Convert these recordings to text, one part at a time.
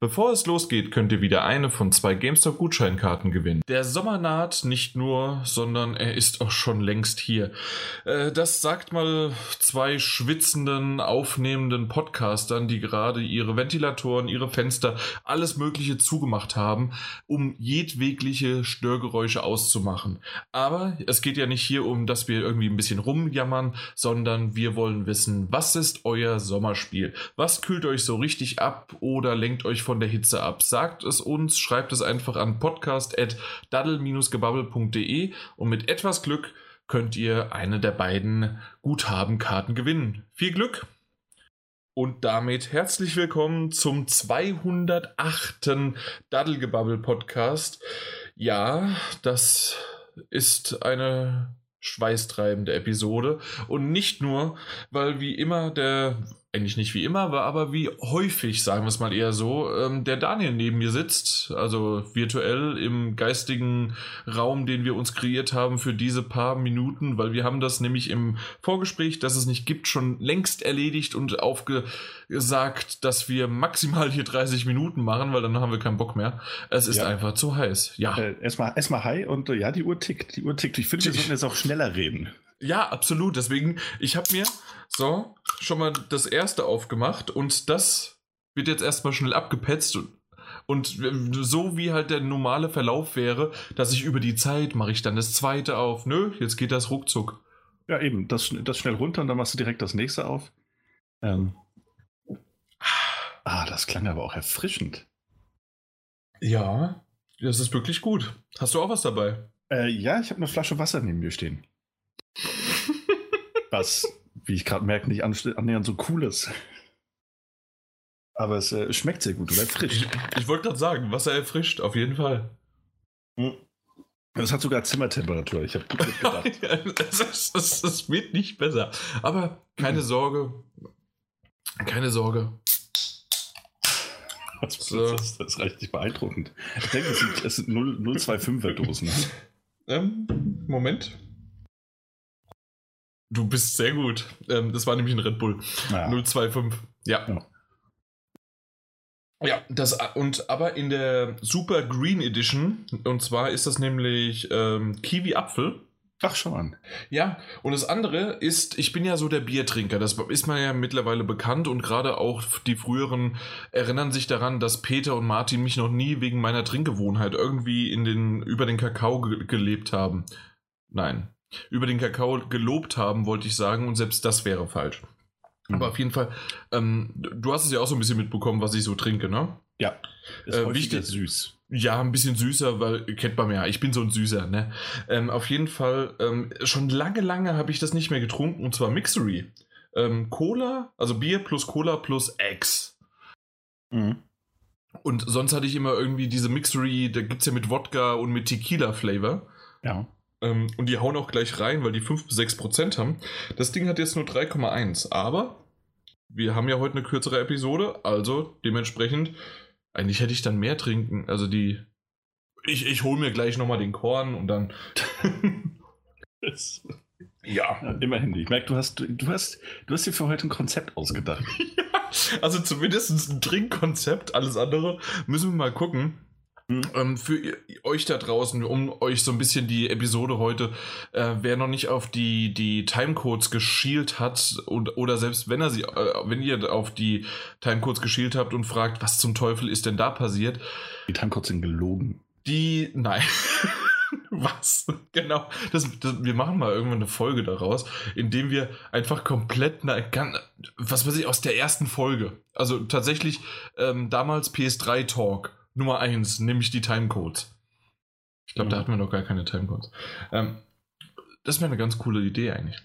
Bevor es losgeht, könnt ihr wieder eine von zwei GameStop-Gutscheinkarten gewinnen. Der Sommer naht nicht nur, sondern er ist auch schon längst hier. Äh, das sagt mal zwei schwitzenden, aufnehmenden Podcastern, die gerade ihre Ventilatoren, ihre Fenster, alles Mögliche zugemacht haben, um jedwegliche Störgeräusche auszumachen. Aber es geht ja nicht hier um, dass wir irgendwie ein bisschen rumjammern, sondern wir wollen wissen, was ist euer Sommerspiel? Was kühlt euch so richtig ab oder lenkt euch von der Hitze ab? Sagt es uns, schreibt es einfach an podcast.daddel-gebabbel.de und mit etwas Glück könnt ihr eine der beiden Guthabenkarten gewinnen. Viel Glück! Und damit herzlich willkommen zum 208. Daddelgebabbel Podcast. Ja, das ist eine schweißtreibende Episode und nicht nur, weil wie immer der eigentlich nicht wie immer, war aber wie häufig, sagen wir es mal eher so, ähm, der Daniel neben mir sitzt, also virtuell im geistigen Raum, den wir uns kreiert haben für diese paar Minuten, weil wir haben das nämlich im Vorgespräch, das es nicht gibt, schon längst erledigt und aufgesagt, dass wir maximal hier 30 Minuten machen, weil dann haben wir keinen Bock mehr. Es ist ja. einfach zu heiß. Ja. Äh, erstmal erst hi und äh, ja, die Uhr tickt. Die Uhr tickt. Ich finde, wir sollten jetzt auch schneller reden. Ja, absolut. Deswegen, ich habe mir so schon mal das erste aufgemacht und das wird jetzt erstmal schnell abgepetzt und, und so wie halt der normale Verlauf wäre, dass ich über die Zeit mache ich dann das zweite auf. Nö, jetzt geht das ruckzuck. Ja, eben, das, das schnell runter und dann machst du direkt das nächste auf. Ähm. Ah, das klang aber auch erfrischend. Ja, das ist wirklich gut. Hast du auch was dabei? Äh, ja, ich habe eine Flasche Wasser neben mir stehen. Was, wie ich gerade merke, nicht annähernd so cool ist. Aber es äh, schmeckt sehr gut oder frisch. Ich, ich wollte gerade sagen, Wasser erfrischt, auf jeden Fall. Hm. Es hat sogar Zimmertemperatur. Ich habe gut gedacht. es, es, es, wird nicht besser. Aber keine mhm. Sorge. Keine Sorge. Das, so. das, das, ist richtig beeindruckend. Ich denke, es sind, es sind 025er Dosen. Ähm, Moment. Du bist sehr gut. Ähm, das war nämlich ein Red Bull. Ja. 025. Ja. ja. Ja, das und aber in der Super Green Edition, und zwar ist das nämlich ähm, Kiwi Apfel. Ach schon. Ja, und das andere ist, ich bin ja so der Biertrinker, das ist mir ja mittlerweile bekannt und gerade auch die früheren erinnern sich daran, dass Peter und Martin mich noch nie wegen meiner Trinkgewohnheit irgendwie in den, über den Kakao ge gelebt haben. Nein, über den Kakao gelobt haben, wollte ich sagen, und selbst das wäre falsch. Mhm. Aber auf jeden Fall, ähm, du hast es ja auch so ein bisschen mitbekommen, was ich so trinke, ne? Ja. Ist äh, wichtig, süß. Ja, ein bisschen süßer, weil kennt man ja, ich bin so ein Süßer, ne? Ähm, auf jeden Fall, ähm, schon lange, lange habe ich das nicht mehr getrunken, und zwar Mixery. Ähm, Cola, also Bier plus Cola plus Eggs. Mhm. Und sonst hatte ich immer irgendwie diese Mixery, da gibt es ja mit Wodka und mit Tequila-Flavor. Ja. Ähm, und die hauen auch gleich rein, weil die 5 bis 6 Prozent haben. Das Ding hat jetzt nur 3,1. Aber wir haben ja heute eine kürzere Episode, also dementsprechend, eigentlich hätte ich dann mehr trinken. Also die. Ich, ich hole mir gleich nochmal den Korn und dann. ja. ja. Immerhin. Ich merke, du hast, du, hast, du hast dir für heute ein Konzept ausgedacht. ja, also zumindest ein Trinkkonzept. Alles andere müssen wir mal gucken. Mhm. Ähm, für euch da draußen, um euch so ein bisschen die Episode heute, äh, wer noch nicht auf die, die Timecodes geschielt hat und, oder selbst wenn er sie, äh, wenn ihr auf die Timecodes geschielt habt und fragt, was zum Teufel ist denn da passiert? Die Timecodes sind gelogen. Die, nein. Was? Genau. Das, das, wir machen mal irgendwann eine Folge daraus, indem wir einfach komplett, na, was weiß ich, aus der ersten Folge. Also tatsächlich ähm, damals PS3 Talk Nummer 1, nämlich die Timecodes. Ich glaube, mhm. da hatten wir noch gar keine Timecodes. Ähm, das wäre eine ganz coole Idee eigentlich.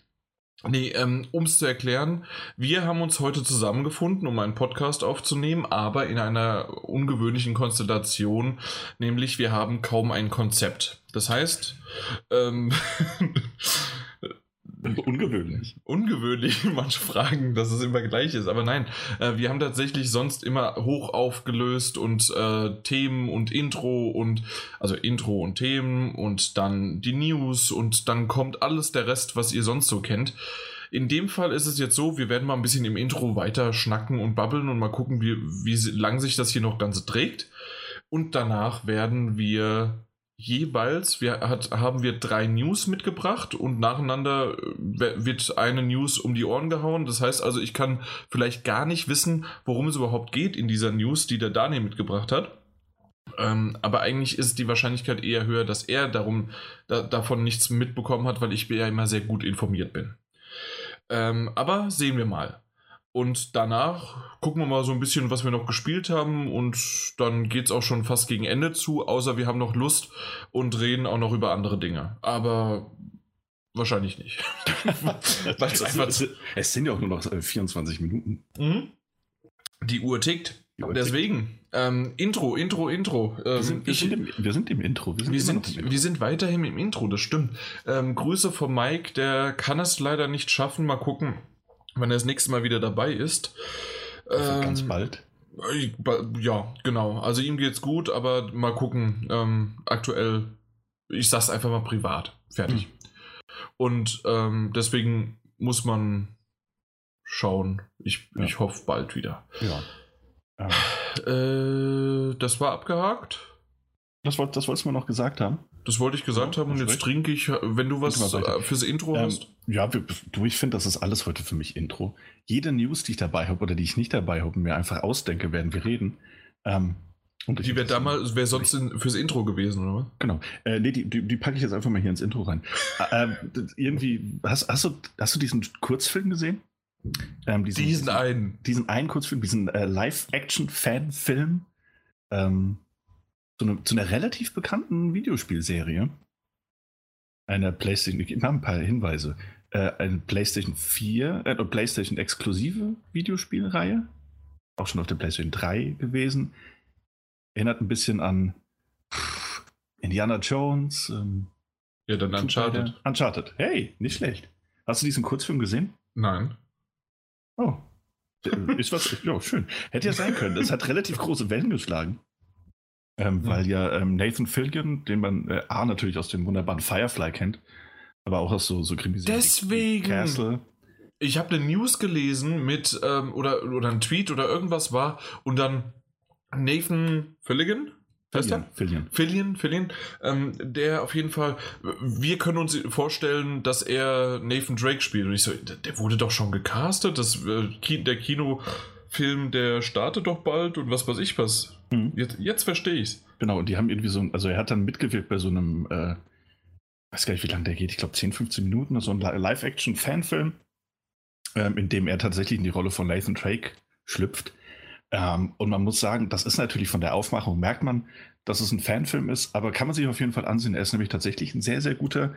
Nee, ähm, um es zu erklären, wir haben uns heute zusammengefunden, um einen Podcast aufzunehmen, aber in einer ungewöhnlichen Konstellation, nämlich wir haben kaum ein Konzept. Das heißt, ähm, Ungewöhnlich. Ungewöhnlich. Manche fragen, dass es immer gleich ist. Aber nein, äh, wir haben tatsächlich sonst immer hoch aufgelöst und äh, Themen und Intro und also Intro und Themen und dann die News und dann kommt alles der Rest, was ihr sonst so kennt. In dem Fall ist es jetzt so, wir werden mal ein bisschen im Intro weiter schnacken und babbeln und mal gucken, wie, wie lang sich das hier noch Ganze trägt. Und danach werden wir jeweils, wir hat, haben wir drei News mitgebracht und nacheinander äh, wird eine News um die Ohren gehauen. Das heißt also, ich kann vielleicht gar nicht wissen, worum es überhaupt geht in dieser News, die der Daniel mitgebracht hat. Ähm, aber eigentlich ist die Wahrscheinlichkeit eher höher, dass er darum da, davon nichts mitbekommen hat, weil ich ja immer sehr gut informiert bin. Ähm, aber sehen wir mal. Und danach gucken wir mal so ein bisschen, was wir noch gespielt haben. Und dann geht es auch schon fast gegen Ende zu, außer wir haben noch Lust und reden auch noch über andere Dinge. Aber wahrscheinlich nicht. es, es sind ja auch nur noch 24 äh, Minuten. Mhm. Die Uhr tickt. Deswegen, ähm, Intro, Intro, Intro. Ähm, wir, sind, wir, ich, sind im, wir, sind, im, Intro. Wir sind, wir sind, Intro. wir sind weiterhin im Intro, das stimmt. Ähm, Grüße von Mike, der kann es leider nicht schaffen. Mal gucken, wann er das nächste Mal wieder dabei ist. Also ganz bald. Ja, genau. Also ihm geht's gut, aber mal gucken. Ähm, aktuell, ich sag's einfach mal privat. Fertig. Hm. Und ähm, deswegen muss man schauen. Ich, ja. ich hoffe bald wieder. Ja. Äh, das war abgehakt. Das, wollt, das wolltest du mir noch gesagt haben. Das wollte ich gesagt ja, haben und jetzt trinke ich, wenn du was fürs Intro ähm, hast. Ja, du, ich finde, das ist alles heute für mich Intro. Jede News, die ich dabei habe oder die ich nicht dabei habe mir einfach ausdenke, werden wir reden. Ähm, und die wäre damals, wäre sonst in, fürs Intro gewesen, oder? Genau. Äh, nee, die, die, die packe ich jetzt einfach mal hier ins Intro rein. äh, irgendwie, hast, hast, du, hast du diesen Kurzfilm gesehen? Ähm, diesen, diesen, einen. Diesen einen Kurzfilm, diesen äh, Live-Action-Fan-Film ähm, zu, ne, zu, einer relativ bekannten Videospielserie. Eine PlayStation, ich habe ein paar Hinweise. Äh, eine PlayStation 4, äh, PlayStation exklusive Videospielreihe. Auch schon auf der PlayStation 3 gewesen. Erinnert ein bisschen an pff, Indiana Jones. Ähm, ja, dann Uncharted. Uncharted. Hey, nicht schlecht. Hast du diesen Kurzfilm gesehen? Nein. Oh. Ist was, ja, schön. Hätte ja sein können. Es hat relativ große Wellen geschlagen. Ähm, mhm. Weil ja ähm, Nathan Fillion, den man äh, A natürlich aus dem wunderbaren Firefly kennt, aber auch aus so, so Krimis Deswegen. Castle. Ich habe eine News gelesen mit, ähm, oder, oder ein Tweet oder irgendwas war und dann Nathan Fillion, Fillion, Fillion. Fillion, Fillion ähm, der auf jeden Fall, wir können uns vorstellen, dass er Nathan Drake spielt. Und ich so, der wurde doch schon gecastet, das, äh, der Kinofilm, der startet doch bald und was weiß ich was. Mhm. Jetzt, jetzt verstehe ich's. Genau, und die haben irgendwie so, also er hat dann mitgewirkt bei so einem, äh, weiß gar nicht, wie lange der geht, ich glaube 10, 15 Minuten, so ein Live-Action-Fanfilm, ähm, in dem er tatsächlich in die Rolle von Nathan Drake schlüpft. Ähm, und man muss sagen, das ist natürlich von der Aufmachung, merkt man, dass es ein Fanfilm ist, aber kann man sich auf jeden Fall ansehen. Er ist nämlich tatsächlich ein sehr, sehr guter,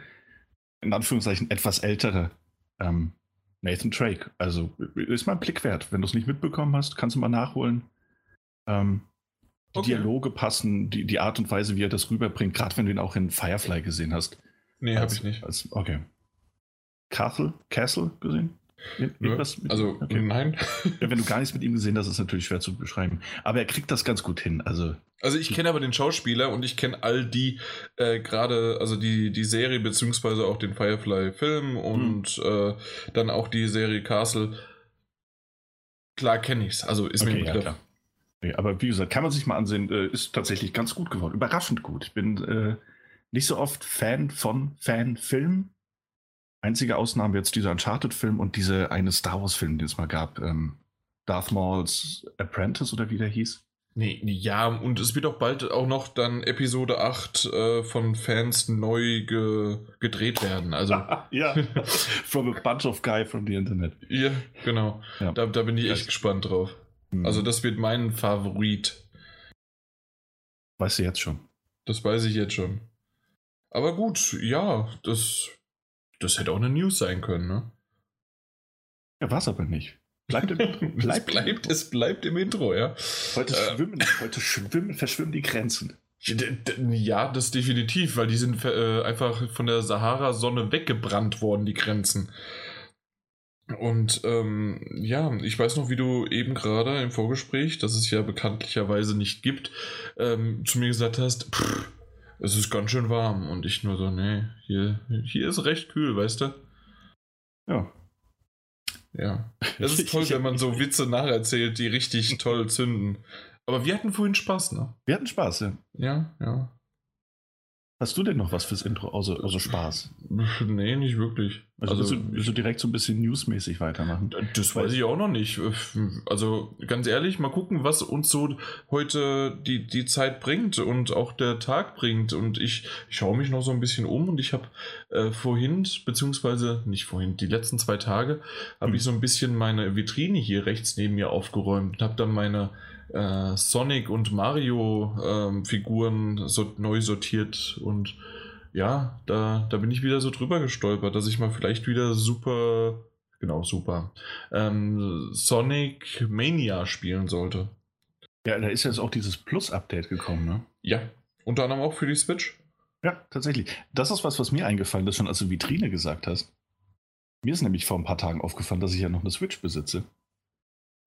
in Anführungszeichen etwas älterer ähm, Nathan Drake. Also ist mal ein Blick wert. Wenn du es nicht mitbekommen hast, kannst du mal nachholen. Ähm, die okay. Dialoge passen, die, die Art und Weise, wie er das rüberbringt, gerade wenn du ihn auch in Firefly gesehen hast. Nee, habe ich nicht. Als, okay. Castle? Castle gesehen? Irgendwas also, okay. nein. Ja, wenn du gar nichts mit ihm gesehen hast, ist es natürlich schwer zu beschreiben. Aber er kriegt das ganz gut hin. Also, also ich kenne aber den Schauspieler und ich kenne all die, äh, gerade, also die, die Serie, beziehungsweise auch den Firefly-Film und hm. äh, dann auch die Serie Castle. Klar kenne ich es. Also ist okay, mir ein Begriff. Ja, okay, aber wie gesagt, kann man sich mal ansehen, äh, ist tatsächlich ganz gut geworden. Überraschend gut. Ich bin äh, nicht so oft Fan von Fanfilmen Einzige Ausnahme jetzt dieser Uncharted-Film und diese eine Star Wars-Film, den es mal gab. Ähm, Darth Maul's Apprentice oder wie der hieß. Nee, ja, und es wird auch bald auch noch dann Episode 8 äh, von Fans neu ge gedreht werden. Also ja, from a bunch of guy from the Internet. Ja, genau. Ja. Da, da bin ich echt gespannt drauf. Mhm. Also das wird mein Favorit. Weißt du jetzt schon? Das weiß ich jetzt schon. Aber gut, ja, das das hätte auch eine News sein können, ne? Ja, war es aber nicht. Bleibt im. Bleibt, es, bleibt, es bleibt im Intro, ja. Heute äh, schwimmen, heute schwimmen, verschwimmen die Grenzen. Ja, das definitiv, weil die sind äh, einfach von der Sahara-Sonne weggebrannt worden, die Grenzen. Und ähm, ja, ich weiß noch, wie du eben gerade im Vorgespräch, das es ja bekanntlicherweise nicht gibt, ähm, zu mir gesagt hast, pff, es ist ganz schön warm. Und ich nur so, nee, hier, hier ist recht kühl, weißt du? Ja. Ja. Das ist toll, wenn man so Witze nacherzählt, die richtig toll zünden. Aber wir hatten vorhin Spaß, ne? Wir hatten Spaß, ja. Ja, ja. Hast du denn noch was fürs Intro, außer, außer Spaß? Nee, nicht wirklich. Also, also willst, du, willst du direkt so ein bisschen newsmäßig weitermachen? Das weiß ich auch noch nicht. Also ganz ehrlich, mal gucken, was uns so heute die, die Zeit bringt und auch der Tag bringt. Und ich, ich schaue mich noch so ein bisschen um und ich habe äh, vorhin, beziehungsweise nicht vorhin, die letzten zwei Tage, habe hm. ich so ein bisschen meine Vitrine hier rechts neben mir aufgeräumt und habe dann meine äh, Sonic und Mario ähm, Figuren so neu sortiert und ja, da, da bin ich wieder so drüber gestolpert, dass ich mal vielleicht wieder super, genau, super, ähm, Sonic Mania spielen sollte. Ja, da ist jetzt auch dieses Plus-Update gekommen, ne? Ja, unter anderem auch für die Switch. Ja, tatsächlich. Das ist was, was mir eingefallen ist, schon als du Vitrine gesagt hast. Mir ist nämlich vor ein paar Tagen aufgefallen, dass ich ja noch eine Switch besitze.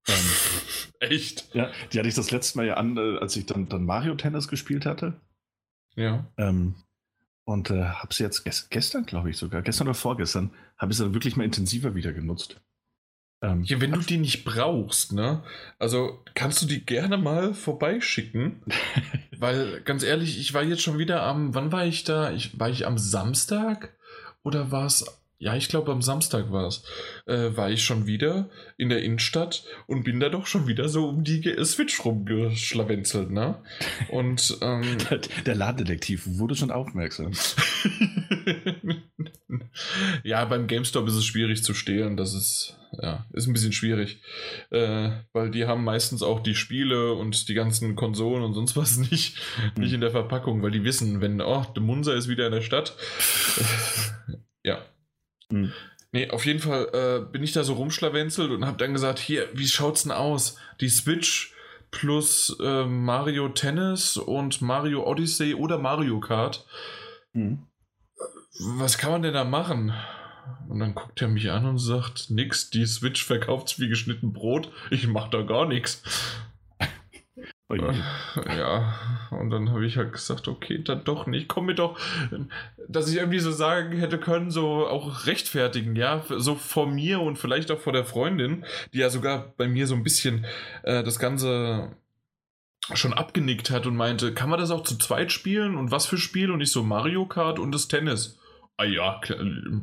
Ähm, Echt? Ja, die hatte ich das letzte Mal ja an, äh, als ich dann, dann Mario Tennis gespielt hatte. Ja. Ähm, und äh, habe sie jetzt gest gestern, glaube ich sogar, gestern oder vorgestern, habe ich sie dann wirklich mal intensiver wieder genutzt. Ähm, ja, wenn du die nicht brauchst, ne? Also kannst du die gerne mal vorbeischicken. weil, ganz ehrlich, ich war jetzt schon wieder am, wann war ich da? Ich, war ich am Samstag? Oder war es ja, ich glaube am Samstag war es, äh, war ich schon wieder in der Innenstadt und bin da doch schon wieder so um die Switch rumgeschlawenzelt, ne? Und ähm, der Ladendetektiv wurde schon aufmerksam. ja, beim GameStop ist es schwierig zu stehlen, das ist ja ist ein bisschen schwierig, äh, weil die haben meistens auch die Spiele und die ganzen Konsolen und sonst was nicht, mhm. nicht in der Verpackung, weil die wissen, wenn oh, der Munzer ist wieder in der Stadt, ja. Mhm. Nee, auf jeden Fall äh, bin ich da so rumschlawenzelt und habe dann gesagt, hier, wie schaut's denn aus? Die Switch plus äh, Mario Tennis und Mario Odyssey oder Mario Kart. Mhm. Was kann man denn da machen? Und dann guckt er mich an und sagt, nix, die Switch verkauft wie geschnitten Brot, ich mach da gar nichts. Ja, und dann habe ich halt gesagt, okay, dann doch nicht. Komm mir doch, dass ich irgendwie so sagen hätte können, so auch rechtfertigen, ja, so vor mir und vielleicht auch vor der Freundin, die ja sogar bei mir so ein bisschen äh, das Ganze schon abgenickt hat und meinte, kann man das auch zu zweit spielen und was für Spiel? Und ich so Mario Kart und das Tennis. Ah ja,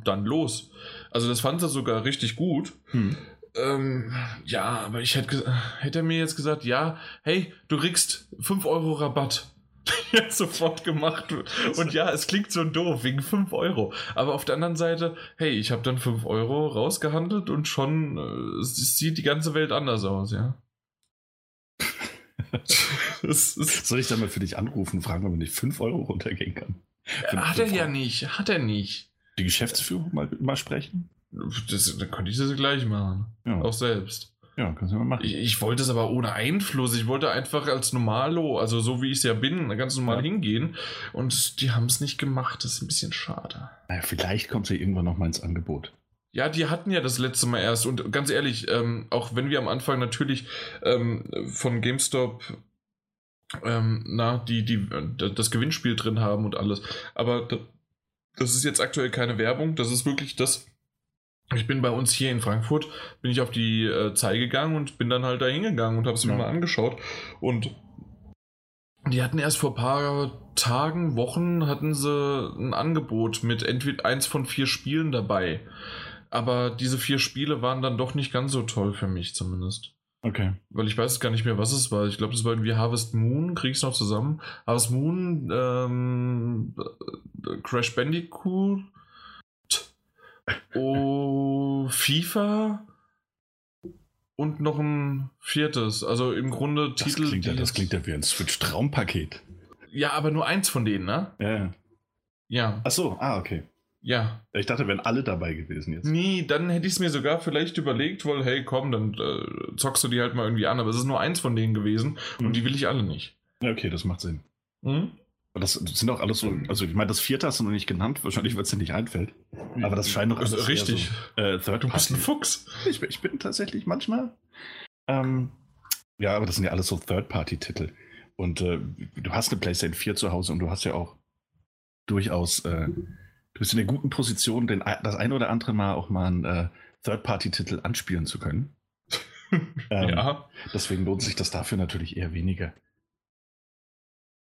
dann los. Also das fand er sogar richtig gut. Hm. Ähm, ja, aber ich hätte, hätte mir jetzt gesagt, ja, hey, du kriegst 5 Euro Rabatt. ja, sofort gemacht. Und ja, es klingt so doof, wegen 5 Euro. Aber auf der anderen Seite, hey, ich habe dann 5 Euro rausgehandelt und schon äh, sieht die ganze Welt anders aus, ja. Soll ich dann mal für dich anrufen, fragen, ob man nicht 5 Euro runtergehen kann? Hat er ja nicht, hat er nicht. Die Geschäftsführung mal, mal sprechen? Das, dann könnte ich das gleich machen. Ja. Auch selbst. Ja, kannst du mal machen. Ich, ich, wollte es aber ohne Einfluss. Ich wollte einfach als Normalo, also so wie ich es ja bin, ganz normal ja. hingehen. Und die haben es nicht gemacht. Das ist ein bisschen schade. Naja, vielleicht kommt sie irgendwann noch mal ins Angebot. Ja, die hatten ja das letzte Mal erst. Und ganz ehrlich, ähm, auch wenn wir am Anfang natürlich ähm, von GameStop ähm, na, die, die, das Gewinnspiel drin haben und alles. Aber das ist jetzt aktuell keine Werbung. Das ist wirklich das, ich bin bei uns hier in Frankfurt, bin ich auf die äh, Zeige gegangen und bin dann halt da hingegangen und habe es ja. mir mal angeschaut. Und die hatten erst vor ein paar Tagen, Wochen, hatten sie ein Angebot mit entweder eins von vier Spielen dabei. Aber diese vier Spiele waren dann doch nicht ganz so toll für mich zumindest. Okay. Weil ich weiß gar nicht mehr, was es war. Ich glaube, das war irgendwie Harvest Moon, krieg ich es noch zusammen. Harvest Moon, ähm, Crash Bandicoot, Oh, FIFA und noch ein viertes. Also im Grunde das Titel. Klingt ja, das klingt ja wie ein Switch-Traumpaket. Ja, aber nur eins von denen, ne? Ja. Ja. Ach so, ah, okay. Ja. Ich dachte, wären alle dabei gewesen jetzt. Nee, dann hätte ich es mir sogar vielleicht überlegt, weil, hey, komm, dann äh, zockst du die halt mal irgendwie an. Aber es ist nur eins von denen gewesen mhm. und die will ich alle nicht. Okay, das macht Sinn. Mhm. Das sind auch alles so, also ich meine, das vierte hast du noch nicht genannt, wahrscheinlich, weil es dir nicht einfällt. Aber das scheint doch also richtig. So, äh, Third du bist ein Fuchs. Ich, ich bin tatsächlich manchmal. Ähm, ja, aber das sind ja alles so Third-Party-Titel. Und äh, du hast eine PlayStation 4 zu Hause und du hast ja auch durchaus, äh, du bist in der guten Position, denn das eine oder andere Mal auch mal ein äh, Third-Party-Titel anspielen zu können. ähm, ja. Deswegen lohnt sich das dafür natürlich eher weniger.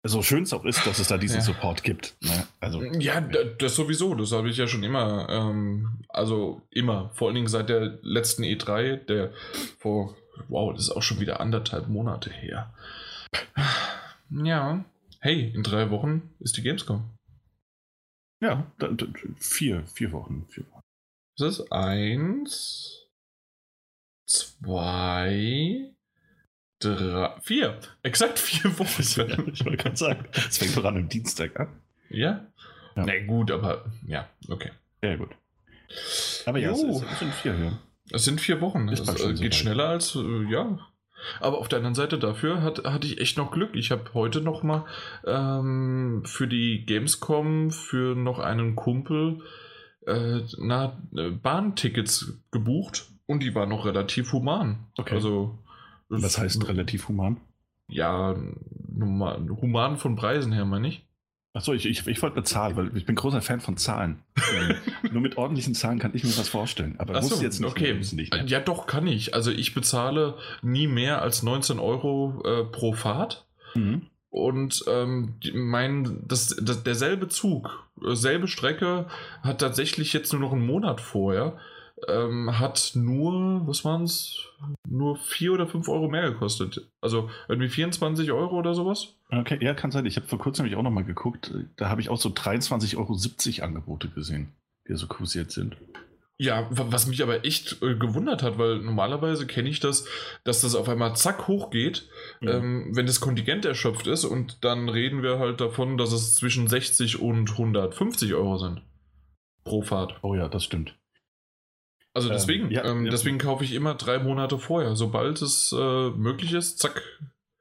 So schön es auch ist, dass es da diesen ja. Support gibt. Ne? Also, ja, das sowieso. Das habe ich ja schon immer. Ähm, also immer. Vor allen Dingen seit der letzten E3, der vor, wow, das ist auch schon wieder anderthalb Monate her. Ja. Hey, in drei Wochen ist die Gamescom. Ja, vier, vier Wochen. Vier Wochen. Das ist eins, zwei, drei, vier. Exakt vier Wochen. ich wollte gerade sagen, es fängt doch an am Dienstag an. Ja? ja. Na gut, aber ja, okay. Ja, gut. Aber ja, es, es, sind vier ja. Es sind vier Wochen. Es äh, geht so schneller als, äh, ja. Aber auf der anderen Seite dafür hat, hatte ich echt noch Glück. Ich habe heute noch mal ähm, für die Gamescom für noch einen Kumpel äh, na, äh, Bahntickets gebucht und die waren noch relativ human. Okay. Also was heißt relativ human? Ja, human von Preisen her, meine ich. Achso, ich, ich, ich wollte bezahlen, weil ich bin großer Fan von Zahlen. Ähm, nur mit ordentlichen Zahlen kann ich mir was vorstellen. Aber Achso, jetzt nicht, okay. Nicht, ne? Ja, doch, kann ich. Also ich bezahle nie mehr als 19 Euro äh, pro Fahrt. Mhm. Und ähm, mein, das, das, derselbe Zug, äh, selbe Strecke, hat tatsächlich jetzt nur noch einen Monat vorher ähm, hat nur, was waren es? Nur 4 oder 5 Euro mehr gekostet. Also irgendwie 24 Euro oder sowas. Okay, ja, kann sein. Ich habe vor kurzem nämlich auch nochmal geguckt. Da habe ich auch so 23,70 Euro Angebote gesehen, die so kursiert sind. Ja, was mich aber echt äh, gewundert hat, weil normalerweise kenne ich das, dass das auf einmal zack hochgeht, mhm. ähm, wenn das Kontingent erschöpft ist und dann reden wir halt davon, dass es zwischen 60 und 150 Euro sind pro Fahrt. Oh ja, das stimmt. Also ähm, deswegen, ähm, ja, ähm, ja. deswegen kaufe ich immer drei Monate vorher. Sobald es äh, möglich ist, zack,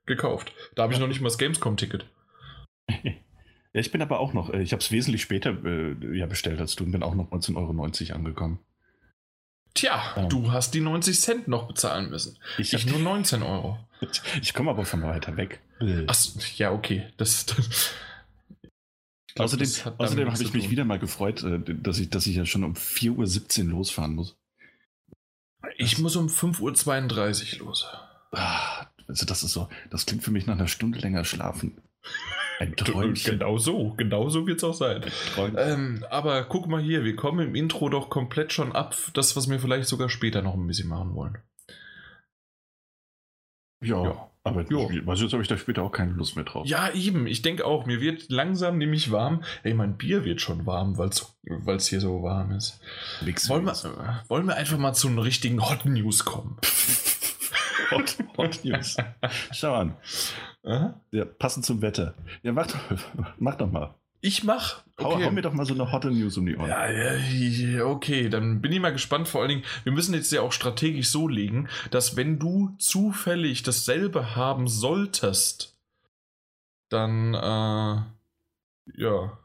gekauft. Da habe ich noch nicht mal das Gamescom-Ticket. ja, ich bin aber auch noch, äh, ich habe es wesentlich später äh, ja, bestellt als du und bin auch noch 19,90 Euro angekommen. Tja, ähm. du hast die 90 Cent noch bezahlen müssen. Ich, ich nur 19 Euro. ich komme aber von weiter weg. Achso, ja, okay. Das, das glaub, außerdem, außerdem habe ich mich wieder mal gefreut, äh, dass ich, dass ich ja schon um 4.17 Uhr losfahren muss. Ich muss um 5.32 Uhr los. Ah, also das ist so, das klingt für mich nach einer Stunde länger schlafen. Ein Träumchen. Genau so, genau so wird es auch sein. Ähm, aber guck mal hier, wir kommen im Intro doch komplett schon ab, das, was wir vielleicht sogar später noch ein bisschen machen wollen. Ja. ja. Aber jo. also jetzt habe ich da später auch keine Lust mehr drauf. Ja, eben. Ich denke auch, mir wird langsam nämlich warm. Ey, mein Bier wird schon warm, weil es hier so warm ist. wollen, wir, wollen wir einfach mal zu einem richtigen Hot News kommen? Hot, Hot News. Schau an. Aha. Ja, passend zum Wetter. Ja, mach doch, mach doch mal. Ich mach. Okay. Hau, hau, mir doch mal so eine hotte News um die Ohren. Ja, ja, okay, dann bin ich mal gespannt. Vor allen Dingen, wir müssen jetzt ja auch strategisch so legen, dass wenn du zufällig dasselbe haben solltest, dann, äh, ja,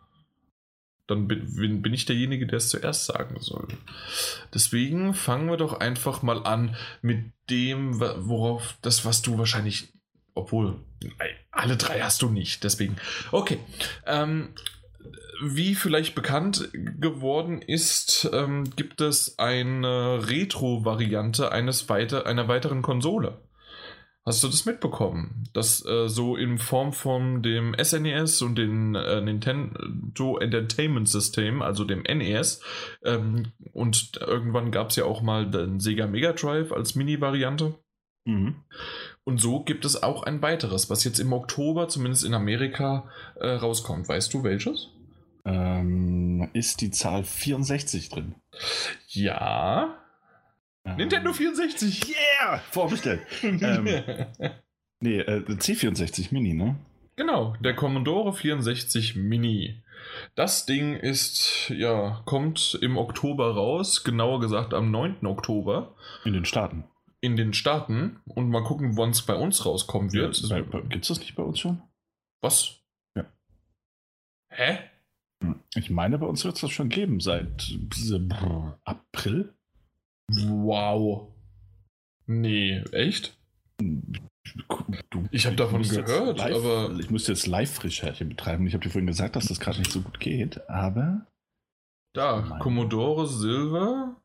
dann bin, bin ich derjenige, der es zuerst sagen soll. Deswegen fangen wir doch einfach mal an mit dem, worauf das, was du wahrscheinlich obwohl, alle drei hast du nicht, deswegen. Okay. Ähm, wie vielleicht bekannt geworden ist, ähm, gibt es eine Retro-Variante weiter, einer weiteren Konsole. Hast du das mitbekommen? Das äh, so in Form von dem SNES e und dem äh, Nintendo Entertainment System, also dem NES. Ähm, und irgendwann gab es ja auch mal den Sega Mega Drive als Mini-Variante. Mhm. Und so gibt es auch ein weiteres, was jetzt im Oktober, zumindest in Amerika, äh, rauskommt. Weißt du welches? Ähm, ist die Zahl 64 drin? Ja. Ähm. Nintendo 64. Yeah! Vorbestellt. ähm, nee, äh, C64 Mini, ne? Genau, der Commodore 64 Mini. Das Ding ist, ja, kommt im Oktober raus, genauer gesagt am 9. Oktober. In den Staaten in den Staaten und mal gucken, wann es bei uns rauskommen wird. Ja, Gibt es das nicht bei uns schon? Was? Ja. Hä? Hm, ich meine, bei uns wird es das schon geben seit April. Wow. Nee, echt? Du, ich habe davon gehört, live, aber. Ich müsste jetzt Live-Recherche betreiben. Ich habe dir vorhin gesagt, dass das gerade nicht so gut geht, aber. Da, Commodore Silver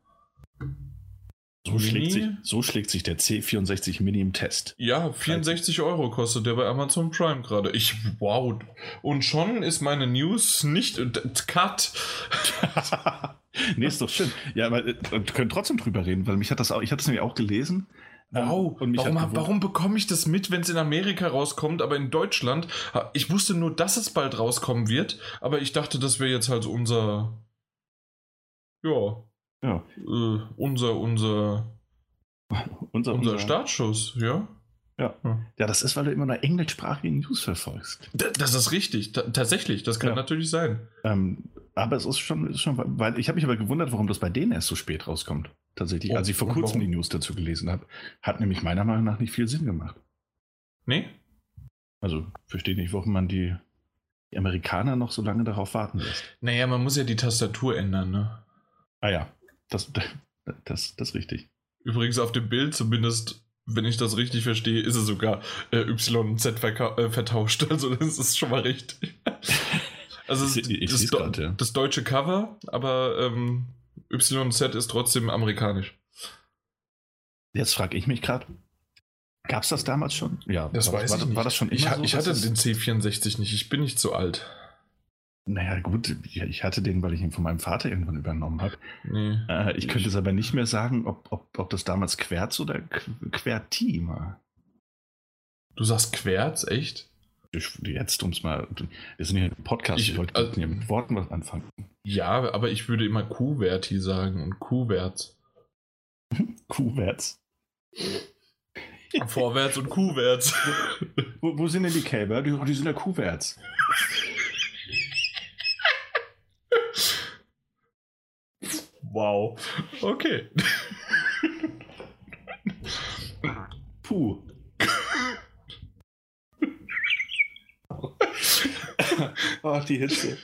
So schlägt, sich, so schlägt sich der C64 Mini im Test. Ja, 64 Euro kostet der bei Amazon Prime gerade. Ich, wow. Und schon ist meine News nicht cut. nee, ist doch schön. Ja, aber äh, wir können trotzdem drüber reden, weil mich hat das auch, ich hatte es nämlich auch gelesen. Wow, und warum, warum bekomme ich das mit, wenn es in Amerika rauskommt, aber in Deutschland? Ich wusste nur, dass es bald rauskommen wird, aber ich dachte, das wäre jetzt halt unser. Ja, ja. Äh, unser, unser, unser, unser Startschuss, ja. Ja. ja, das ist, weil du immer nur englischsprachige News verfolgst. D das ist richtig, T tatsächlich, das kann ja. natürlich sein. Ähm, aber es ist schon, ist schon weil ich habe mich aber gewundert, warum das bei denen erst so spät rauskommt. Tatsächlich, oh, als ich vor kurzem warum? die News dazu gelesen habe, hat nämlich meiner Meinung nach nicht viel Sinn gemacht. Nee? Also, verstehe nicht, warum man die, die Amerikaner noch so lange darauf warten lässt. Naja, man muss ja die Tastatur ändern, ne? Ah ja, das, das, das ist richtig. Übrigens auf dem Bild zumindest, wenn ich das richtig verstehe, ist es sogar äh, Y und Z äh, vertauscht. Also das ist schon mal richtig. Also ich, ich das, grad, ja. das, deutsche Cover, aber ähm, YZ ist trotzdem amerikanisch. Jetzt frage ich mich gerade, gab es das damals schon? Ja, das war, weiß war, ich nicht. war das schon ich, so, ich hatte den C64 nicht, ich bin nicht so alt. Naja, gut, ich hatte den, weil ich ihn von meinem Vater irgendwann übernommen habe. Nee, äh, ich könnte es aber nicht mehr sagen, ob, ob, ob das damals Querz oder Querti war. Du sagst Querz, echt? Jetzt, um es mal. Wir sind hier im Podcast, ich, ich wollte also, hier mit Worten was anfangen. Ja, aber ich würde immer Kuhwerti sagen und Kuhwärts. Kuhwärts. Vorwärts und Kuhwärts. wo, wo, sind denn die Kälber? Die, die sind ja Kuhwärts. Wow. Okay. Puh. Ach, die Hitze.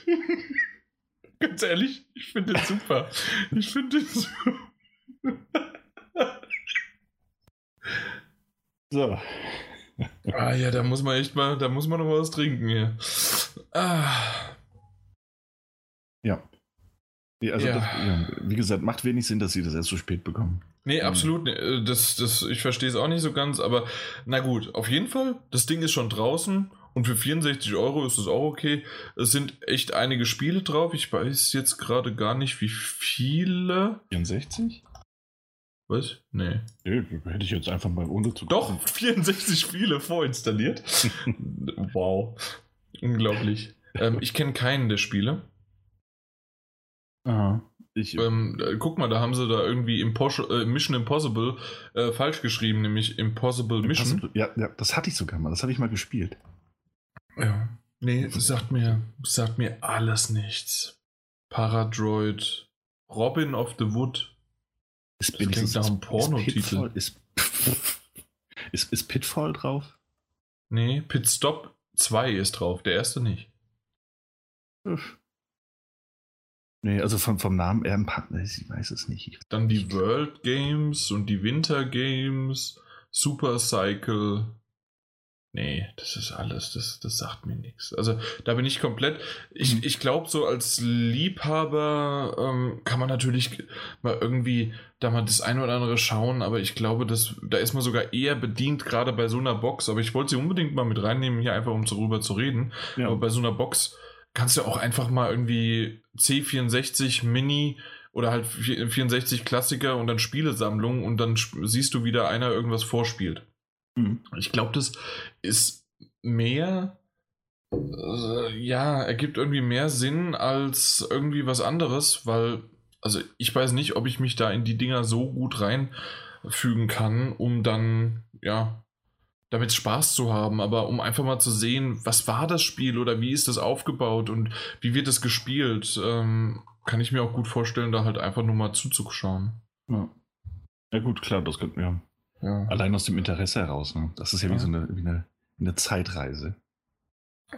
Ganz ehrlich, ich finde den super. Ich finde den super. So. Ah ja, da muss man echt mal, da muss man noch was trinken hier. Ah. Also ja. Das, ja, wie gesagt, macht wenig Sinn, dass sie das erst so spät bekommen. Nee, absolut. Nee. Das, das, ich verstehe es auch nicht so ganz, aber na gut, auf jeden Fall, das Ding ist schon draußen und für 64 Euro ist es auch okay. Es sind echt einige Spiele drauf. Ich weiß jetzt gerade gar nicht, wie viele. 64? Was? Nee. nee. Hätte ich jetzt einfach mal ohne zu. Doch, 64 Spiele vorinstalliert. wow. Unglaublich. Ähm, ich kenne keinen der Spiele. Aha. Ich, ähm, guck mal, da haben sie da irgendwie Impos äh, Mission Impossible äh, falsch geschrieben, nämlich Impossible Mission. Impossible, ja, ja, das hatte ich sogar mal, das habe ich mal gespielt. Ja. Nee, sagt mir, sagt mir alles nichts. Paradroid, Robin of the Wood. Ist, das klingt nach einem Pornotitel. Ist, ist, ist Pitfall drauf? Nee, Pitstop 2 ist drauf, der erste nicht. Uff. Nee, also vom, vom Namen eher ein Partner, ich weiß es nicht. Dann die World Games und die Winter Games, Super Cycle. Nee, das ist alles, das, das sagt mir nichts. Also da bin ich komplett. Ich, mhm. ich glaube, so als Liebhaber ähm, kann man natürlich mal irgendwie da mal das eine oder andere schauen, aber ich glaube, dass, da ist man sogar eher bedient, gerade bei so einer Box. Aber ich wollte sie unbedingt mal mit reinnehmen, hier einfach um darüber zu reden. Ja. Aber bei so einer Box kannst du auch einfach mal irgendwie C64 Mini oder halt 64 Klassiker und dann Spielesammlung und dann siehst du wieder einer irgendwas vorspielt. Mhm. Ich glaube, das ist mehr, äh, ja, ergibt irgendwie mehr Sinn als irgendwie was anderes, weil, also ich weiß nicht, ob ich mich da in die Dinger so gut reinfügen kann, um dann, ja, damit Spaß zu haben, aber um einfach mal zu sehen, was war das Spiel oder wie ist das aufgebaut und wie wird es gespielt, ähm, kann ich mir auch gut vorstellen, da halt einfach nur mal zuzuschauen. Ja, ja gut, klar, das könnten wir. Ja. Allein aus dem Interesse heraus. Ne? Das ist ja, ja. wie so eine, wie eine, eine Zeitreise.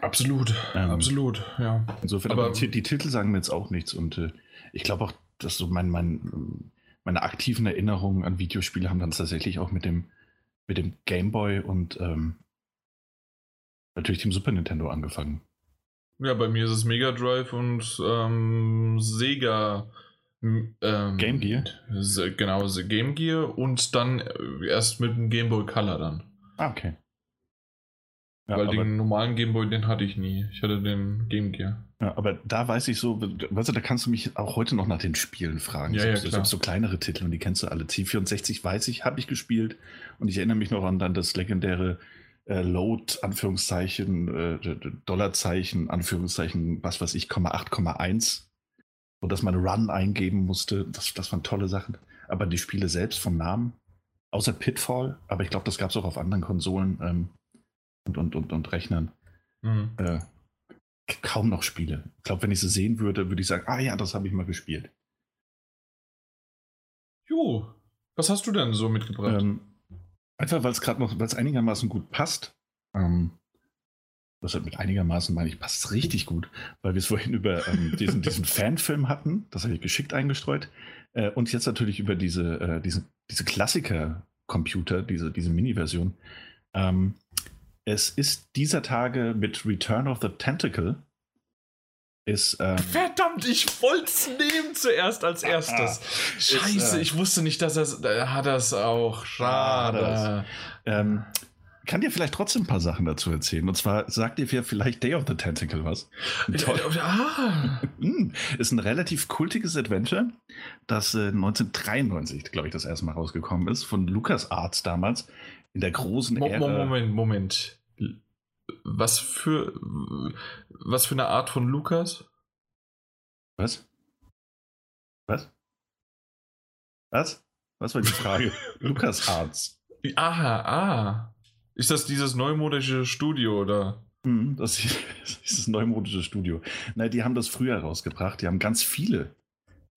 Absolut, ähm, absolut, ja. Insofern, aber, aber die, die, Titel sagen mir jetzt auch nichts und äh, ich glaube auch, dass so mein, mein, meine aktiven Erinnerungen an Videospiele haben dann tatsächlich auch mit dem mit dem Game Boy und ähm, natürlich dem Super Nintendo angefangen. Ja, bei mir ist es Mega Drive und ähm, Sega Ähm, Game Gear? Genau, Game Gear und dann äh, erst mit dem Game Boy Color dann. Ah, okay. Ja, Weil den normalen Game Boy, den hatte ich nie. Ich hatte den Game Gear. Ja, aber da weiß ich so, weißt du, da kannst du mich auch heute noch nach den Spielen fragen. Ja, ich ja, habe so kleinere Titel und die kennst du alle. C64 weiß ich, habe ich gespielt und ich erinnere mich noch an dann das legendäre äh, Load, Anführungszeichen, äh, Dollarzeichen, Anführungszeichen, was weiß ich, 8,1 und dass man Run eingeben musste. Das, das waren tolle Sachen. Aber die Spiele selbst vom Namen, außer Pitfall, aber ich glaube, das gab es auch auf anderen Konsolen ähm, und, und, und, und Rechnern. Mhm. Äh, kaum noch Spiele. Ich glaube, wenn ich sie sehen würde, würde ich sagen, ah ja, das habe ich mal gespielt. Jo, was hast du denn so mitgebracht? Ähm, einfach, weil es gerade noch, weil es einigermaßen gut passt. Ähm, das mit einigermaßen meine ich, passt richtig gut, weil wir es vorhin über ähm, diesen, diesen Fanfilm hatten, das habe ich geschickt eingestreut, äh, und jetzt natürlich über diese, äh, diese, diese Klassiker-Computer, diese, diese Mini-Version. Ähm, es ist dieser Tage mit Return of the Tentacle. Ist, ähm, Verdammt, ich wollte es nehmen zuerst als erstes. Scheiße, ist, äh, ich wusste nicht, dass er äh, hat das auch. Schade. Ähm, kann dir vielleicht trotzdem ein paar Sachen dazu erzählen. Und zwar sagt dir vielleicht Day of the Tentacle was. Ah. Ist ein relativ kultiges Adventure, das äh, 1993, glaube ich, das erste Mal rausgekommen ist, von LucasArts damals, in der großen Mo Ära. Moment, Moment. Was für, was für eine Art von Lukas? Was? Was? Was? Was war die Frage? LucasArts. Aha, ah. Ist das dieses neumodische Studio oder? Hm, das ist das neumodische Studio. Nein, die haben das früher rausgebracht. Die haben ganz viele,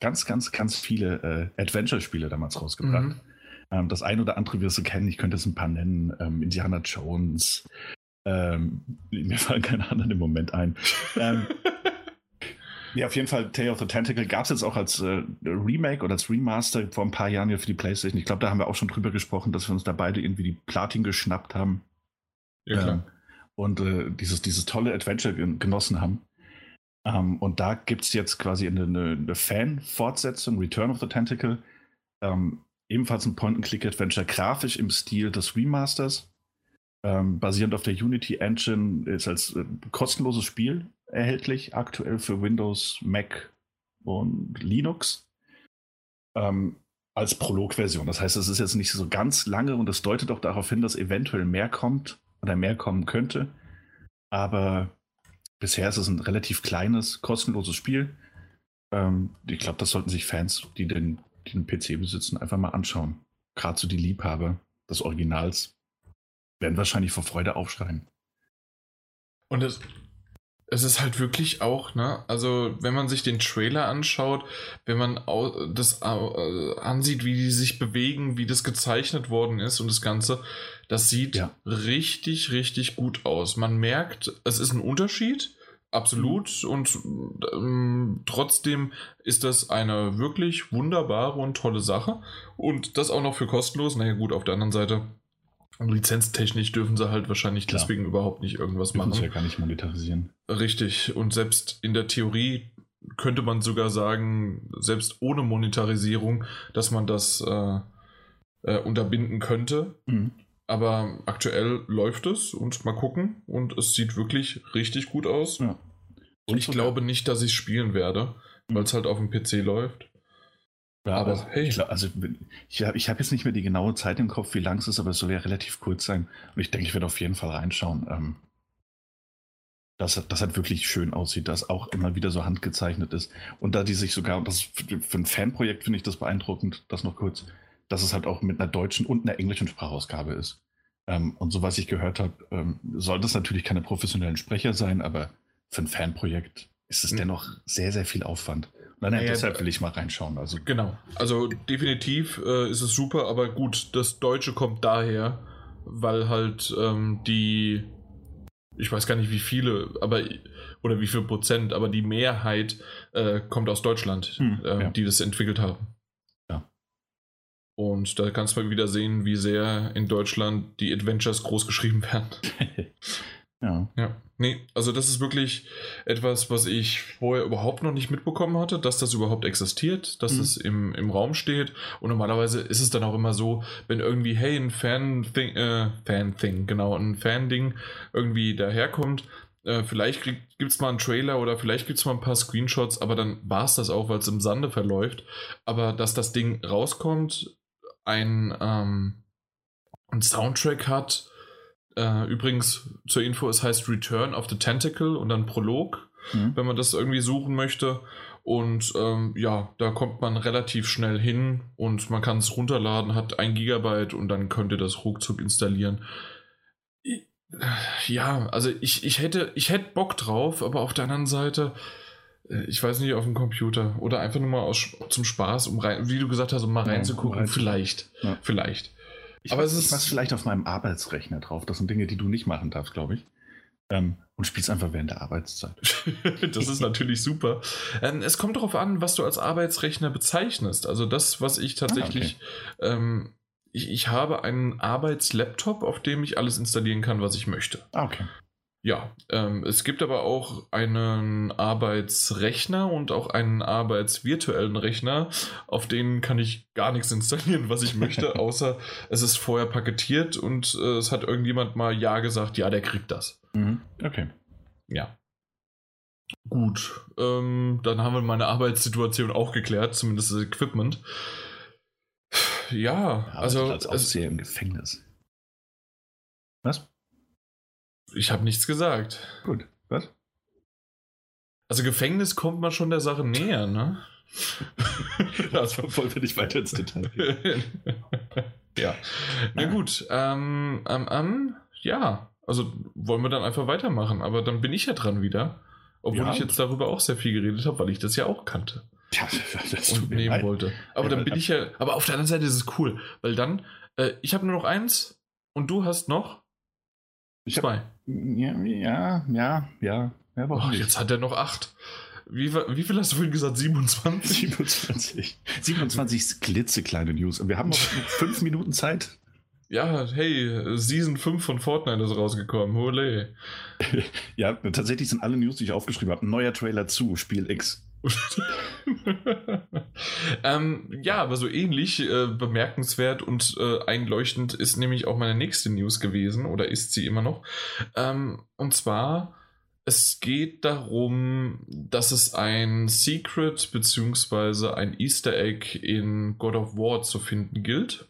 ganz, ganz, ganz viele äh, Adventure-Spiele damals rausgebracht. Mhm. Ähm, das ein oder andere wirst du kennen. Ich könnte es ein paar nennen. Ähm, Indiana Jones. Ähm, mir fallen keine anderen im Moment ein. ähm, ja, auf jeden Fall Tale of the Tentacle gab es jetzt auch als äh, Remake oder als Remaster vor ein paar Jahren ja für die Playstation. Ich glaube, da haben wir auch schon drüber gesprochen, dass wir uns da beide irgendwie die Platin geschnappt haben. Ja, klar. Ähm, und äh, dieses, dieses tolle Adventure genossen haben. Ähm, und da gibt es jetzt quasi eine, eine Fan-Fortsetzung, Return of the Tentacle. Ähm, ebenfalls ein Point-and-Click-Adventure, grafisch im Stil des Remasters. Ähm, basierend auf der Unity Engine, ist als äh, kostenloses Spiel erhältlich, aktuell für Windows, Mac und Linux. Ähm, als Prolog-Version. Das heißt, es ist jetzt nicht so ganz lange und es deutet auch darauf hin, dass eventuell mehr kommt oder mehr kommen könnte. Aber bisher ist es ein relativ kleines, kostenloses Spiel. Ähm, ich glaube, das sollten sich Fans, die den, den PC besitzen, einfach mal anschauen. Gerade so die Liebhaber des Originals werden wahrscheinlich vor Freude aufschreien. Und es, es ist halt wirklich auch, ne, also wenn man sich den Trailer anschaut, wenn man das äh, ansieht, wie die sich bewegen, wie das gezeichnet worden ist und das Ganze, das sieht ja. richtig, richtig gut aus. Man merkt, es ist ein Unterschied, absolut, mhm. und ähm, trotzdem ist das eine wirklich wunderbare und tolle Sache und das auch noch für kostenlos. Naja gut, auf der anderen Seite Lizenztechnisch dürfen sie halt wahrscheinlich Klar. deswegen überhaupt nicht irgendwas dürfen machen. Sie ja gar nicht monetarisieren. Richtig. Und selbst in der Theorie könnte man sogar sagen, selbst ohne Monetarisierung, dass man das äh, äh, unterbinden könnte. Mhm. Aber aktuell läuft es und mal gucken. Und es sieht wirklich richtig gut aus. Ja. Und ich glaube nicht, dass ich spielen werde, weil es halt auf dem PC läuft. Ja, aber also, hey. Ich, also, ich habe hab jetzt nicht mehr die genaue Zeit im Kopf, wie lang es ist, aber es soll ja relativ kurz sein. Und ich denke, ich werde auf jeden Fall reinschauen. Ähm, dass das halt wirklich schön aussieht, dass auch immer wieder so handgezeichnet ist. Und da die sich sogar, das für ein Fanprojekt finde ich das beeindruckend, das noch kurz, dass es halt auch mit einer deutschen und einer englischen Sprachausgabe ist. Ähm, und so was ich gehört habe, ähm, soll das natürlich keine professionellen Sprecher sein, aber für ein Fanprojekt ist es mhm. dennoch sehr, sehr viel Aufwand. Nein, naja, deshalb will ich mal reinschauen. Also. Genau. Also definitiv äh, ist es super, aber gut, das Deutsche kommt daher, weil halt ähm, die, ich weiß gar nicht wie viele, aber oder wie viel Prozent, aber die Mehrheit äh, kommt aus Deutschland, hm, äh, ja. die das entwickelt haben. Und da kannst du mal wieder sehen, wie sehr in Deutschland die Adventures groß geschrieben werden. Ja. Ja, nee, also das ist wirklich etwas, was ich vorher überhaupt noch nicht mitbekommen hatte, dass das überhaupt existiert, dass Mhm. es im, im Raum steht. Und normalerweise ist es dann auch immer so, wenn irgendwie, hey, ein Fan-Thing, äh, Fan-Thing, genau, ein Fan-Ding irgendwie daherkommt, äh, vielleicht gibt es mal einen Trailer oder vielleicht gibt es mal ein paar Screenshots, aber dann war es das auch, weil es im Sande verläuft. Aber dass das Ding rauskommt, ein, ähm, ein Soundtrack hat, äh, übrigens zur Info, es heißt Return of the Tentacle und dann Prolog, Mhm. wenn man das irgendwie suchen möchte. Und ähm, ja, da kommt man relativ schnell hin und man kann es runterladen, hat ein Gigabyte und dann könnt ihr das ruckzuck installieren. I- Ja, also ich, ich, hätte, ich hätte Bock drauf, aber auf der anderen Seite, äh, ich weiß nicht, auf dem Computer oder einfach nur mal aus, zum Spaß, um rein, wie du gesagt hast, um mal Ja, reinzugucken, um reinzugucken. vielleicht. Ja. Vielleicht. Ich Aber aber es ist- ist vielleicht auf meinem Arbeitsrechner drauf. Das sind Dinge, die du nicht machen darfst, glaube ich. Ähm, und spielst einfach während der Arbeitszeit. das ist natürlich super. Ähm, es kommt darauf an, was du als Arbeitsrechner bezeichnest. Also das, was ich tatsächlich, ähm, ich, ich habe einen Arbeitslaptop, auf dem ich alles installieren kann, was ich möchte. Ah, okay. Ja, ähm, es gibt aber auch einen Arbeitsrechner und auch einen arbeitsvirtuellen Rechner, auf denen kann ich gar nichts installieren, was ich möchte, außer es ist vorher paketiert und äh, es hat irgendjemand mal Ja gesagt, ja, der kriegt das. Mhm. Okay. Ja. Gut, ähm, dann haben wir meine Arbeitssituation auch geklärt, zumindest das Equipment. Ja, also als Aufseher im Gefängnis. Was? Ich habe nichts gesagt. Gut. Was? Also Gefängnis kommt man schon der Sache näher, ne? also, Wollen wir nicht weiter ins Detail gehen? ja. Na gut, ähm, ähm, ähm, ja, also wollen wir dann einfach weitermachen, aber dann bin ich ja dran wieder. Obwohl Ja. ich jetzt darüber auch sehr viel geredet habe, weil ich das ja auch kannte. Ja, das und nehmen leid. wollte. Aber Ja, dann bin ich ja. Aber auf der anderen Seite ist es cool, weil dann, äh, ich habe nur noch eins und du hast noch Ich hab- zwei. Ja, ja, ja, ja. ja Ach, nicht? jetzt hat er noch acht. Wie, wie viel hast du vorhin gesagt? 27? 27. 27 klitzekleine News. Und wir haben noch fünf Minuten Zeit. Ja, hey, Season 5 von Fortnite ist rausgekommen. Hole. Ja, tatsächlich sind alle News, die ich aufgeschrieben habe, neuer Trailer zu Spiel X. ähm, ja, aber so ähnlich äh, bemerkenswert und äh, einleuchtend ist nämlich auch meine nächste News gewesen oder ist sie immer noch. Ähm, und zwar, es geht darum, dass es ein Secret bzw. ein Easter Egg in God of War zu finden gilt.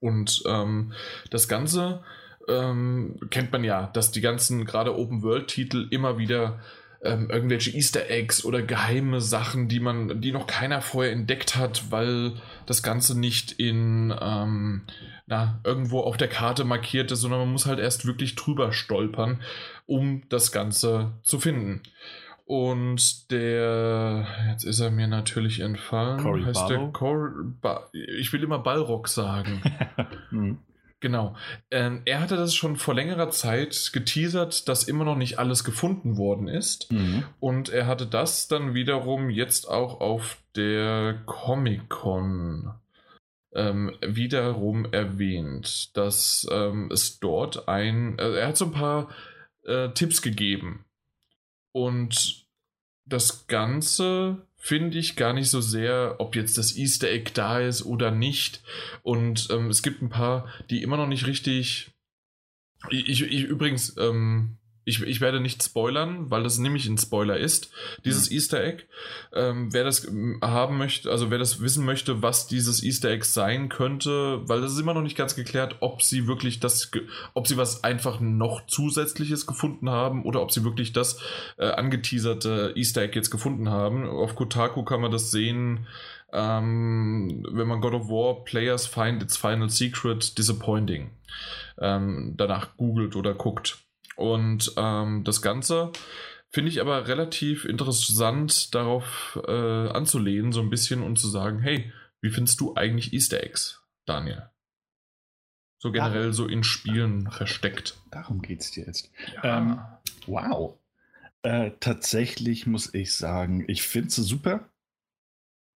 Und ähm, das Ganze ähm, kennt man ja, dass die ganzen gerade Open-World-Titel immer wieder ähm, irgendwelche Easter Eggs oder geheime Sachen, die man, die noch keiner vorher entdeckt hat, weil das Ganze nicht in ähm, na, irgendwo auf der Karte markiert ist, sondern man muss halt erst wirklich drüber stolpern, um das Ganze zu finden. Und der, jetzt ist er mir natürlich entfallen. Cory heißt Barlow? der Cor ba ich will immer Ballrock sagen. Hm. Genau. Ähm, er hatte das schon vor längerer Zeit geteasert, dass immer noch nicht alles gefunden worden ist. Mhm. Und er hatte das dann wiederum jetzt auch auf der Comic-Con ähm, wiederum erwähnt, dass ähm, es dort ein. Äh, er hat so ein paar äh, Tipps gegeben. Und das Ganze finde ich gar nicht so sehr, ob jetzt das Easter Egg da ist oder nicht. Und ähm, es gibt ein paar, die immer noch nicht richtig. Ich, ich, ich übrigens, ähm, ich, ich werde nicht spoilern, weil das nämlich ein Spoiler ist, dieses Easter Egg. Ähm, wer das ähm, haben möchte, also wer das wissen möchte, was dieses Easter Egg sein könnte, weil das ist immer noch nicht ganz geklärt, ob sie wirklich das, ob sie was einfach noch zusätzliches gefunden haben oder ob sie wirklich das äh, angeteaserte Easter Egg jetzt gefunden haben. Auf Kotaku kann man das sehen, ähm, wenn man God of War Players find its final secret disappointing ähm, danach googelt oder guckt. Und ähm, das Ganze finde ich aber relativ interessant darauf äh, anzulehnen, so ein bisschen und zu sagen, hey, wie findest du eigentlich Easter Eggs, Daniel? So generell so in Spielen versteckt. Darum geht es dir jetzt. Ja. Ähm, Wow. Äh, tatsächlich muss ich sagen, ich finde sie super,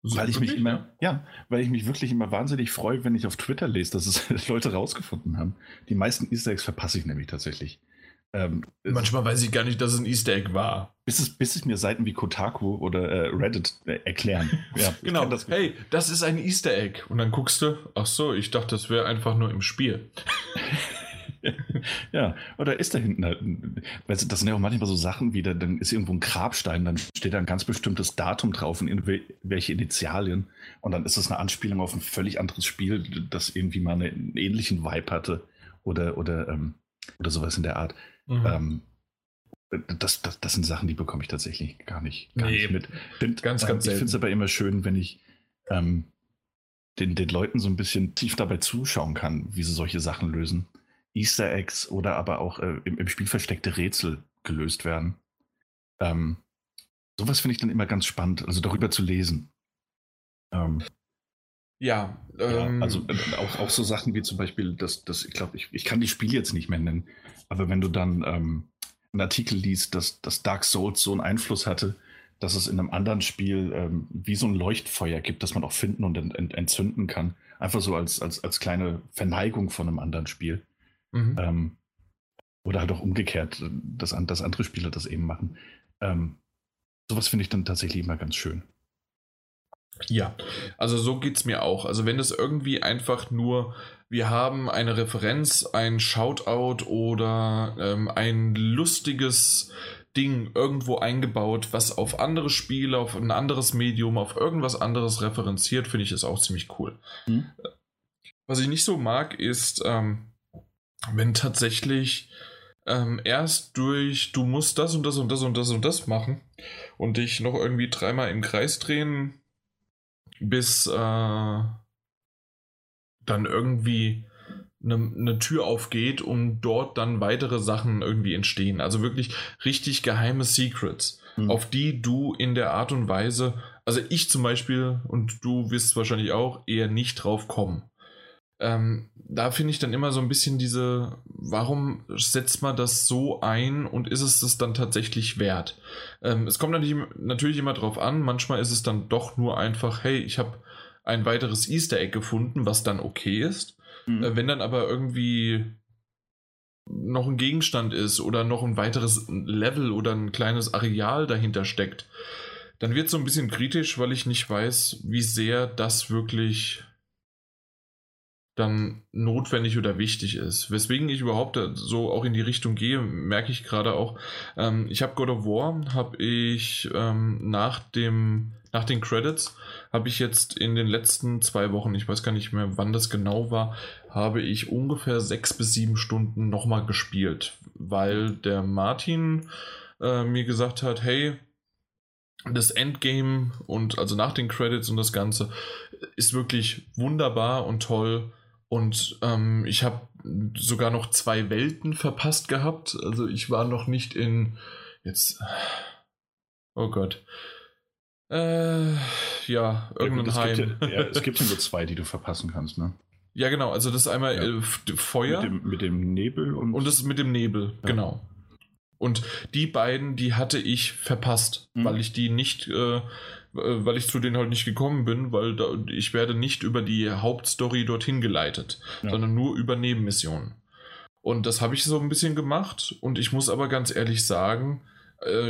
So weil ich mich wirklich, immer, ja? ja, weil ich mich wirklich immer wahnsinnig freue, wenn ich auf Twitter lese, dass es Leute rausgefunden haben. Die meisten Easter Eggs verpasse ich nämlich tatsächlich. Ähm, Manchmal weiß ich gar nicht, dass es ein Easter Egg war. Bis es, bis es mir Seiten wie Kotaku oder äh, Reddit äh, erklären. Ja, genau. Das hey, das ist ein Easter Egg. Und dann guckst du, ach so, ich dachte, das wäre einfach nur im Spiel. ja, oder ist da hinten halt, das sind ja auch manchmal so Sachen wie, dann ist irgendwo ein Grabstein, dann steht da ein ganz bestimmtes Datum drauf und welche Initialien. Und dann ist es eine Anspielung auf ein völlig anderes Spiel, das irgendwie mal einen ähnlichen Vibe hatte oder, oder, ähm, oder sowas in der Art. Mhm. Ähm, das, das, das sind Sachen, die bekomme ich tatsächlich gar nicht, gar nee, nicht mit. Find, ganz, ganz äh, ich finde es aber immer schön, wenn ich ähm, den, den Leuten so ein bisschen tief dabei zuschauen kann, wie sie solche Sachen lösen. Easter Eggs oder aber auch äh, im, im, Spiel versteckte Rätsel gelöst werden. Ähm, sowas finde ich dann immer ganz spannend, also darüber zu lesen. Ähm, ja, ähm, ja, also äh, auch, auch so Sachen wie zum Beispiel, dass das, ich glaube, ich, ich kann die Spiele jetzt nicht mehr nennen, aber wenn du dann ähm, einen Artikel liest, dass, dass Dark Souls so einen Einfluss hatte, dass es in einem anderen Spiel ähm, wie so ein Leuchtfeuer gibt, das man auch finden und ent, ent, entzünden kann. Einfach so als, als, als kleine Verneigung von einem anderen Spiel. Mhm. Ähm, oder halt auch umgekehrt, dass, dass andere Spieler das eben machen. Ähm, sowas finde ich dann tatsächlich immer ganz schön. Ja, also so geht es mir auch. Also wenn es irgendwie einfach nur, wir haben eine Referenz, ein Shoutout oder ähm, ein lustiges Ding irgendwo eingebaut, was auf andere Spiele, auf ein anderes Medium, auf irgendwas anderes referenziert, finde ich es auch ziemlich cool. Mhm. Was ich nicht so mag, ist, ähm, wenn tatsächlich ähm, erst durch, du musst das und das und das und das und das machen und dich noch irgendwie dreimal im Kreis drehen, bis äh, dann irgendwie eine, eine, Tür aufgeht und dort dann weitere Sachen irgendwie entstehen. Also wirklich richtig geheime Secrets, mhm. auf die du in der Art und Weise, also ich zum Beispiel und du wirst wahrscheinlich auch eher nicht drauf kommen. Ähm, da finde ich dann immer so ein bisschen diese, warum setzt man das so ein und ist es das dann tatsächlich wert? Ähm, es kommt natürlich, natürlich immer drauf an, manchmal ist es dann doch nur einfach, hey, ich habe ein weiteres Easter Egg gefunden, was dann okay ist. Mhm. Äh, wenn dann aber irgendwie noch ein Gegenstand ist oder noch ein weiteres Level oder ein kleines Areal dahinter steckt, dann wird es so ein bisschen kritisch, weil ich nicht weiß, wie sehr das wirklich dann notwendig oder wichtig ist. Weswegen ich überhaupt so auch in die Richtung gehe, merke ich gerade auch. Ähm, ich habe God of War, habe ich ähm, nach dem nach den Credits habe ich jetzt in den letzten zwei Wochen, ich weiß gar nicht mehr, wann das genau war, habe ich ungefähr sechs bis sieben Stunden nochmal gespielt, weil der Martin äh, mir gesagt hat, hey, das Endgame und also nach den Credits und das Ganze ist wirklich wunderbar und toll und ähm, ich habe sogar noch zwei Welten verpasst gehabt. Also ich war noch nicht in jetzt. Oh Gott. Äh, ja, irgendein ja, Heim. Gibt ja, ja, es gibt ja nur zwei, die du verpassen kannst, ne? Ja, genau. Also das ist einmal ja. äh, Feuer. Mit dem, mit dem, Nebel und. Und das mit dem Nebel, genau. Und die beiden, die hatte ich verpasst, mhm. weil ich die nicht äh, äh, weil ich zu denen halt nicht gekommen bin, weil da, ich werde nicht über die Hauptstory dorthin geleitet, ja. sondern nur über Nebenmissionen. Und das habe ich so ein bisschen gemacht und ich muss aber ganz ehrlich sagen,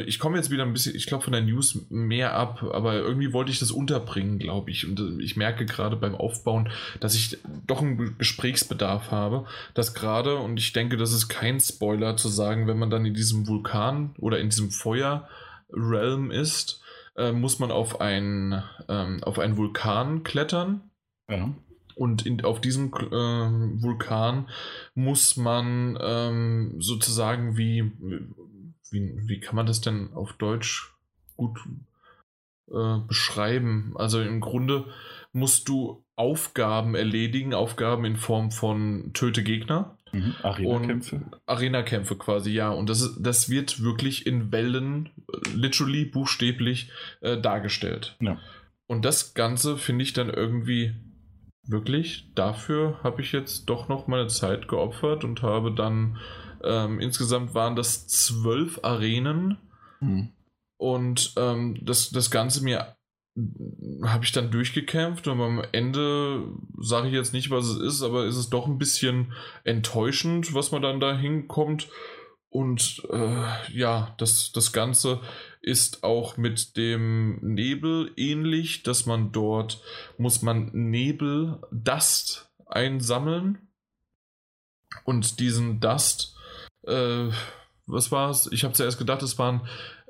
ich komme jetzt wieder ein bisschen, ich glaube, von der News mehr ab, aber irgendwie wollte ich das unterbringen, glaube ich. Und äh, ich merke gerade beim Aufbauen, dass ich doch einen Gesprächsbedarf habe, dass gerade, und ich denke, das ist kein Spoiler zu sagen, wenn man dann in diesem Vulkan oder in diesem Feuer-Realm ist, äh, muss man auf, ein, ähm, auf einen Vulkan klettern. Ja. Und in, auf diesem äh, Vulkan muss man ähm, sozusagen wie, wie, wie kann man das denn auf Deutsch gut äh, beschreiben? Also im Grunde musst du Aufgaben erledigen, Aufgaben in Form von Töte Gegner. Mhm. Arena-Kämpfe. Arena-Kämpfe quasi, ja. Und das, das wird wirklich in Wellen, literally, buchstäblich äh, dargestellt. Ja. Und das Ganze finde ich dann irgendwie wirklich, dafür habe ich jetzt doch noch meine Zeit geopfert und habe dann ähm, insgesamt waren das zwölf Arenen. Mhm. Und ähm, das, das Ganze mir habe ich dann durchgekämpft und am Ende sage ich jetzt nicht, was es ist, aber ist es doch ein bisschen enttäuschend, was man dann da hinkommt. und äh, ja, das, das Ganze ist auch mit dem Nebel ähnlich, dass man dort muss man Nebel, Dust einsammeln und diesen Dust, äh, was war es? Ich habe zuerst gedacht, es waren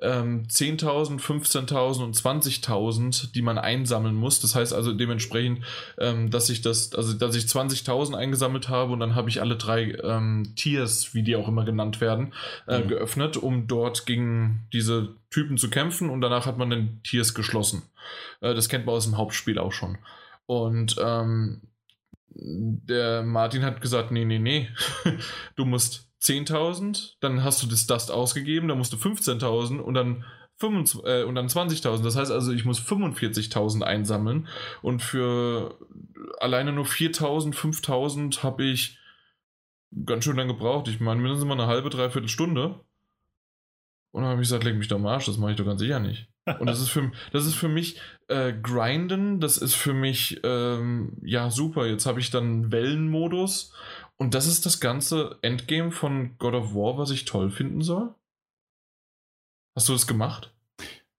ähm, 10.000, 15.000 und 20.000, die man einsammeln muss. Das heißt also dementsprechend, ähm, dass ich das, also dass ich 20.000 eingesammelt habe und dann habe ich alle drei ähm, Tiers, wie die auch immer genannt werden, äh, mhm. geöffnet, um dort gegen diese Typen zu kämpfen und danach hat man den Tiers geschlossen. Äh, das kennt man aus dem Hauptspiel auch schon. Und ähm, der Martin hat gesagt, nee, nee, nee, du musst 10.000, dann hast du das Dust ausgegeben, dann musst du 15.000 und dann äh, dann 20.000. Das heißt also, ich muss 45.000 einsammeln und für alleine nur 4.000, 5.000 habe ich ganz schön lange gebraucht. Ich meine, mindestens mal eine halbe, dreiviertel Stunde. Und dann habe ich gesagt, leg mich doch am Arsch, das mache ich doch ganz sicher nicht. Und das ist für, das ist für mich äh, Grinden, das ist für mich, ähm, ja, super. Jetzt habe ich dann Wellenmodus und das ist das ganze Endgame von God of War, was ich toll finden soll? Hast du das gemacht?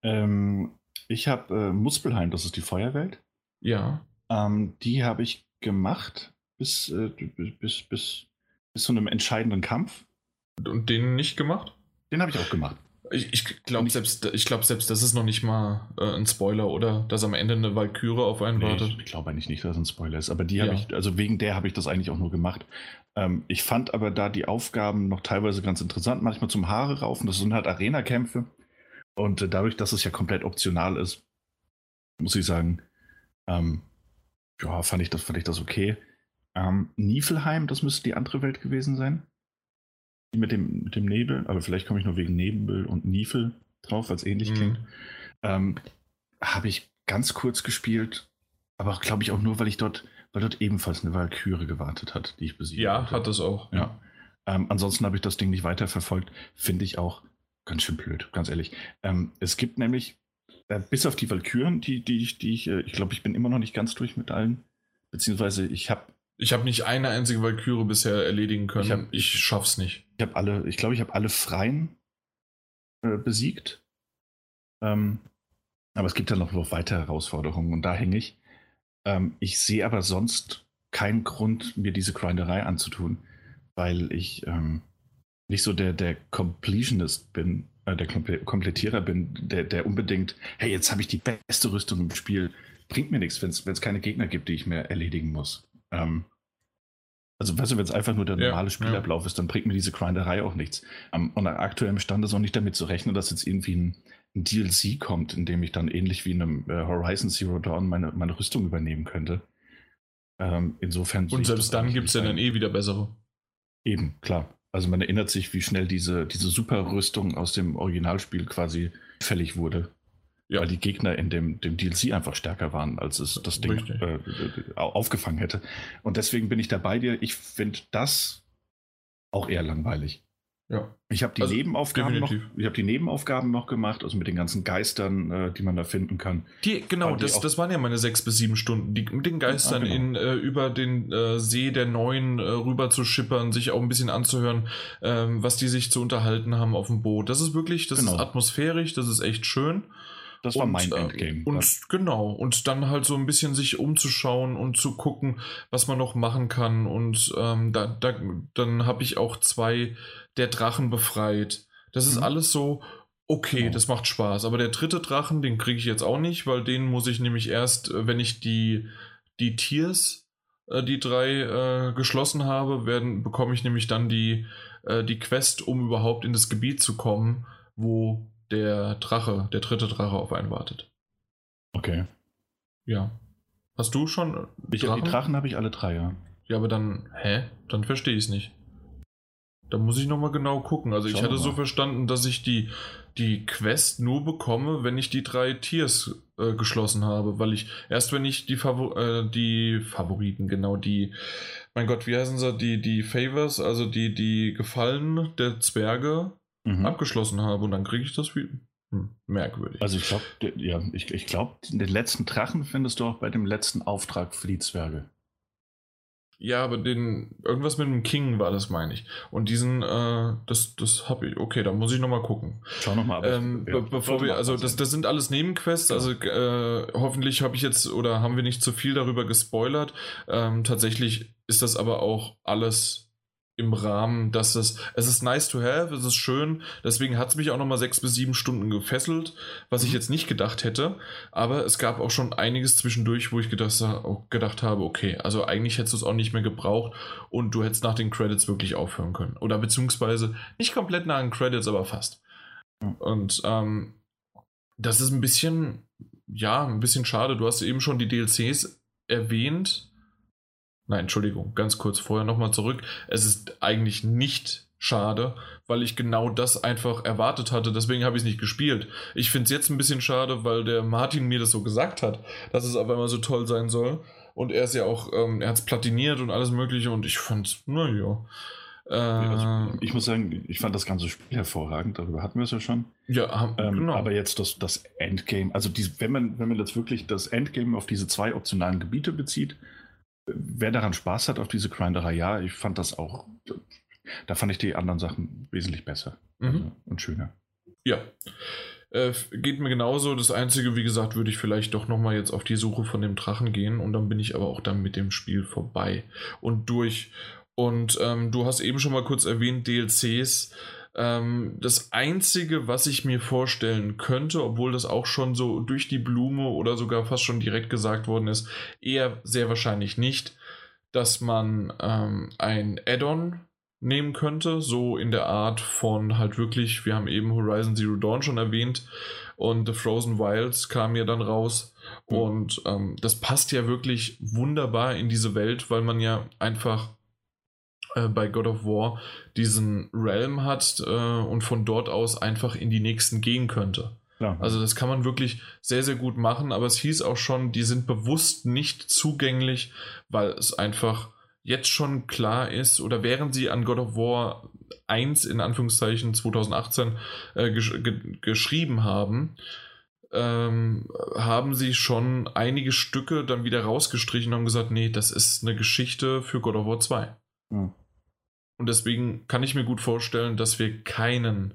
Ähm, ich habe äh, Muspelheim, das ist die Feuerwelt. Ja. Ähm, die habe ich gemacht bis, äh, bis, bis, bis zu einem entscheidenden Kampf. Und den nicht gemacht? Den habe ich auch gemacht. Ich, ich glaube selbst, glaub, selbst, das ist noch nicht mal äh, ein Spoiler, oder? Dass am Ende eine Valkyrie auf einen nee, wartet. Ich, ich glaube eigentlich nicht, dass es ein Spoiler ist. Aber die habe ja. ich, also wegen der habe ich das eigentlich auch nur gemacht. Ähm, ich fand aber da die Aufgaben noch teilweise ganz interessant. Manchmal zum Haare raufen. Das sind halt Arena-Kämpfe. Und äh, dadurch, dass es ja komplett optional ist, muss ich sagen, ähm, ja, fand ich das, fand ich das okay. Ähm, Niflheim, das müsste die andere Welt gewesen sein mit dem, mit dem Nebel, aber vielleicht komme ich nur wegen Nebel und Nifel drauf, weil es ähnlich mhm. klingt. Ähm, Habe ich ganz kurz gespielt, aber glaube ich auch nur, weil ich dort, weil dort ebenfalls eine Valkyrie gewartet hat, die ich besiegt Ja, hatte. hat es auch. Ja. Ähm, ansonsten habe ich das Ding nicht weiter verfolgt. Finde ich auch ganz schön blöd, ganz ehrlich. Ähm, es gibt nämlich, äh, bis auf die Valkyren, die, die, ich, die ich, äh, ich glaube, ich bin immer noch nicht ganz durch mit allen. Beziehungsweise ich habe ich habe nicht eine einzige Valkyrie bisher erledigen können. Ich, hab, ich schaff's nicht. Ich habe alle, ich glaube, ich habe alle Freien äh, besiegt. Ähm, aber es gibt ja noch, noch weitere Herausforderungen und da hänge ich. Ähm, ich sehe aber sonst keinen Grund, mir diese Grinderei anzutun, weil ich ähm, nicht so der, der Completionist bin, äh, der Komplettierer bin, der, der unbedingt, hey, jetzt habe ich die beste Rüstung im Spiel. Bringt mir nichts, wenn es keine Gegner gibt, die ich mir erledigen muss. Ähm, also, weißt du, wenn es einfach nur der normale ja, Spielablauf ja. ist, dann bringt mir diese Grinderei auch nichts. Um, und aktuell Stand ist auch nicht damit zu rechnen, dass jetzt irgendwie ein, ein DLC kommt, in dem ich dann ähnlich wie in einem äh, Horizon Zero Dawn meine, meine Rüstung übernehmen könnte. Ähm, insofern. Und selbst dann gibt es ja dann eh wieder bessere. Eben, klar. Also man erinnert sich, wie schnell diese, diese Super-Rüstung aus dem Originalspiel quasi fällig wurde. Ja. Weil die Gegner in dem, dem DLC einfach stärker waren, als es das Ding äh, aufgefangen hätte. Und deswegen bin ich da bei dir. Ich finde das auch eher langweilig. Ja. Ich habe die also, Nebenaufgaben noch, ich habe die Nebenaufgaben noch gemacht, also mit den ganzen Geistern, äh, die man da finden kann. Die, genau, die das, das waren ja meine sechs bis sieben Stunden, die, mit den Geistern ja, genau. in, äh, über den äh, See der Neuen äh, rüber zu schippern, sich auch ein bisschen anzuhören, ähm, was die sich zu unterhalten haben auf dem Boot. Das ist wirklich, das genau. ist atmosphärisch, das ist echt schön. Das war und, mein äh, Endgame. Und ja. genau, und dann halt so ein bisschen sich umzuschauen und zu gucken, was man noch machen kann. Und ähm, da, da, dann habe ich auch zwei der Drachen befreit. Das ist mhm. alles so, okay, genau. das macht Spaß. Aber der dritte Drachen, den kriege ich jetzt auch nicht, weil den muss ich nämlich erst, äh, wenn ich die, die Tiers, äh, die drei äh, geschlossen habe, werden, bekomme ich nämlich dann die, äh, die Quest, um überhaupt in das Gebiet zu kommen, wo der Drache, der dritte Drache auf einen wartet. Okay. Ja. Hast du schon ich, Drachen? Die Drachen habe ich alle drei, ja. Ja, aber dann, hä? Dann verstehe ich es nicht. Da muss ich nochmal genau gucken. Also Schau ich hatte so verstanden, dass ich die, die Quest nur bekomme, wenn ich die drei Tiers äh, geschlossen habe. Weil ich, erst wenn ich die, Favor äh, die Favoriten, genau, die, mein Gott, wie heißen sie, die, die Favors, also die, die Gefallen der Zwerge mhm. abgeschlossen habe und dann kriege ich das wie hm, merkwürdig. Also ich glaube, ja, ich, ich glaube, den letzten Drachen findest du auch bei dem letzten Auftrag für die Zwerge. Ja, aber den, irgendwas mit dem King war das, meine ich. Und diesen, äh, das, das habe ich, okay, da muss ich nochmal gucken. Schau nochmal. Ähm, be bevor wir, also das, das sind alles Nebenquests, also äh, hoffentlich habe ich jetzt oder haben wir nicht zu viel darüber gespoilert. Ähm, tatsächlich ist das aber auch alles im Rahmen, dass es, es ist nice to have, es ist schön, deswegen hat es mich auch nochmal sechs bis sieben Stunden gefesselt, was ich mhm. jetzt nicht gedacht hätte, aber es gab auch schon einiges zwischendurch, wo ich gedacht, gedacht habe, okay, also eigentlich hättest du es auch nicht mehr gebraucht und du hättest nach den Credits wirklich aufhören können. Oder beziehungsweise nicht komplett nach den Credits, aber fast. Und ähm, das ist ein bisschen, ja, ein bisschen schade. Du hast eben schon die DLCs erwähnt, Nein, Entschuldigung, ganz kurz vorher nochmal zurück. Es ist eigentlich nicht schade, weil ich genau das einfach erwartet hatte. Deswegen habe ich es nicht gespielt. Ich finde es jetzt ein bisschen schade, weil der Martin mir das so gesagt hat, dass es auf einmal so toll sein soll. Und er ist ja auch, ähm, er hat es platiniert und alles Mögliche und ich fand es, naja. Äh, also ich muss sagen, ich fand das ganze Spiel hervorragend, darüber hatten wir es ja schon. Ja, ähm, genau. Aber jetzt das, das Endgame, also die, wenn, man, wenn man jetzt wirklich das Endgame auf diese zwei optionalen Gebiete bezieht, wer daran Spaß hat auf diese Grinderei, ja, ich fand das auch, da fand ich die anderen Sachen wesentlich besser mhm. also, und schöner. Ja. Äh, geht mir genauso. Das Einzige, wie gesagt, würde ich vielleicht doch nochmal jetzt auf die Suche von dem Drachen gehen und dann bin ich aber auch dann mit dem Spiel vorbei und durch. Und ähm, du hast eben schon mal kurz erwähnt, DLCs. Ähm, das Einzige, was ich mir vorstellen könnte, obwohl das auch schon so durch die Blume oder sogar fast schon direkt gesagt worden ist, eher sehr wahrscheinlich nicht, dass man ähm, ein Add-on nehmen könnte, so in der Art von halt wirklich, wir haben eben Horizon Zero Dawn schon erwähnt und The Frozen Wilds kam ja dann raus. Mhm. Und ähm, das passt ja wirklich wunderbar in diese Welt, weil man ja einfach äh, bei God of War diesen Realm hat äh, und von dort aus einfach in die nächsten gehen könnte. Ja. Also das kann man wirklich sehr, sehr gut machen, aber es hieß auch schon, die sind bewusst nicht zugänglich, weil es einfach jetzt schon klar ist, oder während sie an God of War 1 in Anführungszeichen 2018 äh, gesch ge geschrieben haben, ähm, haben sie schon einige Stücke dann wieder rausgestrichen und haben gesagt, nee, das ist eine Geschichte für God of War 2. Mhm. Und deswegen kann ich mir gut vorstellen, dass wir keinen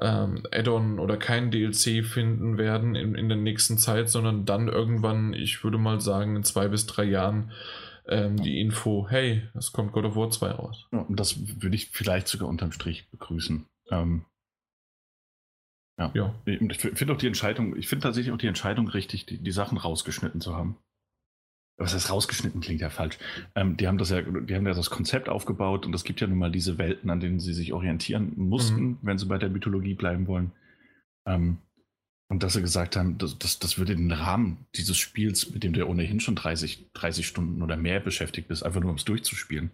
ähm, Add-on oder keinen DLC finden werden in, in der nächsten Zeit, sondern dann irgendwann, ich würde mal sagen, in zwei bis drei Jahren ähm, die Info, hey, es kommt God of War 2 raus. Ja, und das würde ich vielleicht sogar unterm Strich begrüßen. Ähm, ja. ja. Ich finde auch die Entscheidung, ich finde tatsächlich auch die Entscheidung richtig, die, die Sachen rausgeschnitten zu haben was heißt rausgeschnitten, klingt ja falsch. Ähm, die haben das ja, die haben ja das Konzept aufgebaut und es gibt ja nun mal diese Welten, an denen sie sich orientieren mussten, mhm. wenn sie bei der Mythologie bleiben wollen. Ähm, und dass sie gesagt haben, das, das, das würde den Rahmen dieses Spiels, mit dem du ohnehin schon 30, 30 Stunden oder mehr beschäftigt bist, einfach nur um es durchzuspielen,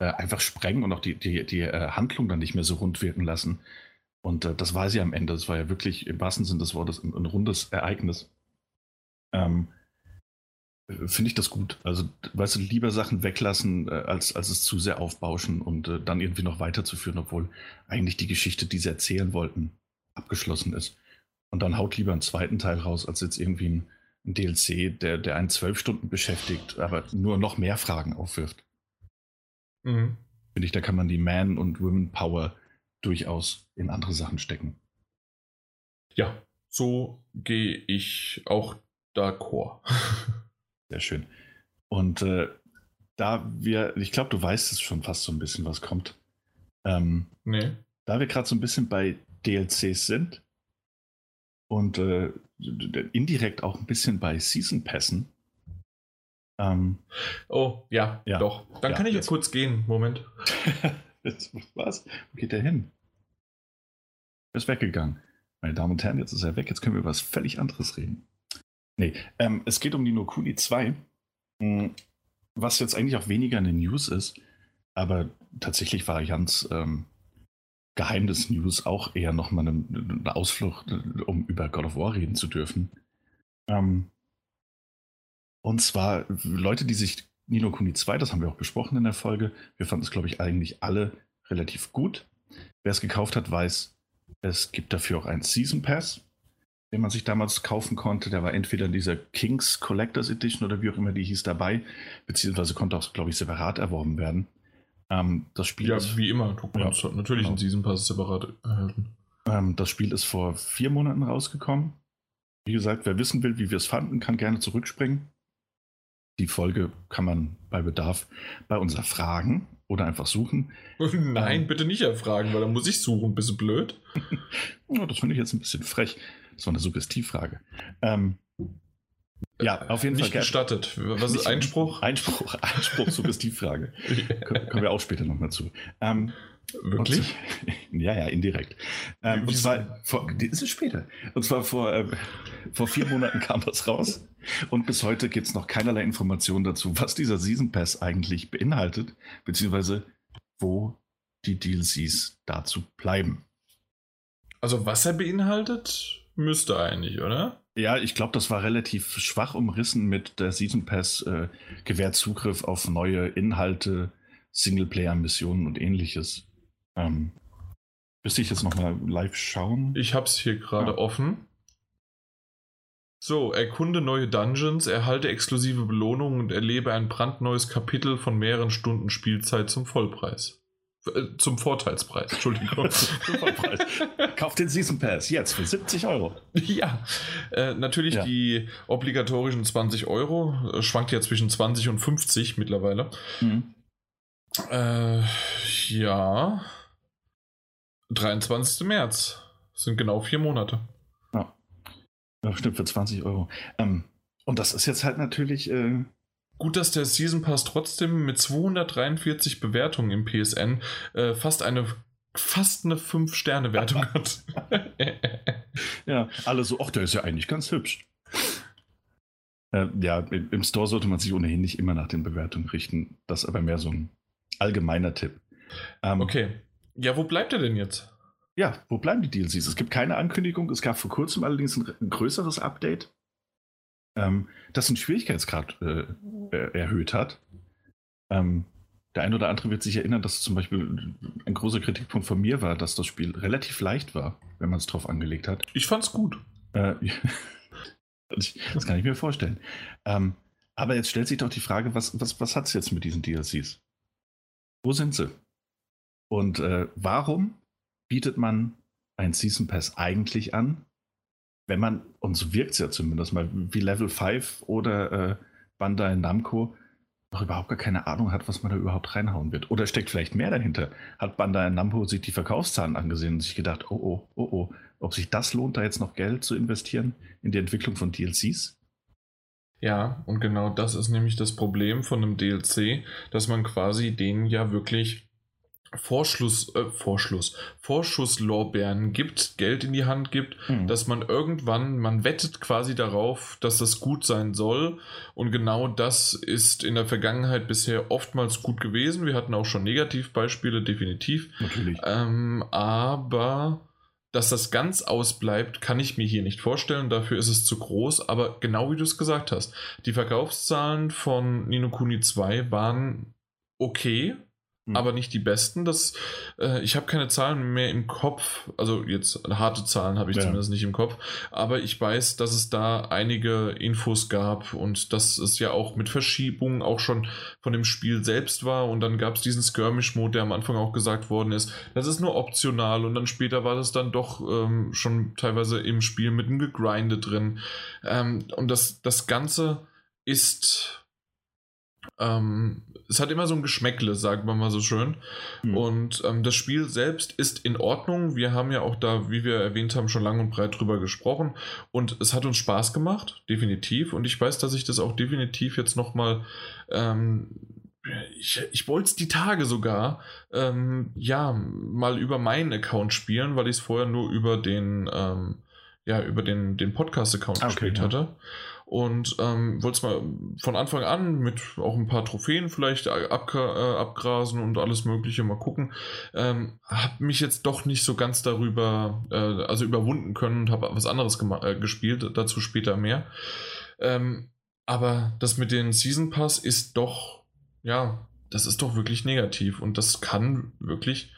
äh, einfach sprengen und auch die, die, die äh, Handlung dann nicht mehr so rund wirken lassen. Und äh, das war sie am Ende. Das war ja wirklich im wahrsten Sinne des Wortes ein, ein rundes Ereignis. Ähm, finde ich das gut. Also, weißt du, lieber Sachen weglassen, äh, als, als es zu sehr aufbauschen und äh, dann irgendwie noch weiterzuführen, obwohl eigentlich die Geschichte, die sie erzählen wollten, abgeschlossen ist. Und dann haut lieber einen zweiten Teil raus, als jetzt irgendwie ein, ein DLC, der, der einen zwölf Stunden beschäftigt, aber nur noch mehr Fragen aufwirft. Mhm. Finde ich, da kann man die Man- und Women-Power durchaus in andere Sachen stecken. Ja, so gehe ich auch d'accord. Sehr schön. Und äh, da wir, ich glaube, du weißt es schon fast so ein bisschen, was kommt. Ähm, nee. Da wir gerade so ein bisschen bei DLCs sind und äh, indirekt auch ein bisschen bei Season Passen. Ähm, oh, ja, ja, doch. Dann ja, kann ich jetzt kurz gehen. Moment. was? Wo geht der hin? Er ist weggegangen. Meine Damen und Herren, jetzt ist er weg. Jetzt können wir über was völlig anderes reden. Nee, ähm, es geht um die Nokuni 2, hm, was jetzt eigentlich auch weniger eine News ist, aber tatsächlich war Jans ähm, Geheimnis-News auch eher nochmal eine, eine Ausflucht, um über God of War reden zu dürfen. Ähm, und zwar Leute, die sich Nino Kuni 2, das haben wir auch besprochen in der Folge, wir fanden es, glaube ich, eigentlich alle relativ gut. Wer es gekauft hat, weiß, es gibt dafür auch einen Season Pass. Den man sich damals kaufen konnte. Der war entweder in dieser Kings Collectors Edition oder wie auch immer die hieß dabei, beziehungsweise konnte auch, glaube ich, separat erworben werden. Ähm, das Spiel Ja, ist, wie immer. Du kannst halt natürlich genau. einen Season Pass separat erhalten. ähm, das Spiel ist vor vier Monaten rausgekommen. Wie gesagt, wer wissen will, wie wir es fanden, kann gerne zurückspringen. Die Folge kann man bei Bedarf bei uns erfragen oder einfach suchen. Nein, bitte nicht erfragen, weil dann muss ich suchen. Bist du blöd? Ja, das finde ich jetzt ein bisschen frech. Das war eine Suggestivfrage. Ähm, ja, auf jeden Nicht Fall. gestattet. Was ist Einspruch? Einspruch, Einspruch, Suggestivfrage. Ko- Kommen wir auch später nochmal zu. Ähm, Wirklich? Und, ja, ja, indirekt. Ähm, und zwar, vor, ist es später. Und zwar vor, äh, vor vier Monaten kam das raus. Und bis heute gibt es noch keinerlei Informationen dazu, was dieser Season Pass eigentlich beinhaltet, beziehungsweise wo die DLCs dazu bleiben. Also, was er beinhaltet, müsste eigentlich, oder? Ja, ich glaube, das war relativ schwach umrissen mit der Season Pass, äh, gewährt Zugriff auf neue Inhalte, Singleplayer-Missionen und ähnliches. Ähm, müsste ich jetzt nochmal live schauen? Ich hab's hier gerade Ja. offen. So, erkunde neue Dungeons, erhalte exklusive Belohnungen und erlebe ein brandneues Kapitel von mehreren Stunden Spielzeit zum Vollpreis. Äh, zum Vorteilspreis, Entschuldigung. Vollpreis. Kauf den Season Pass jetzt für 70 Euro. ja, äh, natürlich Ja. die obligatorischen 20 Euro, äh, schwankt ja zwischen 20 und 50 mittlerweile. Mhm. Äh, ja. 23. März. Sind genau vier Monate. Ja, stimmt, für 20 Euro. Ähm, und das ist jetzt halt natürlich. Gut, dass der Season Pass trotzdem mit 243 Bewertungen im PSN äh, fast eine fast eine 5-Sterne-Wertung hat. ja, alle so, ach, der ist ja eigentlich ganz hübsch. Äh, ja, im im Store sollte man sich ohnehin nicht immer nach den Bewertungen richten. Das ist aber mehr so ein allgemeiner Tipp. Ähm, okay. Ja, wo bleibt er denn jetzt? Ja, wo bleiben die DLCs? Es gibt keine Ankündigung. Es gab vor kurzem allerdings ein, ein größeres Update, ähm, das den Schwierigkeitsgrad äh, äh, erhöht hat. Ähm, der ein oder andere wird sich erinnern, dass zum Beispiel ein großer Kritikpunkt von mir war, dass das Spiel relativ leicht war, wenn man es drauf angelegt hat. Ich fand's gut. Äh, das kann ich mir vorstellen. Ähm, aber jetzt stellt sich doch die Frage, was, was, was hat es jetzt mit diesen DLCs? Wo sind sie? Und äh, warum bietet man ein Season Pass eigentlich an, wenn man, und so wirkt es ja zumindest mal, wie Level 5 oder äh, Bandai Namco noch überhaupt gar keine Ahnung hat, was man da überhaupt reinhauen wird. Oder steckt vielleicht mehr dahinter? Hat Bandai Namco sich die Verkaufszahlen angesehen und sich gedacht, oh oh, oh oh, ob sich das lohnt, da jetzt noch Geld zu investieren in die Entwicklung von DLCs? Ja, und genau das ist nämlich das Problem von einem DLC, dass man quasi denen ja wirklich Vorschluss, äh, Vorschluss, Vorschusslorbeeren gibt, Geld in die Hand gibt, Hm. dass man irgendwann, man wettet quasi darauf, dass das gut sein soll. Und genau das ist in der Vergangenheit bisher oftmals gut gewesen. Wir hatten auch schon Negativbeispiele, definitiv. Natürlich. Ähm, aber dass das ganz ausbleibt, kann ich mir hier nicht vorstellen. Dafür ist es zu groß. Aber genau wie du es gesagt hast, die Verkaufszahlen von Nino Kuni 2 waren okay, Hm. aber nicht die besten. Das, äh, ich habe keine Zahlen mehr im Kopf. Also jetzt harte Zahlen habe ich Ja. zumindest nicht im Kopf. Aber ich weiß, dass es da einige Infos gab und dass es ja auch mit Verschiebungen auch schon von dem Spiel selbst war. Und dann gab es diesen Skirmish-Mode, der am Anfang auch gesagt worden ist. Das ist nur optional. Und dann später war das dann doch ähm, schon teilweise im Spiel mit einem Gegrinde drin. Ähm, und das, das Ganze ist. Ähm, es hat immer so ein Geschmäckle, sagen wir mal so schön. Hm. Und ähm, das Spiel selbst ist in Ordnung. Wir haben ja auch da, wie wir erwähnt haben, schon lang und breit drüber gesprochen. Und es hat uns Spaß gemacht, definitiv. Und ich weiß, dass ich das auch definitiv jetzt nochmal. Ähm, ich, ich wollte es die Tage sogar, ähm, ja, mal über meinen Account spielen, weil ich es vorher nur über den, ähm, ja, über den, den Podcast-Account Ah, okay, gespielt ja. hatte. Und ähm, wollte es mal von Anfang an mit auch ein paar Trophäen vielleicht abgra äh, abgrasen und alles Mögliche mal gucken. Ähm, habe mich jetzt doch nicht so ganz darüber, äh, also überwunden können und habe was anderes äh, gespielt, dazu später mehr. Ähm, aber das mit den Season Pass ist doch, ja, das ist doch wirklich negativ und das kann wirklich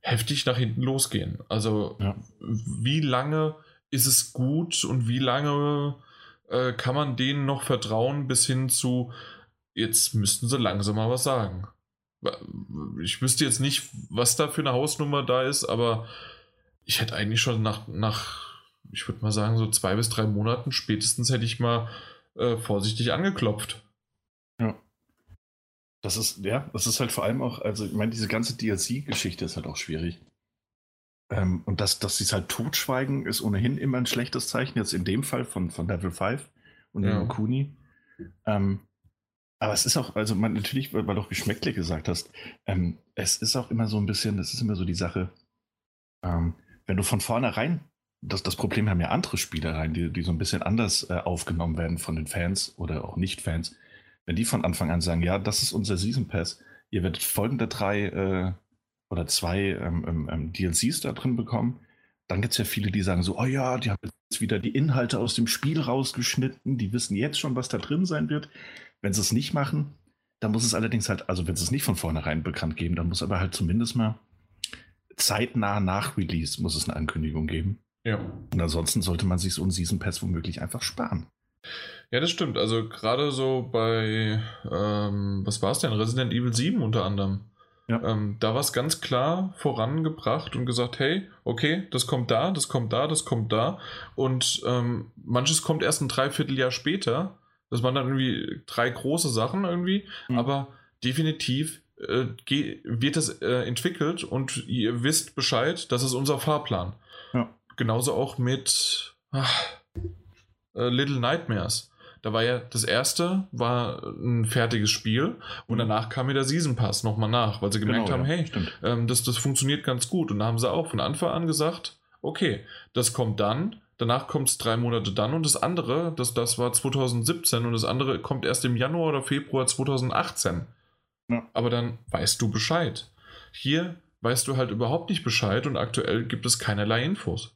heftig nach hinten losgehen. Also, Ja. wie lange ist es gut und wie lange äh, kann man denen noch vertrauen bis hin zu, jetzt müssten sie langsam mal was sagen. Ich wüsste jetzt nicht, was da für eine Hausnummer da ist, aber ich hätte eigentlich schon nach, nach ich würde mal sagen, so zwei bis drei Monaten spätestens hätte ich mal äh, vorsichtig angeklopft. Ja. Das ist, ja, das ist halt vor allem auch, also ich meine, diese ganze DLC-Geschichte ist halt auch schwierig. Ähm, und dass, dass sie es halt totschweigen, ist ohnehin immer ein schlechtes Zeichen. Jetzt in dem Fall von, von Level 5 und ja. Kuni. Ähm, aber es ist auch, also man natürlich, weil du auch geschmäcklich gesagt hast, ähm, es ist auch immer so ein bisschen, das ist immer so die Sache, ähm, wenn du von vornherein, das, das Problem haben ja andere Spielereien, die, die so ein bisschen anders äh, aufgenommen werden von den Fans oder auch Nicht-Fans, wenn die von Anfang an sagen, ja, das ist unser Season Pass, ihr werdet folgende drei äh, oder zwei ähm, ähm, ähm DLCs da drin bekommen, dann gibt es ja viele, die sagen so, oh ja, die haben jetzt wieder die Inhalte aus dem Spiel rausgeschnitten, die wissen jetzt schon, was da drin sein wird. Wenn sie es nicht machen, dann muss es allerdings halt, also wenn sie es nicht von vornherein bekannt geben, dann muss aber halt zumindest mal zeitnah nach Release muss es eine Ankündigung geben. Ja. Und ansonsten sollte man sich so ein Season Pass womöglich einfach sparen. Ja, das stimmt. Also gerade so bei, ähm, was war es denn? Resident Evil 7 unter anderem. Ja. Ähm, da war es ganz klar vorangebracht und gesagt, hey, okay, das kommt da, das kommt da, das kommt da. Und ähm, manches kommt erst ein Dreivierteljahr später. Das waren dann irgendwie drei große Sachen irgendwie, mhm. aber definitiv äh, wird es äh, entwickelt und ihr wisst Bescheid, das ist unser Fahrplan. Ja. Genauso auch mit ach, äh, Little Nightmares. Da war ja das erste war ein fertiges Spiel und mhm. danach kam mir der Season Pass nochmal nach, weil sie gemerkt genau, haben, ja, hey, ähm, das, das funktioniert ganz gut. Und da haben sie auch von Anfang an gesagt, okay, das kommt dann, Danach kommt es drei Monate dann und das andere, das, das war 2017 und das andere kommt erst im Januar oder Februar 2018. Ja. Aber dann weißt du Bescheid. Hier weißt du halt überhaupt nicht Bescheid und aktuell gibt es keinerlei Infos.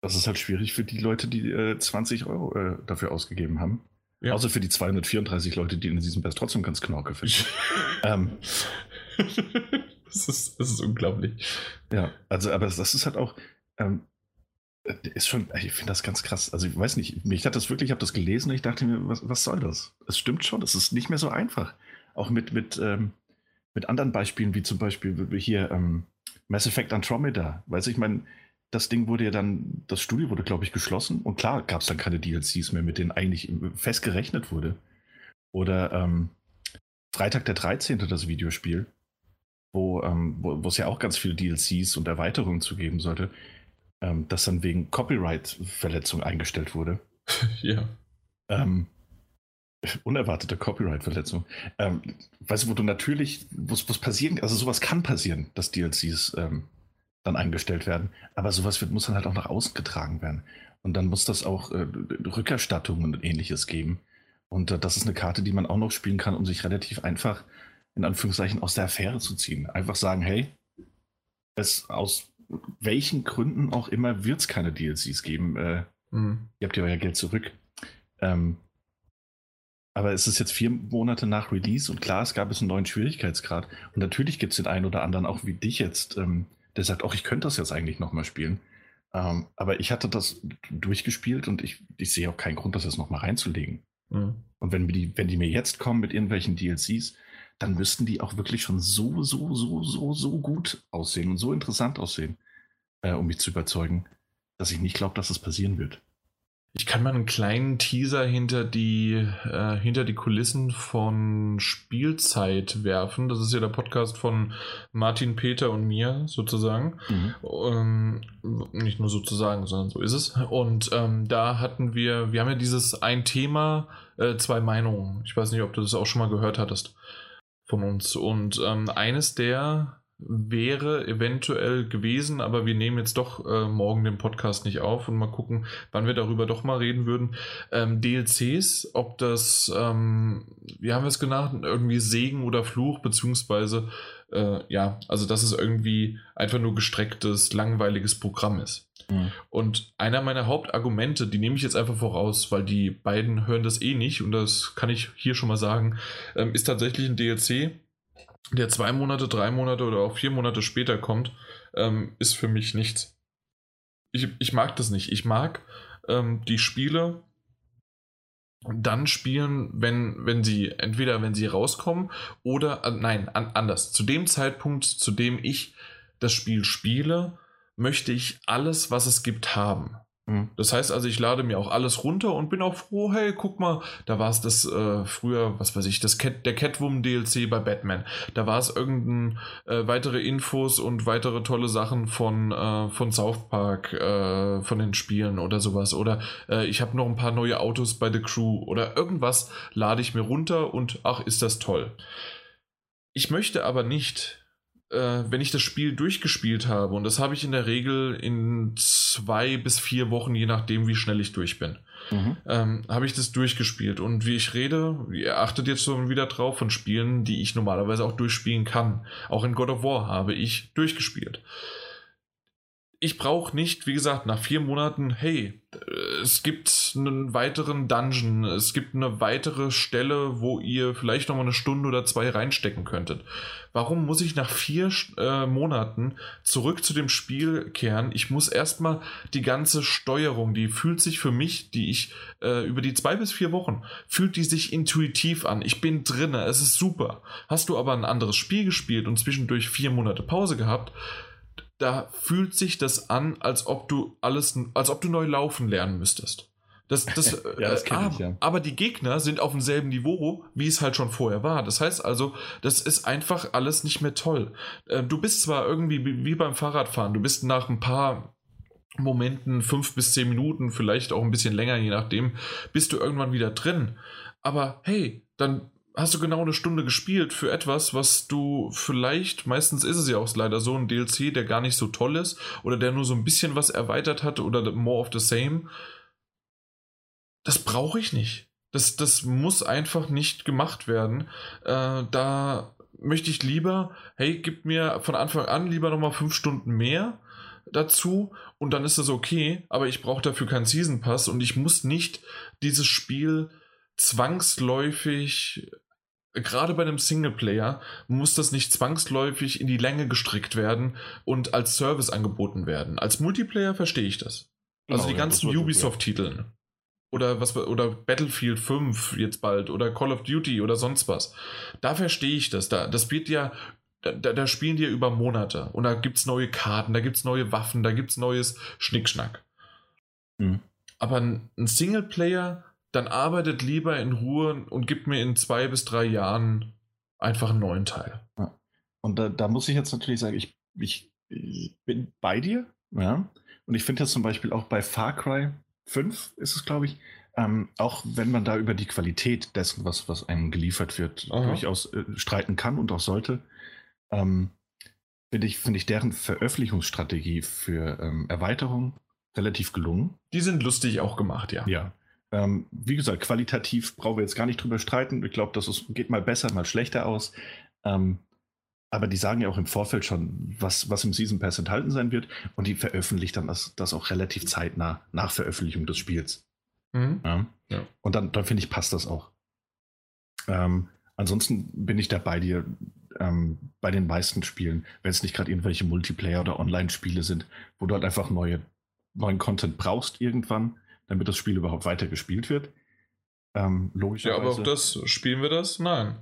Das ist halt schwierig für die Leute, die äh, 20 Euro äh, dafür ausgegeben haben. Ja. Außer für die 234 Leute, die in diesem Best trotzdem ganz knorke finden. ähm. das, ist, das ist unglaublich. Ja, also, aber das ist halt auch, ähm, ist schon, ich finde das ganz krass. Also ich weiß nicht, mich hat das wirklich, ich habe das gelesen und ich dachte mir, was, was soll das? Es stimmt schon, es ist nicht mehr so einfach. Auch mit, mit, ähm, mit anderen Beispielen, wie zum Beispiel hier ähm, Mass Effect Andromeda. Weiß ich, ich meine, das Ding wurde ja dann, das Studio wurde, glaube ich, geschlossen und klar gab es dann keine DLCs mehr, mit denen eigentlich fest gerechnet wurde. Oder ähm, Freitag der 13. das Videospiel, wo ähm, wo es ja auch ganz viele DLCs und Erweiterungen zu geben sollte ähm, das dann wegen Copyright-Verletzung eingestellt wurde. ja. Ähm, unerwartete Copyright-Verletzung. Ähm, weißt du, wo du natürlich, wo es passieren, also sowas kann passieren, dass DLCs ähm, dann eingestellt werden, aber sowas wird, muss dann halt auch nach außen getragen werden. Und dann muss das auch äh, Rückerstattungen und ähnliches geben. Und äh, das ist eine Karte, die man auch noch spielen kann, um sich relativ einfach, in Anführungszeichen, aus der Affäre zu ziehen. Einfach sagen, hey, es aus welchen Gründen auch immer wird es keine DLCs geben. Äh, mhm. Ihr habt ja euer Geld zurück. Ähm, aber es ist jetzt vier Monate nach Release und klar, es gab es einen neuen Schwierigkeitsgrad. Und natürlich gibt es den einen oder anderen, auch wie dich jetzt, ähm, der sagt, auch ich könnte das jetzt eigentlich nochmal spielen. Ähm, aber ich hatte das durchgespielt und ich, ich sehe auch keinen Grund, das jetzt nochmal reinzulegen. Mhm. Und wenn die, wenn die mir jetzt kommen mit irgendwelchen DLCs, dann müssten die auch wirklich schon so, so, so, so, so gut aussehen und so interessant aussehen, äh, um mich zu überzeugen, dass ich nicht glaube, dass es das passieren wird. Ich kann mal einen kleinen Teaser hinter die, äh, hinter die Kulissen von Spielzeit werfen. Das ist ja der Podcast von Martin, Peter und mir sozusagen. Mhm. Ähm, nicht nur sozusagen, sondern so ist es. Und ähm, da hatten wir, wir haben ja dieses ein Thema, äh, zwei Meinungen. Ich weiß nicht, ob du das auch schon mal gehört hattest von uns. Und ähm, eines der wäre eventuell gewesen, aber wir nehmen jetzt doch äh, morgen den Podcast nicht auf und mal gucken, wann wir darüber doch mal reden würden. Ähm, DLCs, ob das, ähm, wie haben wir es genannt, irgendwie Segen oder Fluch, beziehungsweise, äh, ja, also dass es irgendwie einfach nur gestrecktes, langweiliges Programm ist. Mhm. Und einer meiner Hauptargumente, die nehme ich jetzt einfach voraus, weil die beiden hören das eh nicht und das kann ich hier schon mal sagen, ähm, ist tatsächlich ein DLC, der zwei Monate, drei Monate oder auch vier Monate später kommt, ähm, ist für mich nichts. Ich, ich mag das nicht. Ich mag ähm, die Spiele dann spielen, wenn, wenn sie, entweder wenn sie rauskommen oder, äh, nein, an, anders. Zu dem Zeitpunkt, zu dem ich das Spiel spiele, möchte ich alles, was es gibt, haben. Mhm. Das heißt also, ich lade mir auch alles runter und bin auch froh, hey, guck mal, da war es das äh, früher, was weiß ich, das Cat, der Catwoman DLC bei Batman. Da war es irgendein äh, weitere Infos und weitere tolle Sachen von, äh, von South Park, äh, von den Spielen oder sowas. Oder äh, ich habe noch ein paar neue Autos bei The Crew oder irgendwas lade ich mir runter und ach, ist das toll. Ich möchte aber nicht äh, wenn ich das Spiel durchgespielt habe, und das habe ich in der Regel in zwei bis vier Wochen, je nachdem, wie schnell ich durch bin, mhm. ähm, habe ich das durchgespielt. Und wie ich rede, ihr achtet jetzt schon wieder drauf von Spielen, die ich normalerweise auch durchspielen kann. Auch in God of War habe ich durchgespielt ich brauche nicht, wie gesagt, nach vier Monaten, hey, es gibt einen weiteren Dungeon, es gibt eine weitere Stelle, wo ihr vielleicht nochmal eine Stunde oder zwei reinstecken könntet. Warum muss ich nach vier äh, Monaten zurück zu dem Spiel kehren? Ich muss erstmal die ganze Steuerung, die fühlt sich für mich, die ich äh, über die zwei bis vier Wochen, fühlt die sich intuitiv an. Ich bin drinne, es ist super. Hast du aber ein anderes Spiel gespielt und zwischendurch vier Monate Pause gehabt, da fühlt sich das an, als ob du alles, als ob du neu laufen lernen müsstest. Das, das, ja, das äh, ich, ja. Aber die Gegner sind auf demselben Niveau, wie es halt schon vorher war. Das heißt also, das ist einfach alles nicht mehr toll. Äh, du bist zwar irgendwie wie beim Fahrradfahren, du bist nach ein paar Momenten, fünf bis zehn Minuten, vielleicht auch ein bisschen länger, je nachdem, bist du irgendwann wieder drin. Aber hey, dann hast du genau eine Stunde gespielt für etwas, was du vielleicht, meistens ist es ja auch leider so, ein DLC, der gar nicht so toll ist oder der nur so ein bisschen was erweitert hat oder more of the same. Das brauche ich nicht. Das, das muss einfach nicht gemacht werden. Äh, da möchte ich lieber, hey, gib mir von Anfang an lieber nochmal fünf Stunden mehr dazu und dann ist das okay, aber ich brauche dafür keinen Season Pass und ich muss nicht dieses Spiel zwangsläufig gerade bei einem Singleplayer muss das nicht zwangsläufig in die Länge gestrickt werden und als Service angeboten werden. Als Multiplayer verstehe ich das. Also genau, die ganzen ja, Ubisoft-Titeln. Oder was oder Battlefield 5 jetzt bald oder Call of Duty oder sonst was. Da verstehe ich das. Da, das wird ja. Da, da spielen die ja über Monate. Und da gibt es neue Karten, da gibt es neue Waffen, da gibt es neues Schnickschnack. Mhm. Aber ein Singleplayer dann arbeitet lieber in Ruhe und gibt mir in zwei bis drei Jahren einfach einen neuen Teil. Ja. Und da, da, muss ich jetzt natürlich sagen, ich, ich, ich bin bei dir. Ja. Und ich finde das zum Beispiel auch bei Far Cry 5 ist es, glaube ich, ähm, auch wenn man da über die Qualität dessen, was, was einem geliefert wird, Aha. durchaus äh, streiten kann und auch sollte, ähm, finde ich, find ich deren Veröffentlichungsstrategie für ähm, Erweiterung relativ gelungen. Die sind lustig auch gemacht, ja. Ja. Ähm, wie gesagt, qualitativ brauchen wir jetzt gar nicht drüber streiten. Ich glaube, das ist, geht mal besser, mal schlechter aus. Ähm, aber die sagen ja auch im Vorfeld schon, was, was im Season Pass enthalten sein wird. Und die veröffentlicht dann das, das auch relativ zeitnah nach Veröffentlichung des Spiels. Mhm. Ja. Ja. Und dann, dann finde ich, passt das auch. Ähm, ansonsten bin ich da bei dir ähm, bei den meisten Spielen, wenn es nicht gerade irgendwelche Multiplayer- oder Online-Spiele sind, wo du halt einfach neue, neuen Content brauchst irgendwann damit das Spiel überhaupt weiter gespielt wird. Ähm, logischerweise. Ja, aber auch das, spielen wir das? Nein.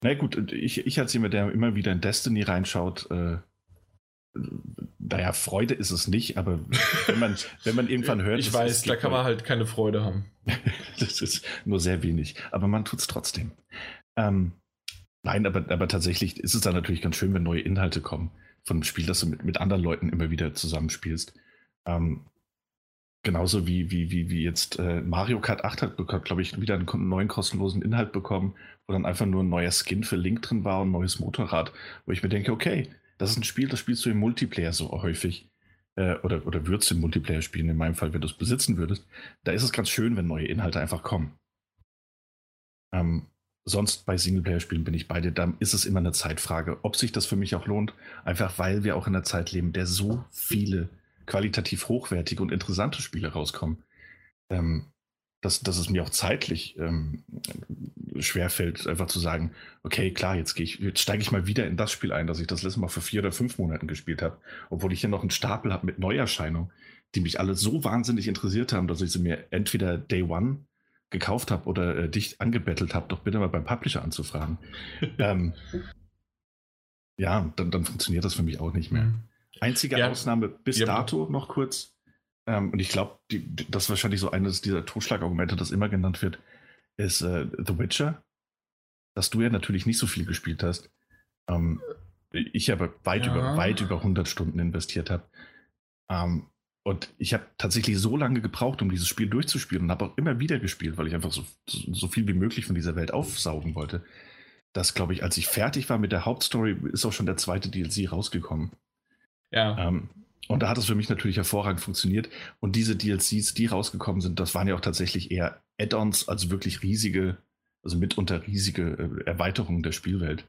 Na gut, ich, ich als jemand, der immer wieder in Destiny reinschaut, äh, naja, Freude ist es nicht, aber wenn man, wenn man irgendwann hört. Ich weiß, da kann man halt keine Freude haben. das ist nur sehr wenig, aber man tut es trotzdem. Ähm, nein, aber, aber tatsächlich ist es dann natürlich ganz schön, wenn neue Inhalte kommen von einem Spiel, das du mit, mit anderen Leuten immer wieder zusammenspielst. Ähm, Genauso wie, wie, wie, wie jetzt äh, Mario Kart 8 hat, glaube ich, wieder einen neuen kostenlosen Inhalt bekommen, wo dann einfach nur ein neuer Skin für Link drin war und ein neues Motorrad, wo ich mir denke, okay, das ist ein Spiel, das spielst du im Multiplayer so häufig. Äh, oder, oder würdest du im Multiplayer spielen, in meinem Fall, wenn du es besitzen würdest. Da ist es ganz schön, wenn neue Inhalte einfach kommen. Ähm, sonst bei Singleplayer-Spielen bin ich bei dir. Da ist es immer eine Zeitfrage, ob sich das für mich auch lohnt. Einfach weil wir auch in einer Zeit leben, der so viele qualitativ hochwertige und interessante Spiele rauskommen, ähm, dass, dass es mir auch zeitlich ähm, schwerfällt, einfach zu sagen, okay, klar, jetzt, ich, jetzt steige ich mal wieder in das Spiel ein, das ich das letzte Mal vor vier oder fünf Monaten gespielt habe, obwohl ich hier noch einen Stapel habe mit Neuerscheinungen, die mich alle so wahnsinnig interessiert haben, dass ich sie mir entweder Day One gekauft habe oder äh, dich angebettelt habe, doch bitte mal beim Publisher anzufragen. ähm, ja, dann, dann, funktioniert das für mich auch nicht mehr. Mhm. Einzige ja. Ausnahme bis ja. dato noch kurz, ähm, und ich glaube, das ist wahrscheinlich so eines dieser Totschlagargumente, das immer genannt wird, ist äh, The Witcher, dass du ja natürlich nicht so viel gespielt hast. Ähm, ich aber weit, ja. über, weit über 100 Stunden investiert habe. Ähm, und ich habe tatsächlich so lange gebraucht, um dieses Spiel durchzuspielen und habe auch immer wieder gespielt, weil ich einfach so, so viel wie möglich von dieser Welt aufsaugen wollte. Dass, glaube ich, als ich fertig war mit der Hauptstory, ist auch schon der zweite DLC rausgekommen. Ja. Ähm, und da hat es für mich natürlich hervorragend funktioniert. Und diese DLCs, die rausgekommen sind, das waren ja auch tatsächlich eher Add-ons als wirklich riesige, also mitunter riesige äh, Erweiterungen der Spielwelt.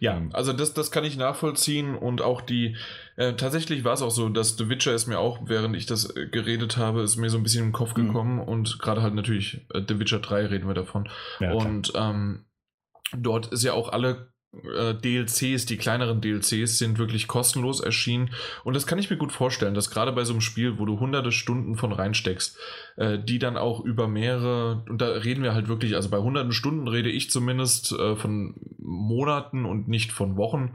Ja, ähm. also das, das kann ich nachvollziehen und auch die, äh, tatsächlich war es auch so, dass The Witcher ist mir auch, während ich das äh, geredet habe, ist mir so ein bisschen im Kopf mhm. gekommen mhm. und gerade halt natürlich äh, The Witcher 3 reden wir davon. Ja, und ähm, dort ist ja auch alle äh, DLCs, die kleineren DLCs sind wirklich kostenlos erschienen. Und das kann ich mir gut vorstellen, dass gerade bei so einem Spiel, wo du hunderte Stunden von reinsteckst, äh, die dann auch über mehrere, und da reden wir halt wirklich, also bei hunderten Stunden rede ich zumindest äh, von Monaten und nicht von Wochen.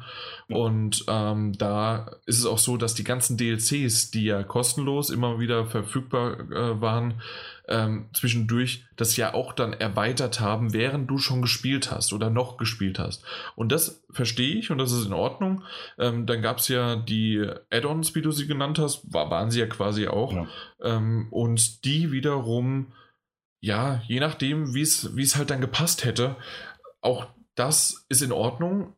Und ähm, da ist es auch so, dass die ganzen DLCs, die ja kostenlos immer wieder verfügbar waren, ähm, zwischendurch das ja auch dann erweitert haben, während du schon gespielt hast oder noch gespielt hast. Und das verstehe ich und das ist in Ordnung. Ähm, dann gab es ja die Add-ons, wie du sie genannt hast, war, waren sie ja quasi auch. Ja. Ähm, und die wiederum, ja, je nachdem, wie es halt dann gepasst hätte, auch das ist in Ordnung.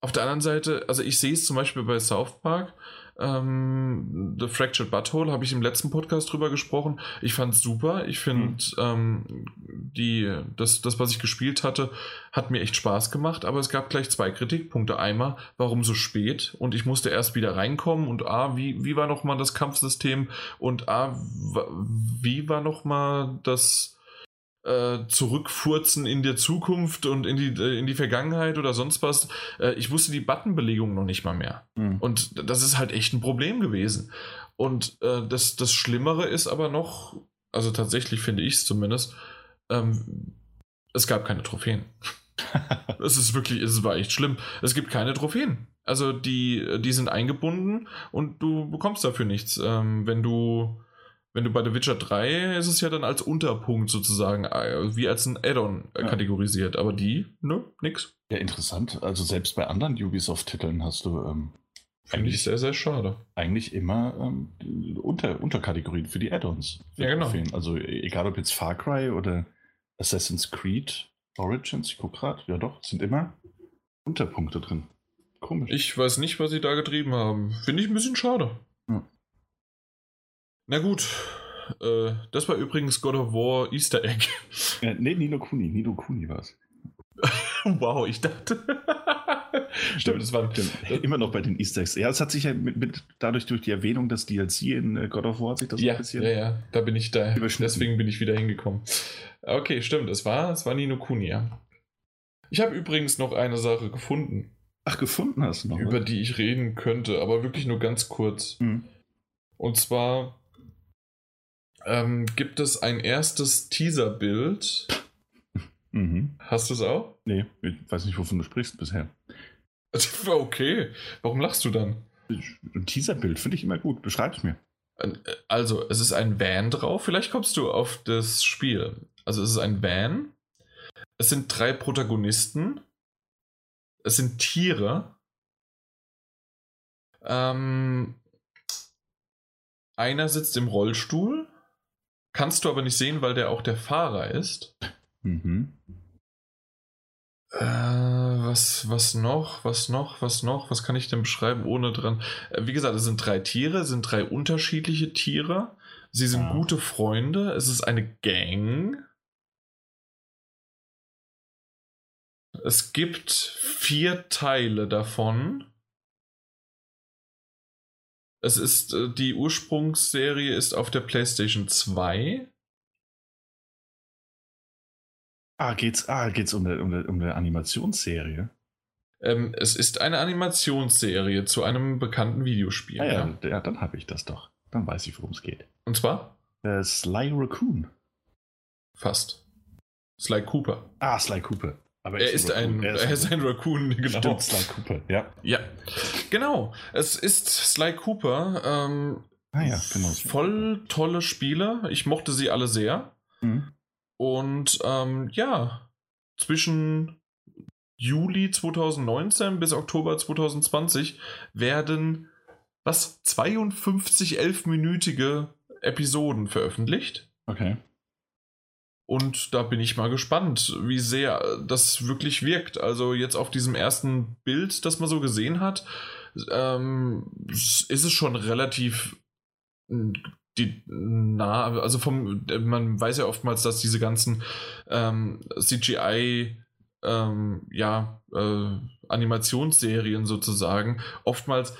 Auf der anderen Seite, also ich sehe es zum Beispiel bei South Park, ähm, The Fractured Butthole habe ich im letzten Podcast drüber gesprochen. Ich fand es super. Ich finde, mhm. ähm, das, das, was ich gespielt hatte, hat mir echt Spaß gemacht. Aber es gab gleich zwei Kritikpunkte. Einmal, warum so spät? Und ich musste erst wieder reinkommen. Und A, wie, wie war nochmal das Kampfsystem? Und A, wie war nochmal das äh, zurückfurzen in der Zukunft und in die, äh, in die Vergangenheit oder sonst was. Äh, ich wusste die Buttonbelegung noch nicht mal mehr. Mhm. Und das ist halt echt ein Problem gewesen. Und äh, das, das Schlimmere ist aber noch, also tatsächlich finde ich es zumindest, ähm, es gab keine Trophäen. Es ist wirklich, es war echt schlimm. Es gibt keine Trophäen. Also die, die sind eingebunden und du bekommst dafür nichts. Ähm, wenn du wenn du bei The Witcher 3 ist es ja dann als Unterpunkt sozusagen, äh, wie als ein Add-on ja. kategorisiert, aber die, ne, nix. Ja, interessant. Also selbst bei anderen Ubisoft-Titeln hast du ähm, Finde ich sehr, sehr schade. Eigentlich immer ähm, Unter Unterkategorien für die Add-ons. Ja, genau. Also egal ob jetzt Far Cry oder Assassin's Creed Origins, ich gucke gerade, ja doch, sind immer Unterpunkte drin. Komisch. Ich weiß nicht, was sie da getrieben haben. Finde ich ein bisschen schade. Ja. Na gut. Äh, das war übrigens God of War Easter Egg. Äh, nee, Nino Kuni. Nino Kuni war es. wow, ich dachte. Stimmt, das war immer noch bei den Easter Eggs. Ja, es hat sich ja mit, mit, dadurch durch die Erwähnung des DLC in äh, God of War hat sich das ja, ein bisschen. Ja, ja, da bin ich da. Deswegen bin ich wieder hingekommen. Okay, stimmt, es war, es war Nino Kuni, ja. Ich habe übrigens noch eine Sache gefunden. Ach, gefunden hast du noch? Über die ich reden könnte, aber wirklich nur ganz kurz. Mhm. Und zwar ähm, gibt es ein erstes Teaser-Bild. Mhm. Hast du es auch? Nee, ich weiß nicht, wovon du sprichst bisher. Okay, warum lachst du dann? Ein Teaser-Bild finde ich immer gut. Beschreib es mir. Also, es ist ein Van drauf. Vielleicht kommst du auf das Spiel. Also, es ist ein Van. Es sind drei Protagonisten. Es sind Tiere. Ähm, einer sitzt im Rollstuhl. Kannst du aber nicht sehen, weil der auch der Fahrer ist. Mhm. Äh, was, was noch? Was noch? Was noch? Was kann ich denn beschreiben ohne dran? Äh, wie gesagt, es sind drei Tiere, es sind drei unterschiedliche Tiere. Sie sind ja. gute Freunde. Es ist eine Gang. Es gibt vier Teile davon. Es ist, äh, die Ursprungsserie ist auf der PlayStation 2. Ah, geht's, ah, geht's um eine, um eine, um eine Animationsserie? Ähm, es ist eine Animationsserie zu einem bekannten Videospiel. Ah, ja, ja. ja dann habe ich das doch. dann weiß ich, worum es geht. Und zwar? Äh, Sly Raccoon. Fast. Sly Cooper. Ah, Sly Cooper. Aber er ist, ein, er, ist er ist ein Raccoon, genau. Stimmt, Sly Cooper, ja. Ja, genau. Es ist Sly Cooper. Ähm, ah ja, genau. Voll tolle Spiele. Ich mochte sie alle sehr. Mhm. Und ähm, ja, zwischen Juli 2019 bis Oktober 2020 werden was 52 elfminütige Episoden veröffentlicht. Okay. Und da bin ich mal gespannt, wie sehr das wirklich wirkt. Also jetzt auf diesem ersten Bild, das man so gesehen hat, ähm, ist es schon relativ die, nah, also vom, man weiß ja oftmals, dass diese ganzen ähm, CGI ähm, ja, äh, Animationsserien sozusagen oftmals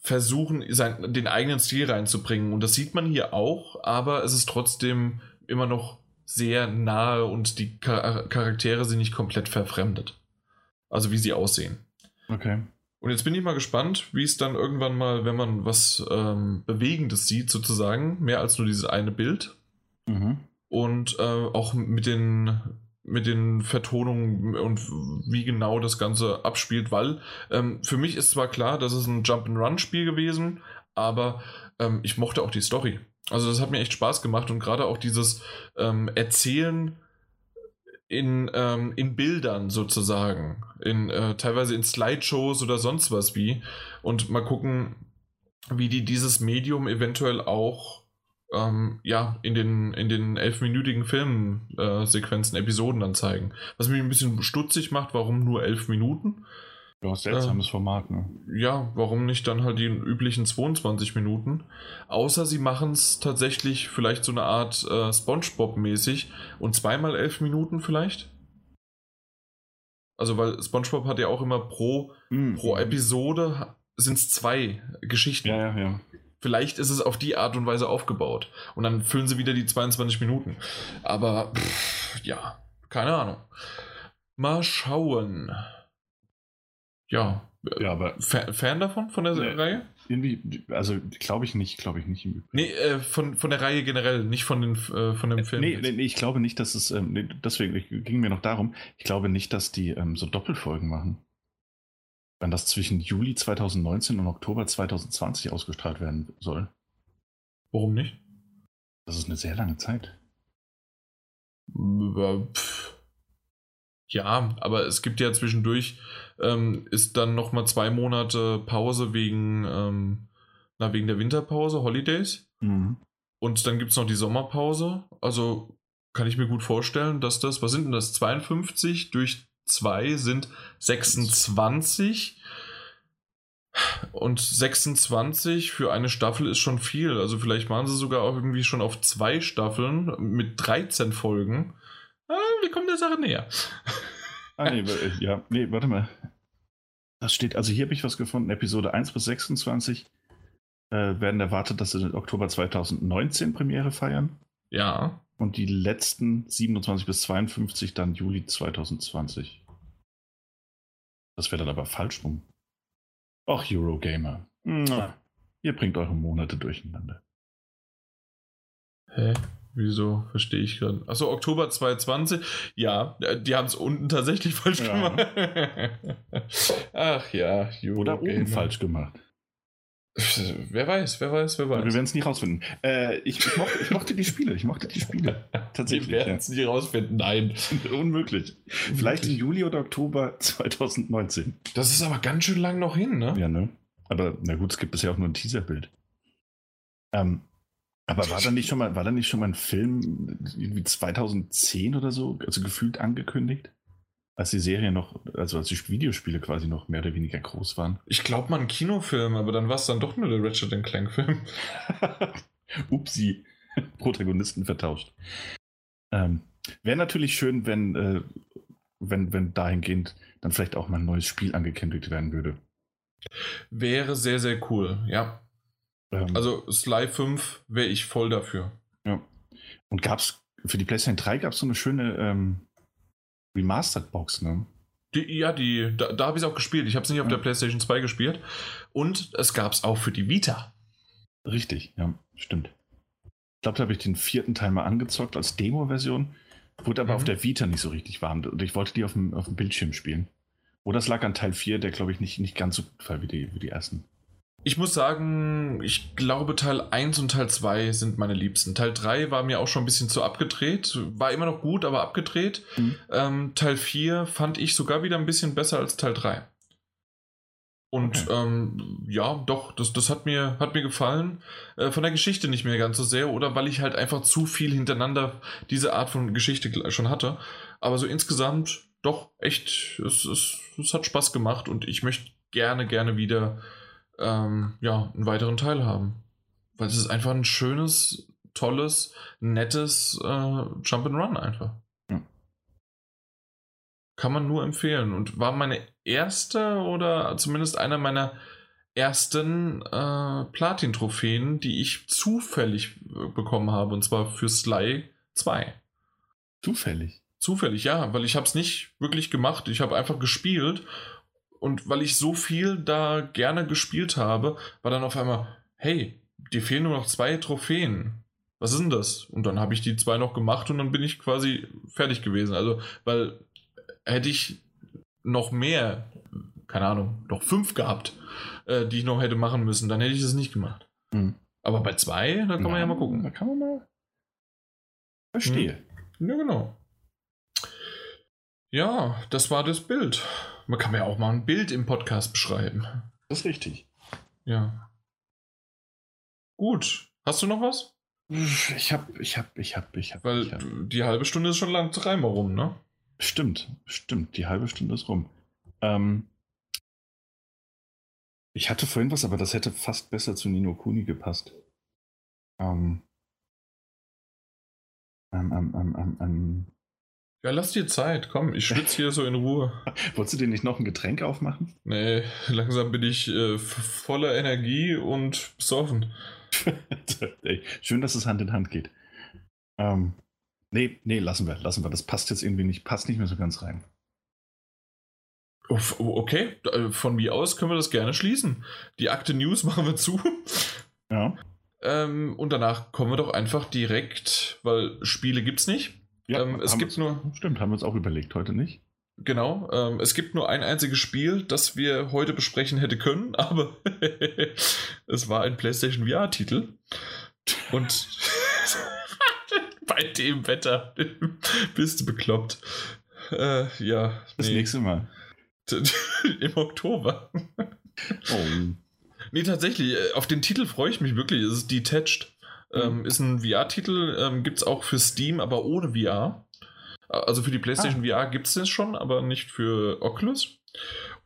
versuchen, sein, den eigenen Stil reinzubringen. Und das sieht man hier auch, aber es ist trotzdem immer noch sehr nahe und die Charaktere sind nicht komplett verfremdet. Also wie sie aussehen. Okay. Und jetzt bin ich mal gespannt, wie es dann irgendwann mal, wenn man was ähm, Bewegendes sieht, sozusagen, mehr als nur dieses eine Bild. Mhm. Und äh, auch mit den, mit den Vertonungen und wie genau das Ganze abspielt, weil ähm, für mich ist zwar klar, das ist ein Jump-and-Run-Spiel gewesen, aber ähm, ich mochte auch die Story. Also das hat mir echt Spaß gemacht und gerade auch dieses ähm, Erzählen in, ähm, in Bildern sozusagen, in, äh, teilweise in Slideshows oder sonst was wie und mal gucken, wie die dieses Medium eventuell auch ähm, ja, in den, in den elfminütigen Filmsequenzen, äh, Episoden dann zeigen. Was mich ein bisschen stutzig macht, warum nur elf Minuten? Ja, seltsames äh, Format, ne? Ja, warum nicht dann halt die üblichen 22 Minuten? Außer sie machen es tatsächlich vielleicht so eine Art äh, Spongebob-mäßig und zweimal elf Minuten vielleicht? Also, weil Spongebob hat ja auch immer pro, mhm. pro Episode sind es zwei Geschichten. Ja, ja, ja. Vielleicht ist es auf die Art und Weise aufgebaut. Und dann füllen sie wieder die 22 Minuten. Aber, pff, ja, keine Ahnung. Mal schauen. Ja. Ja, aber. Fan davon, von der nee, Reihe? Irgendwie, also glaube ich nicht, glaube ich nicht im Übrigen. Nee, äh, von, von der Reihe generell, nicht von, den, äh, von dem Film. Nee, nee, nee, ich glaube nicht, dass es, ähm, nee, deswegen ging mir noch darum, ich glaube nicht, dass die ähm, so Doppelfolgen machen. Wenn das zwischen Juli 2019 und Oktober 2020 ausgestrahlt werden soll. Warum nicht? Das ist eine sehr lange Zeit. Ja, aber es gibt ja zwischendurch, ähm, ist dann nochmal zwei Monate Pause wegen, ähm, na, wegen der Winterpause, Holidays. Mhm. Und dann gibt es noch die Sommerpause. Also kann ich mir gut vorstellen, dass das, was sind denn das? 52 durch 2 sind 26. Und 26 für eine Staffel ist schon viel. Also vielleicht machen sie sogar auch irgendwie schon auf zwei Staffeln mit 13 Folgen. Ah, wir kommen der Sache näher. Ah, nee, ja, nee, warte mal. Das steht, also hier habe ich was gefunden, Episode 1 bis 26 äh, werden erwartet, dass sie in Oktober 2019 Premiere feiern. Ja. Und die letzten 27 bis 52 dann Juli 2020. Das wäre dann aber falsch rum. Ach, Eurogamer. Ihr bringt eure Monate durcheinander. Hä? Wieso? Verstehe ich gerade. Achso, Oktober 2020. Ja, äh, die haben es unten tatsächlich falsch ja. gemacht. Ach ja, Euro Oder oben falsch gemacht. Wer weiß, wer weiß, wer weiß. Wir werden es nie rausfinden. Äh, ich, ich, mochte, ich, mochte, die Spiele, ich mochte die Spiele. Tatsächlich. Wir werden es ja. nie rausfinden, nein. Unmöglich. Vielleicht im Juli oder Oktober 2019. Das ist aber ganz schön lang noch hin, ne? Ja, ne? Aber na gut, es gibt bisher auch nur ein Teaserbild. Ähm, aber war da nicht schon mal, war da nicht schon mal ein Film irgendwie 2010 oder so, also gefühlt angekündigt? Als die Serie noch, also als die Videospiele quasi noch mehr oder weniger groß waren. Ich glaube mal ein Kinofilm, aber dann war es dann doch nur der Ratchet Clank Film. Upsi, Protagonisten vertauscht. Ähm, Wäre natürlich schön, wenn, äh, wenn, wenn dahingehend dann vielleicht auch mal ein neues Spiel angekündigt werden würde. Wäre sehr, sehr cool, ja. Ähm, also Sly 5 wäre ich voll dafür. Ja. Und gab es für die PlayStation 3 gab es so eine schöne ähm, Remastered-Box, ne? Die, ja, die, da, da habe ich es auch gespielt. Ich habe es nicht auf ja. der PlayStation 2 gespielt. Und es gab es auch für die Vita. Richtig, ja, stimmt. Ich glaube, da habe ich den vierten Teil mal angezockt als Demo-Version, wurde aber mhm. auf der Vita nicht so richtig warm und ich wollte die auf dem, auf dem Bildschirm spielen. Oder es lag an Teil 4, der glaube ich nicht, nicht ganz so gut war wie die, wie die ersten. Ich muss sagen, ich glaube Teil 1 und Teil 2 sind meine liebsten. Teil 3 war mir auch schon ein bisschen zu abgedreht. War immer noch gut, aber abgedreht. Mhm. Ähm, Teil 4 fand ich sogar wieder ein bisschen besser als Teil 3. Und okay. ähm, ja, doch, das, das hat, mir, hat mir gefallen. Äh, von der Geschichte nicht mehr ganz so sehr, oder weil ich halt einfach zu viel hintereinander diese Art von Geschichte schon hatte. Aber so insgesamt doch echt, es, es, es hat Spaß gemacht und ich möchte gerne, gerne wieder ähm, ja, einen weiteren Teil haben. Weil es ist einfach ein schönes, tolles, nettes äh, Jump'n'Run einfach. Ja. Kann man nur empfehlen. Und war meine erste oder zumindest einer meiner ersten äh, Platin-Trophäen, die ich zufällig äh, bekommen habe. Und zwar für Sly 2. Zufällig? Zufällig, ja, weil ich habe es nicht wirklich gemacht. Ich habe einfach gespielt und weil ich so viel da gerne gespielt habe, war dann auf einmal, hey, dir fehlen nur noch zwei Trophäen. Was ist denn das? Und dann habe ich die zwei noch gemacht und dann bin ich quasi fertig gewesen. Also, weil hätte ich noch mehr, keine Ahnung, noch fünf gehabt, äh, die ich noch hätte machen müssen, dann hätte ich das nicht gemacht. Mhm. Aber bei zwei, da kann ja, man ja mal gucken. Da kann man mal. Verstehe. Hm. Ja, genau. Ja, das war das Bild. Man kann ja auch mal ein Bild im Podcast beschreiben. Das ist richtig. Ja. Gut. Hast du noch was? Ich hab, ich hab, ich hab, ich hab. Weil ich hab. die halbe Stunde ist schon lang dreimal rum, ne? Stimmt, stimmt. Die halbe Stunde ist rum. Ähm, ich hatte vorhin was, aber das hätte fast besser zu Nino Kuni gepasst. Ähm, ähm, ähm, ähm, ähm, ähm ja, lass dir Zeit. Komm, ich schwitze hier so in Ruhe. Wolltest du dir nicht noch ein Getränk aufmachen? Nee, langsam bin ich äh, voller Energie und besoffen. Schön, dass es Hand in Hand geht. Ähm, nee, nee, lassen wir, lassen wir. Das passt jetzt irgendwie nicht, passt nicht mehr so ganz rein. Okay, äh, von mir aus können wir das gerne schließen. Die Akte News machen wir zu. Ja. Ähm, und danach kommen wir doch einfach direkt, weil Spiele gibt's nicht. Ja, ähm, es gibt nur. Stimmt, haben wir uns auch überlegt, heute nicht. Genau, ähm, es gibt nur ein einziges Spiel, das wir heute besprechen hätte können, aber es war ein PlayStation VR-Titel. Und bei dem Wetter bist du bekloppt. Äh, ja. Das nee. nächste Mal. Im Oktober. Oh. Nee, tatsächlich, äh, auf den Titel freue ich mich wirklich. Es ist Detached. Ähm, mhm. ist ein VR-Titel, ähm, gibt es auch für Steam, aber ohne VR. Also für die PlayStation ah. VR gibt es das schon, aber nicht für Oculus.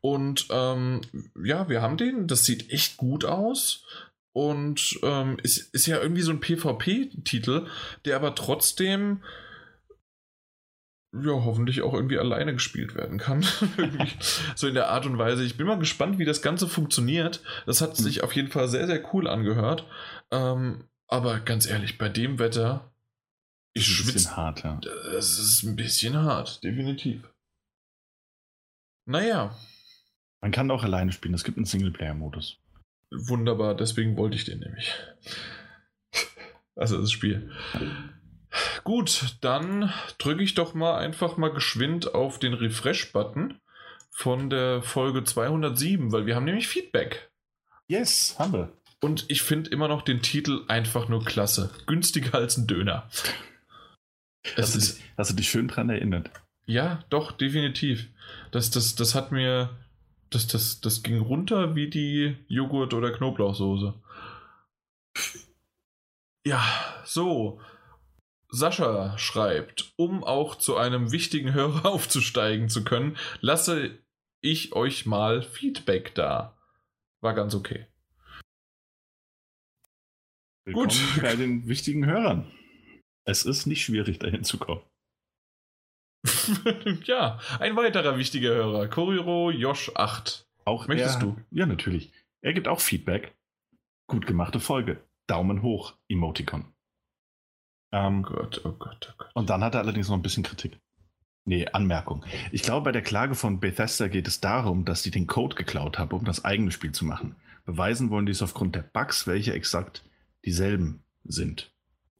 Und ähm, ja, wir haben den. Das sieht echt gut aus. Und ähm, ist, ist ja irgendwie so ein PvP-Titel, der aber trotzdem ja, hoffentlich auch irgendwie alleine gespielt werden kann. so in der Art und Weise. Ich bin mal gespannt, wie das Ganze funktioniert. Das hat mhm. sich auf jeden Fall sehr, sehr cool angehört. Ähm, aber ganz ehrlich, bei dem Wetter, ich schwitze. Hart, ja. Das ist ein bisschen hart, definitiv. Naja. Man kann auch alleine spielen, es gibt einen Singleplayer-Modus. Wunderbar, deswegen wollte ich den nämlich. Also das Spiel. Gut, dann drücke ich doch mal einfach mal geschwind auf den Refresh-Button von der Folge 207, weil wir haben nämlich Feedback. Yes, haben wir. Und ich finde immer noch den Titel einfach nur klasse. Günstiger als ein Döner. Hast, du, ist, hast du dich schön dran erinnert? Ja, doch, definitiv. Das, das, das hat mir. Das, das, das ging runter wie die Joghurt- oder Knoblauchsoße. Ja, so. Sascha schreibt, um auch zu einem wichtigen Hörer aufzusteigen zu können, lasse ich euch mal Feedback da. War ganz okay. Willkommen Gut. bei den wichtigen Hörern. Es ist nicht schwierig, dahin zu kommen. ja, ein weiterer wichtiger Hörer, Koriro Josh 8. Auch Möchtest er, du? Ja, natürlich. Er gibt auch Feedback. Gut gemachte Folge. Daumen hoch, Emoticon. Ähm, oh Gott, oh Gott, oh Gott. Und dann hat er allerdings noch ein bisschen Kritik. Nee, Anmerkung. Ich glaube, bei der Klage von Bethesda geht es darum, dass sie den Code geklaut haben, um das eigene Spiel zu machen. beweisen wollen die es aufgrund der Bugs, welche exakt dieselben sind.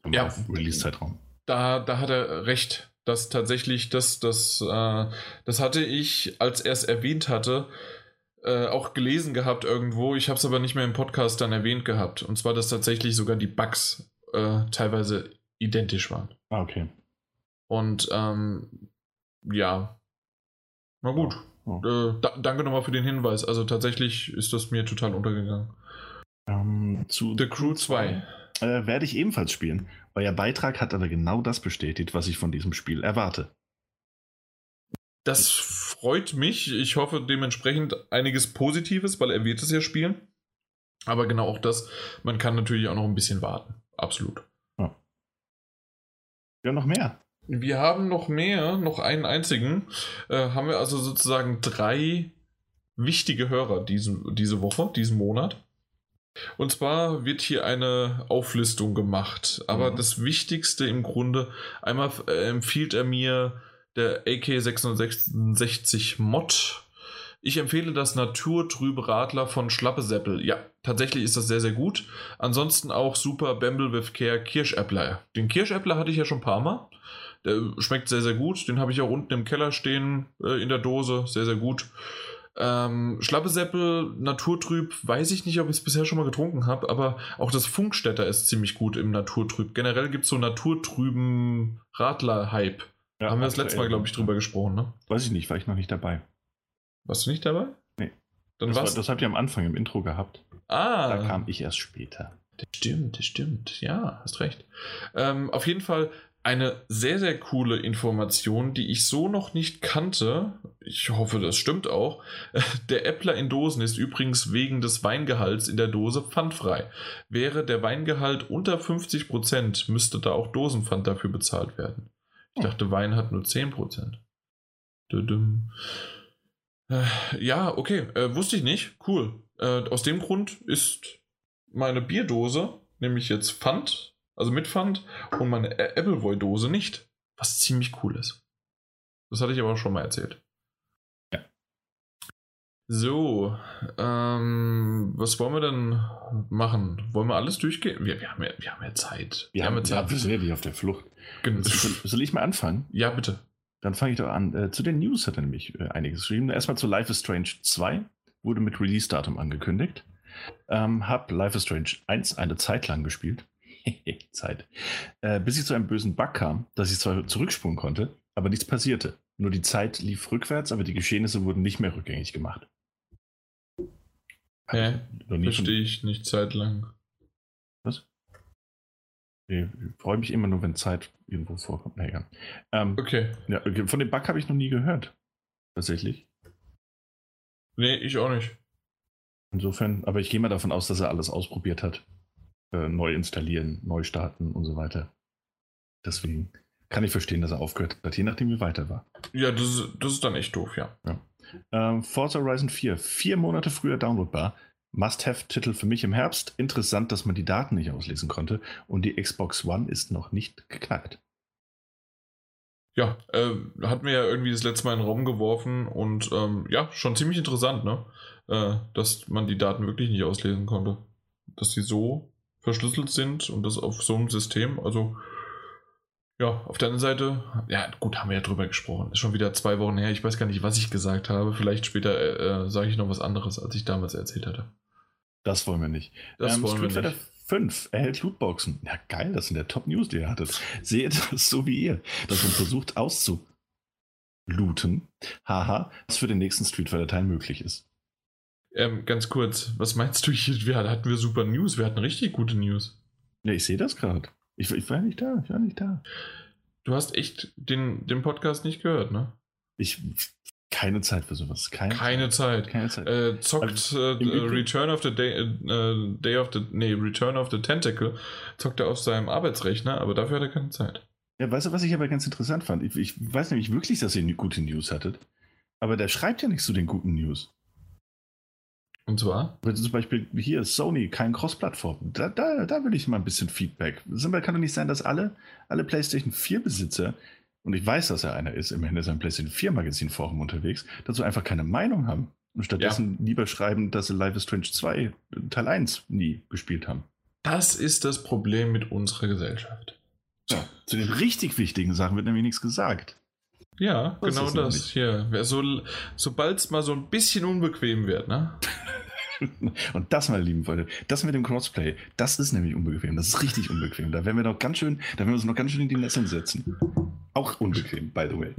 Im ja, Release-Zeitraum. Da, da hat er recht, dass tatsächlich das, das, äh, das hatte ich, als er es erwähnt hatte, äh, auch gelesen gehabt irgendwo. Ich habe es aber nicht mehr im Podcast dann erwähnt gehabt. Und zwar, dass tatsächlich sogar die Bugs äh, teilweise identisch waren. Ah, okay. Und ähm, ja, na gut. Oh. Äh, da, danke nochmal für den Hinweis. Also tatsächlich ist das mir total untergegangen. Ähm, zu The Crew 2. Äh, werde ich ebenfalls spielen. Euer Beitrag hat aber genau das bestätigt, was ich von diesem Spiel erwarte. Das freut mich. Ich hoffe dementsprechend einiges Positives, weil er wird es ja spielen. Aber genau auch das, man kann natürlich auch noch ein bisschen warten. Absolut. Ja, ja noch mehr. Wir haben noch mehr, noch einen einzigen. Äh, haben wir also sozusagen drei wichtige Hörer diese, diese Woche, diesen Monat. Und zwar wird hier eine Auflistung gemacht. Aber mhm. das Wichtigste im Grunde, einmal äh, empfiehlt er mir der AK666 Mod. Ich empfehle das Naturtrübe Radler von Schlappeseppel. Ja, tatsächlich ist das sehr, sehr gut. Ansonsten auch super Bamble with Care Kirschäppler. Den Kirschäppler hatte ich ja schon ein paar Mal. Der schmeckt sehr, sehr gut. Den habe ich auch unten im Keller stehen, äh, in der Dose. Sehr, sehr gut. Ähm, Schlappeseppel, Naturtrüb, weiß ich nicht, ob ich es bisher schon mal getrunken habe, aber auch das Funkstätter ist ziemlich gut im Naturtrüb. Generell gibt es so Naturtrüben Radler-Hype. Ja, Haben wir das letzte Mal, glaube ich, drüber gesprochen, ne? Weiß ich nicht, war ich noch nicht dabei. Warst du nicht dabei? Nee. Dann das, war, das habt ihr am Anfang im Intro gehabt. Ah. Da kam ich erst später. Das stimmt, das stimmt. Ja, hast recht. Ähm, auf jeden Fall eine sehr, sehr coole Information, die ich so noch nicht kannte. Ich hoffe, das stimmt auch. Der Äppler in Dosen ist übrigens wegen des Weingehalts in der Dose pfandfrei. Wäre der Weingehalt unter 50%, müsste da auch Dosenpfand dafür bezahlt werden. Ich hm. dachte, Wein hat nur 10%. Äh, ja, okay, äh, wusste ich nicht. Cool. Äh, aus dem Grund ist meine Bierdose nämlich jetzt Pfand also mit Pfand und meine Appleboy-Dose nicht. Was ziemlich cool ist. Das hatte ich aber auch schon mal erzählt. Ja. So, ähm, was wollen wir denn machen? Wollen wir alles durchgehen? Wir, wir, haben, ja, wir haben ja Zeit. Wir, wir haben, ja Zeit. Ja, wir sind ja nicht auf der Flucht. Genau. Soll, soll, ich mal anfangen? Ja, bitte. Dann fange ich doch an. Äh, zu den News hat er nämlich äh, einiges geschrieben. Erstmal zu Life is Strange 2. Wurde mit Release-Datum angekündigt. Ähm, hab Life is Strange 1 eine Zeit lang gespielt. Zeit. Äh, bis ich zu einem bösen Bug kam, dass ich zwar zurückspulen konnte, aber nichts passierte. Nur die Zeit lief rückwärts, aber die Geschehnisse wurden nicht mehr rückgängig gemacht. Hä? Verstehe ich nicht zeitlang. Was? Ich freue mich immer nur, wenn Zeit irgendwo vorkommt. Naja. Ähm, okay. Ja, von dem Bug habe ich noch nie gehört. Tatsächlich. Nee, ich auch nicht. Insofern, aber ich gehe mal davon aus, dass er alles ausprobiert hat äh, neu installieren, neu starten und so weiter. Deswegen kann ich verstehen, dass er aufgehört hat, je nachdem wie weiter war. Ja, das ist, das ist dann echt doof, ja. ja. Ähm, Forza Horizon 4, vier Monate früher downloadbar. Must-Have-Titel für mich im Herbst. Interessant, dass man die Daten nicht auslesen konnte und die Xbox One ist noch nicht geknackt. Ja, äh, hat mir ja irgendwie das letzte Mal in den Raum geworfen und ähm, ja, schon ziemlich interessant, ne? Äh, dass man die Daten wirklich nicht auslesen konnte. Dass die so verschlüsselt sind und das auf so einem System. Also, ja, auf der anderen Seite, ja, gut, haben wir ja drüber gesprochen. Ist schon wieder zwei Wochen her. Ich weiß gar nicht, was ich gesagt habe. Vielleicht später äh, äh sage ich noch was anderes, als ich damals erzählt hatte. Das wollen wir nicht. Das ähm, wollen Street wir nicht. 5 erhält Lootboxen. Ja, geil, das sind ja Top-News, die ihr hattet. Seht das so wie ihr, dass man versucht auszulooten. Haha, was für den nächsten Street Fighter Teil möglich ist. Ähm, ganz kurz, was meinst du hier? Wir hatten wir super News, wir hatten richtig gute News. Ja, ich sehe das gerade. Ich, ich, war nicht da, ich war nicht da. Du hast echt den, den Podcast nicht gehört, ne? Ich. Keine Zeit für sowas. Keine, keine Zeit. Keine Zeit. Äh, zockt also, äh, Return of the Day, äh, Day of the. Nee, Return of the Tentacle zockt er auf seinem Arbeitsrechner, aber dafür hat er keine Zeit. Ja, weißt du, was ich aber ganz interessant fand? Ich, ich weiß nämlich wirklich, dass ihr gute News hattet. Aber der schreibt ja nicht zu den guten News. Und zwar? Wenn zum Beispiel hier Sony, kein Cross-Plattform. Da, da, da will ich mal ein bisschen Feedback. Kann doch nicht sein, dass alle, alle PlayStation 4-Besitzer, und ich weiß, dass er einer ist, immerhin ist er im PlayStation 4-Magazin-Forum unterwegs, dazu einfach keine Meinung haben. Und stattdessen ja. lieber schreiben, dass sie Life is Strange 2 Teil 1 nie gespielt haben. Das ist das Problem mit unserer Gesellschaft. Ja, zu den richtig wichtigen Sachen wird nämlich nichts gesagt. Ja, das genau das. Hier, so, sobald es mal so ein bisschen unbequem wird, ne? Und das, meine lieben Freunde, das mit dem Crossplay, das ist nämlich unbequem. Das ist richtig unbequem. Da werden wir noch ganz schön, da werden wir uns noch ganz schön in die Nesseln setzen. Auch unbequem, by the way.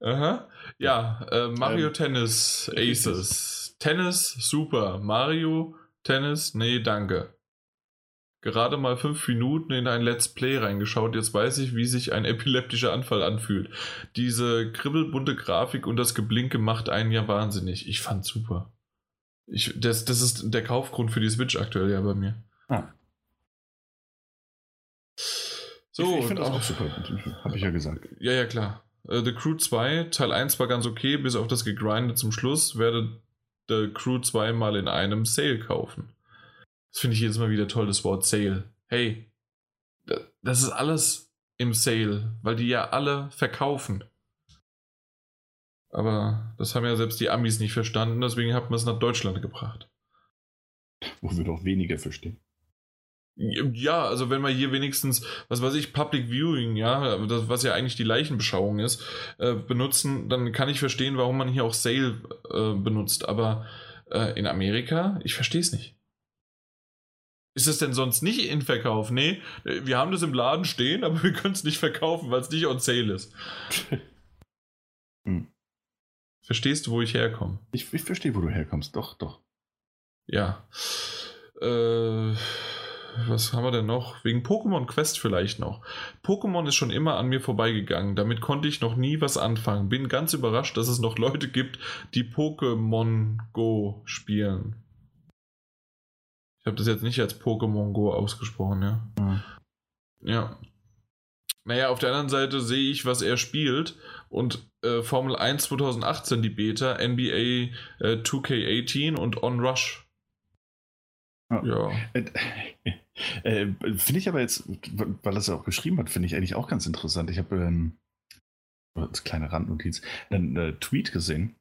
Aha. Ja, äh, Mario ähm, Tennis Aces. Tennis, super. Mario Tennis, nee, danke. Gerade mal fünf Minuten in ein Let's Play reingeschaut. Jetzt weiß ich, wie sich ein epileptischer Anfall anfühlt. Diese kribbelbunte Grafik und das Geblinke macht einen ja wahnsinnig. Ich fand's super. Ich, das, das ist der Kaufgrund für die Switch aktuell ja bei mir. Ah. So, ich, ich finde das auch super. Habe ich ja gesagt. Ja, ja, klar. Uh, The Crew 2, Teil 1 war ganz okay, bis auf das Gegrindet zum Schluss. Werde The Crew 2 mal in einem Sale kaufen. Das finde ich jedes Mal wieder toll, das Wort Sale. Hey, das ist alles im Sale, weil die ja alle verkaufen. Aber das haben ja selbst die Amis nicht verstanden, deswegen hat man es nach Deutschland gebracht. Wo wir doch weniger verstehen. Ja, also wenn man hier wenigstens, was weiß ich, Public Viewing, ja, das, was ja eigentlich die Leichenbeschauung ist, äh, benutzen, dann kann ich verstehen, warum man hier auch Sale äh, benutzt. Aber äh, in Amerika, ich verstehe es nicht. Ist es denn sonst nicht in Verkauf? Nee, wir haben das im Laden stehen, aber wir können es nicht verkaufen, weil es nicht on sale ist. hm. Verstehst du, wo ich herkomme? Ich, ich verstehe, wo du herkommst. Doch, doch. Ja. Äh, was haben wir denn noch? Wegen Pokémon Quest vielleicht noch. Pokémon ist schon immer an mir vorbeigegangen. Damit konnte ich noch nie was anfangen. Bin ganz überrascht, dass es noch Leute gibt, die Pokémon Go spielen. Ich habe das jetzt nicht als Pokémon Go ausgesprochen, ja. Mhm. Ja. Naja, auf der anderen Seite sehe ich, was er spielt und äh, Formel 1 2018 die Beta, NBA äh, 2K18 und On Rush. Ja. ja. Äh, äh, finde ich aber jetzt, weil er es auch geschrieben hat, finde ich eigentlich auch ganz interessant. Ich habe ähm, als kleine Randnotiz einen äh, Tweet gesehen,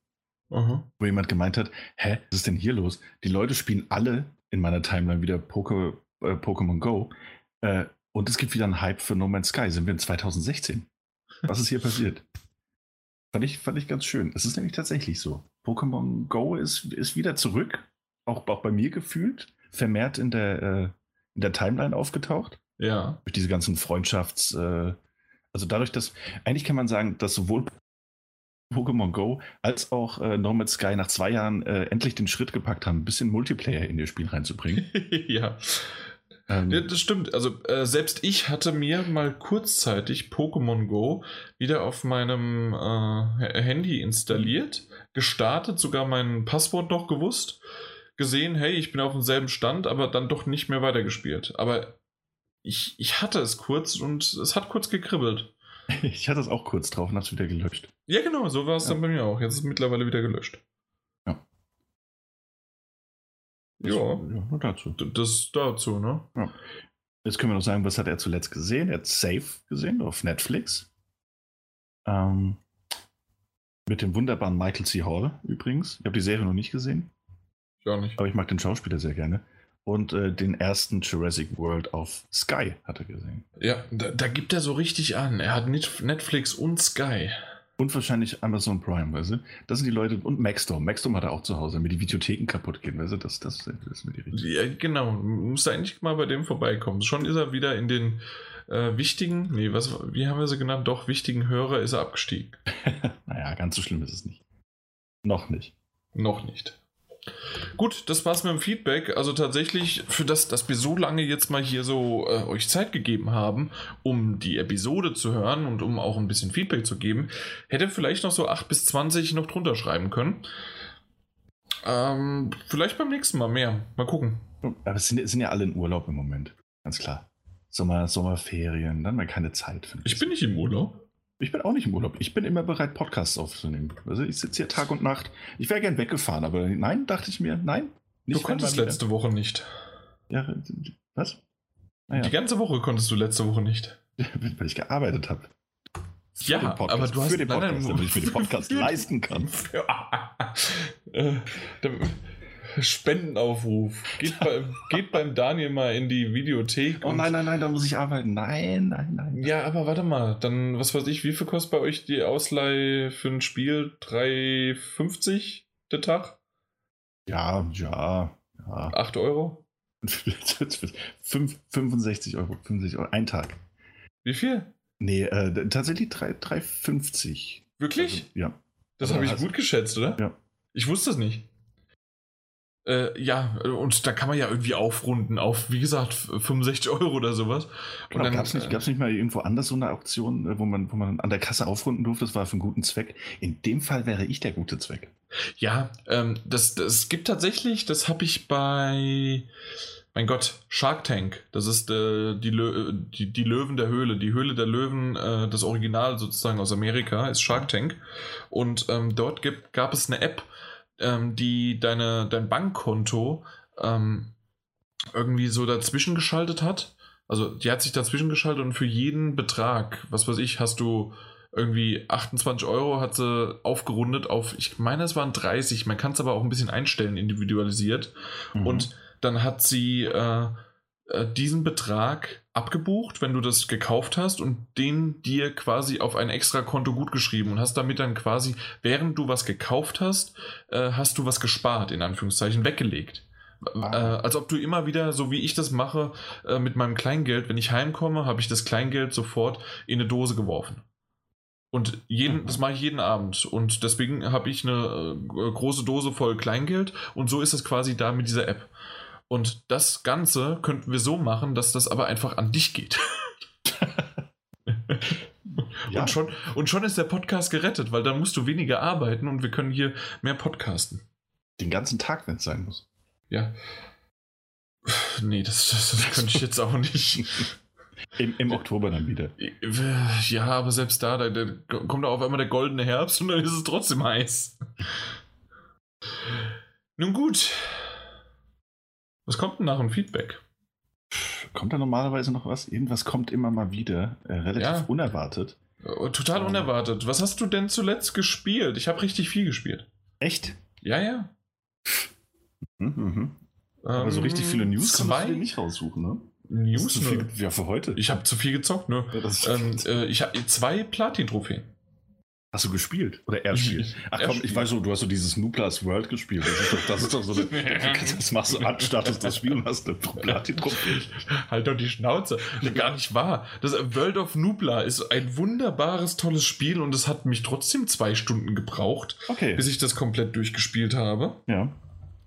Aha. wo jemand gemeint hat: Hä, was ist denn hier los? Die Leute spielen alle in meiner Timeline wieder Poke, äh, Pokémon Go. Äh, und es gibt wieder einen Hype für No Man's Sky. Sind wir in 2016? Was ist hier passiert? Fand ich, fand ich ganz schön. Es ist nämlich tatsächlich so. Pokémon Go ist, ist wieder zurück. Auch, auch bei mir gefühlt. Vermehrt in der, äh, in der Timeline aufgetaucht. Ja. Durch diese ganzen Freundschafts-, äh, also dadurch, dass, eigentlich kann man sagen, dass sowohl Pokémon Go als auch äh, No Man's Sky nach zwei Jahren äh, endlich den Schritt gepackt haben, ein bisschen Multiplayer in ihr Spiel reinzubringen. ja. Ähm, ja, das stimmt. Also äh, selbst ich hatte mir mal kurzzeitig Pokémon Go wieder auf meinem äh, Handy installiert, gestartet, sogar mein Passwort noch gewusst, gesehen, hey, ich bin auf demselben Stand, aber dann doch nicht mehr weitergespielt. Aber ich, ich hatte es kurz und es hat kurz gekribbelt. Ich hatte es auch kurz drauf und habe es wieder gelöscht. Ja, genau, so war es ja. dann bei mir auch. Jetzt ist es mittlerweile wieder gelöscht. Ja. Das, ja. ja. Nur dazu. Das dazu, ne? Ja. Jetzt können wir noch sagen, was hat er zuletzt gesehen? Er hat Safe gesehen auf Netflix. Ähm, mit dem wunderbaren Michael C. Hall übrigens. Ich habe die Serie noch nicht gesehen. Ich auch nicht. Aber ich mag den Schauspieler sehr gerne und äh, den ersten Jurassic World auf Sky hat er gesehen. Ja, da, da, gibt er so richtig an. Er hat Netflix und Sky. Und wahrscheinlich Amazon Prime, weißt du? Das sind die Leute. Und Maxdome. Maxdome hat er auch zu Hause, damit die Videotheken kaputt gehen, weißt du? Das, das, das ist mir die Richtung. Ja, genau. Muss eigentlich mal bei dem vorbeikommen. Schon ist er wieder in den äh, wichtigen, nee, was, wie haben wir sie genannt? Doch, wichtigen Hörer ist er abgestiegen. naja, ganz so schlimm ist es nicht. Noch nicht. Noch nicht. Gut, das war's mit dem Feedback. Also tatsächlich, für das, dass wir so lange jetzt mal hier so äh, euch Zeit gegeben haben, um die Episode zu hören und um auch ein bisschen Feedback zu geben, hätte vielleicht noch so 8 bis 20 noch drunter schreiben können. Ähm, vielleicht beim nächsten Mal mehr. Mal gucken. Aber es sind, sind ja alle in Urlaub im Moment. Ganz klar. Sommer, Sommerferien, dann mal keine Zeit. Ich bin nicht im Urlaub. Ich bin auch nicht im Urlaub. Ich bin immer bereit, Podcasts aufzunehmen. Also ich sitze hier Tag und Nacht. Ich wäre gern weggefahren, aber nein, dachte ich mir, nein. du konntest letzte Woche nicht. Ja, was? Naja. Die ganze Woche konntest du letzte Woche nicht. Weil ich gearbeitet habe. Ja, aber du hast für den Podcast, damit ich mir den Podcast leisten kann. Äh, Spendenaufruf. Geht, bei, geht beim Daniel mal in die Videothek. Oh nein, nein, nein, da muss ich arbeiten. Nein, nein, nein. Ja, aber warte mal. Dann, was weiß ich, wie viel kostet bei euch die Ausleihe für ein Spiel? 3,50 der Tag? Ja, ja. ja. 8 Euro? 5, 65 Euro, 65 Euro, ein Tag. Wie viel? Nee, äh, tatsächlich 3,50. Wirklich? Also, ja. Das habe ich gut geschätzt, oder? Ja. Ich wusste es nicht. Äh, ja, und da kann man ja irgendwie aufrunden auf, wie gesagt, 65 Euro oder sowas. Genau, Gab es nicht, äh, nicht mal irgendwo anders so eine Auktion, äh, wo man, wo man an der Kasse aufrunden durfte? Das war für einen guten Zweck. In dem Fall wäre ich der gute Zweck. Ja, ähm, das, das gibt tatsächlich, das habe ich bei, mein Gott, Shark Tank. Das ist äh, die, Lö die, die, Löwen der Höhle. Die Höhle der Löwen, äh, das Original sozusagen aus Amerika, ist Shark Tank. Und ähm, dort gibt, gab es eine App, ähm, die deine, dein Bankkonto ähm, irgendwie so dazwischen geschaltet hat. Also die hat sich dazwischen geschaltet und für jeden Betrag, was weiß ich, hast du irgendwie 28 Euro hat sie aufgerundet auf, ich meine, es waren 30, man kann es aber auch ein bisschen einstellen, individualisiert. Mhm. Und dann hat sie äh, äh, diesen Betrag abgebucht, wenn du das gekauft hast und den dir quasi auf ein extra Konto gutgeschrieben und hast damit dann quasi, während du was gekauft hast, äh, hast du was gespart, in Anführungszeichen, weggelegt. Ah. Äh, als ob du immer wieder, so wie ich das mache, äh, mit meinem Kleingeld, wenn ich heimkomme, habe ich das Kleingeld sofort in eine Dose geworfen. Und jeden, mhm. das mache ich jeden Abend. Und deswegen habe ich eine äh, große Dose voll Kleingeld und so ist es quasi da mit dieser App. Und das Ganze könnten wir so machen, dass das aber einfach an dich geht. ja. und, schon, und schon ist der Podcast gerettet, weil dann musst du weniger arbeiten und wir können hier mehr podcasten. Den ganzen Tag, wenn es sein muss. Ja. Nee, das, das, das könnte ich jetzt auch nicht. Im, Im, Oktober dann wieder. Ja, aber selbst da, da, da kommt auf einmal der goldene Herbst und dann ist es trotzdem heiß. Nun gut, was kommt denn nach dem Feedback? Kommt da normalerweise noch was? Irgendwas kommt immer mal wieder, äh, relativ ja. unerwartet. Oh, total ähm. unerwartet. Was hast du denn zuletzt gespielt? Ich habe richtig viel gespielt. Echt? Ja, ja. Mhm, mhm. Aber so richtig viele News zwei? kannst du nicht raussuchen, ne? News? Viel, ja, für heute. Ich habe zu viel gezockt, ne? Ja, ähm, äh, ich habe zwei Platin-Trophäen. Hast du gespielt? Oder er spielt? Ach komm, ich weiß so, du hast so dieses Nuplas World gespielt. Das ist doch, das ist doch so eine, Das machst du an, startest das Spiel und hast eine Platin-Trophäe. Halt doch die Schnauze. Gar nicht wahr. Das World of Nubla ist ein wunderbares, tolles Spiel und es hat mich trotzdem zwei Stunden gebraucht, okay. bis ich das komplett durchgespielt habe. Ja.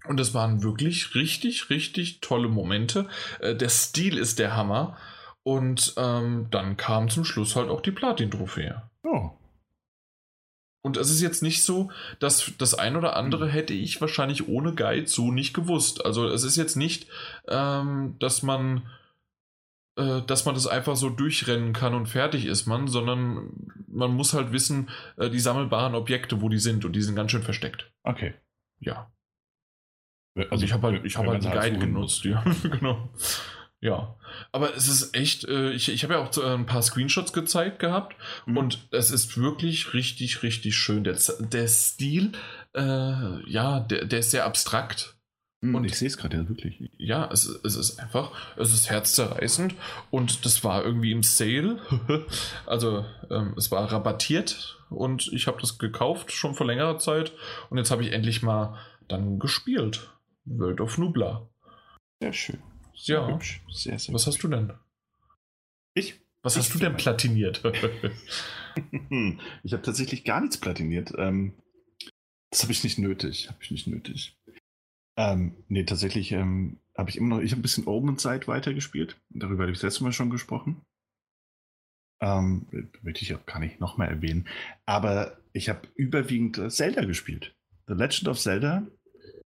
Und es waren wirklich richtig, richtig tolle Momente. Äh, der Stil ist der Hammer. Und ähm, dann kam zum Schluss halt auch die Platin-Trophäe. Oh. Und es ist jetzt nicht so, dass das ein oder andere hm. hätte ich wahrscheinlich ohne Guide so nicht gewusst. Also es ist jetzt nicht, ähm, dass man äh, dass man das einfach so durchrennen kann und fertig ist man, sondern man muss halt wissen, äh, die sammelbaren Objekte, wo die sind und die sind ganz schön versteckt. Okay. Ja. Also, also ich habe halt, ich hab halt einen Guide genutzt, ja, genau. Ja, aber es ist echt, äh, ich, ich habe ja auch äh, ein paar Screenshots gezeigt gehabt mhm. und es ist wirklich richtig, richtig schön. Der, der Stil, äh, ja, der, der ist sehr abstrakt. Mhm, und ich sehe es gerade ja wirklich. Ja, es, es ist einfach, es ist herzzerreißend und das war irgendwie im Sale. also ähm, es war rabattiert und ich habe das gekauft schon vor längerer Zeit und jetzt habe ich endlich mal dann gespielt. World of Nubla. Sehr schön. Sehr ja. hübsch. Sehr, sehr Was hast du denn? Ich? Was ich hast du denn platiniert? ich habe tatsächlich gar nichts platiniert. Ähm, das habe ich nicht nötig. Habe ich nicht nötig. Ähm, nee, tatsächlich ähm, habe ich immer noch, ich habe ein bisschen Omen Side weitergespielt. Darüber habe ich das letzte Mal schon gesprochen. Ähm, möchte ich auch gar nicht nochmal erwähnen. Aber ich habe überwiegend Zelda gespielt. The Legend of Zelda,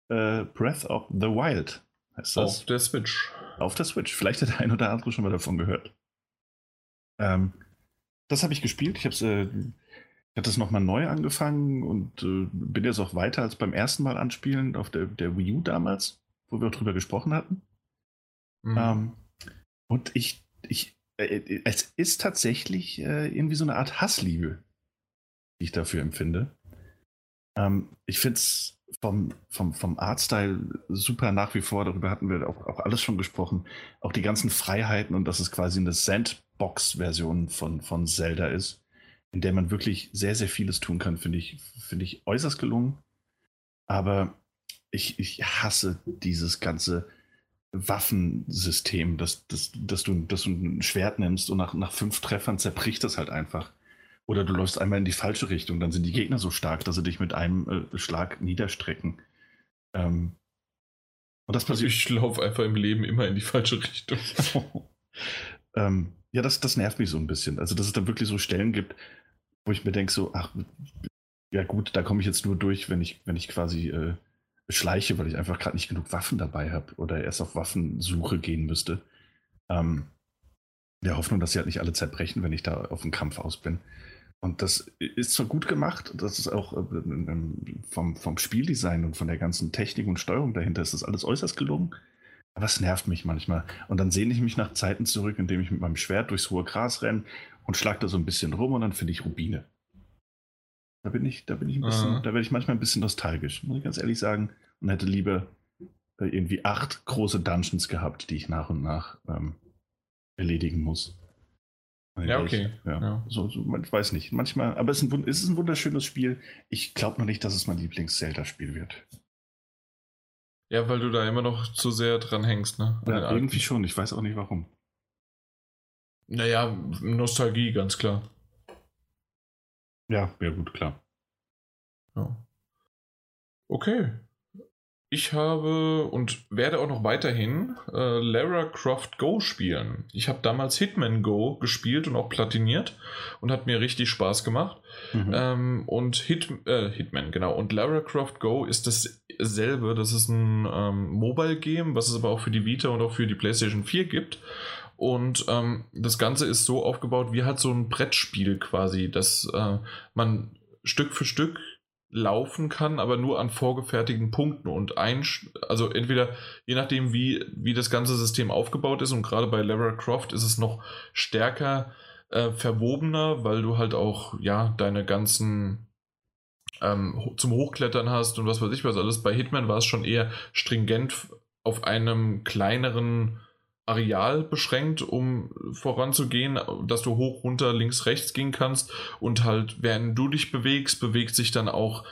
äh, Breath of the Wild heißt das. Auf der Switch. Auf der Switch. Vielleicht hat der ein oder andere schon mal davon gehört. Ähm, das habe ich gespielt. Ich habe es äh, ich hatte es nochmal neu angefangen und äh, bin jetzt auch weiter als beim ersten Mal anspielen auf der, der Wii U damals, wo wir auch drüber gesprochen hatten. Mhm. Ähm, und ich, ich, äh, es ist tatsächlich äh, irgendwie so eine Art Hassliebe, die ich dafür empfinde. Ähm, ich finde es vom, vom, vom Artstyle super nach wie vor, darüber hatten wir auch, auch alles schon gesprochen. Auch die ganzen Freiheiten und dass es quasi eine Sandbox-Version von, von Zelda ist, in der man wirklich sehr, sehr vieles tun kann, finde ich, finde ich äußerst gelungen. Aber ich, ich hasse dieses ganze Waffensystem, dass, dass, dass, du, dass du ein Schwert nimmst und nach, nach fünf Treffern zerbricht das halt einfach. Oder du läufst einmal in die falsche Richtung, dann sind die Gegner so stark, dass sie dich mit einem äh, Schlag niederstrecken. Ähm, und das passiert. Ich laufe einfach im Leben immer in die falsche Richtung. ähm, ja, das, das nervt mich so ein bisschen. Also, dass es da wirklich so Stellen gibt, wo ich mir denke, so, ach, ja gut, da komme ich jetzt nur durch, wenn ich, wenn ich quasi äh, schleiche, weil ich einfach gerade nicht genug Waffen dabei habe oder erst auf Waffensuche gehen müsste. Ähm, der Hoffnung, dass sie halt nicht alle zerbrechen, wenn ich da auf den Kampf aus bin. Und das ist zwar gut gemacht, das ist auch äh, vom, vom Spieldesign und von der ganzen Technik und Steuerung dahinter ist das alles äußerst gelungen. Aber es nervt mich manchmal. Und dann sehne ich mich nach Zeiten zurück, indem ich mit meinem Schwert durchs hohe Gras renne und schlag da so ein bisschen rum und dann finde ich Rubine. Da bin ich, da bin ich ein bisschen, Aha. da werde ich manchmal ein bisschen nostalgisch, muss ich ganz ehrlich sagen. Und hätte lieber äh, irgendwie acht große Dungeons gehabt, die ich nach und nach ähm, erledigen muss. Ja, okay. Ich, ja, ja. So, so, ich weiß nicht. Manchmal, aber es ist ein, es ist ein wunderschönes Spiel. Ich glaube noch nicht, dass es mein Lieblings-Zelda-Spiel wird. Ja, weil du da immer noch zu sehr dran hängst, ne? Ja, irgendwie schon. Ich weiß auch nicht warum. Naja, Nostalgie, ganz klar. Ja, ja gut, klar. Ja. Okay. Ich habe und werde auch noch weiterhin äh, Lara Croft Go spielen. Ich habe damals Hitman Go gespielt und auch platiniert und hat mir richtig Spaß gemacht. Mhm. Ähm, und Hit, äh, Hitman, genau. Und Lara Croft Go ist dasselbe. Das ist ein ähm, Mobile Game, was es aber auch für die Vita und auch für die PlayStation 4 gibt. Und ähm, das Ganze ist so aufgebaut wie halt so ein Brettspiel quasi, dass äh, man Stück für Stück laufen kann, aber nur an vorgefertigten Punkten und ein, also entweder je nachdem, wie, wie das ganze System aufgebaut ist und gerade bei Lara Croft ist es noch stärker äh, verwobener, weil du halt auch, ja, deine ganzen ähm, zum Hochklettern hast und was weiß ich was alles. Bei Hitman war es schon eher stringent auf einem kleineren Areal beschränkt, um voranzugehen, dass du hoch, runter, links, rechts gehen kannst. Und halt, während du dich bewegst, bewegt sich dann auch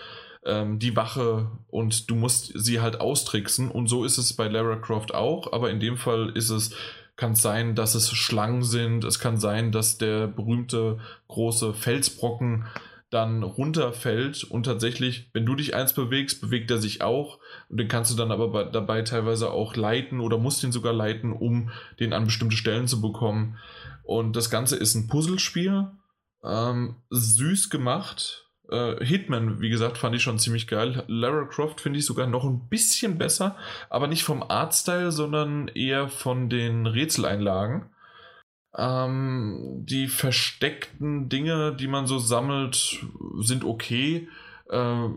ähm, die Wache und du musst sie halt austricksen. Und so ist es bei Lara Croft auch, aber in dem Fall ist es kann es sein, dass es Schlangen sind, es kann sein, dass der berühmte große Felsbrocken dann runterfällt und tatsächlich, wenn du dich eins bewegst, bewegt er sich auch und den kannst du dann aber dabei teilweise auch leiten oder musst ihn sogar leiten, um den an bestimmte Stellen zu bekommen. Und das Ganze ist ein Puzzlespiel, ähm, süß gemacht. Äh, Hitman, wie gesagt, fand ich schon ziemlich geil. Lara Croft finde ich sogar noch ein bisschen besser, aber nicht vom Artstyle, sondern eher von den Rätseleinlagen. Ähm, die versteckten Dinge, die man so sammelt, sind okay. Äh,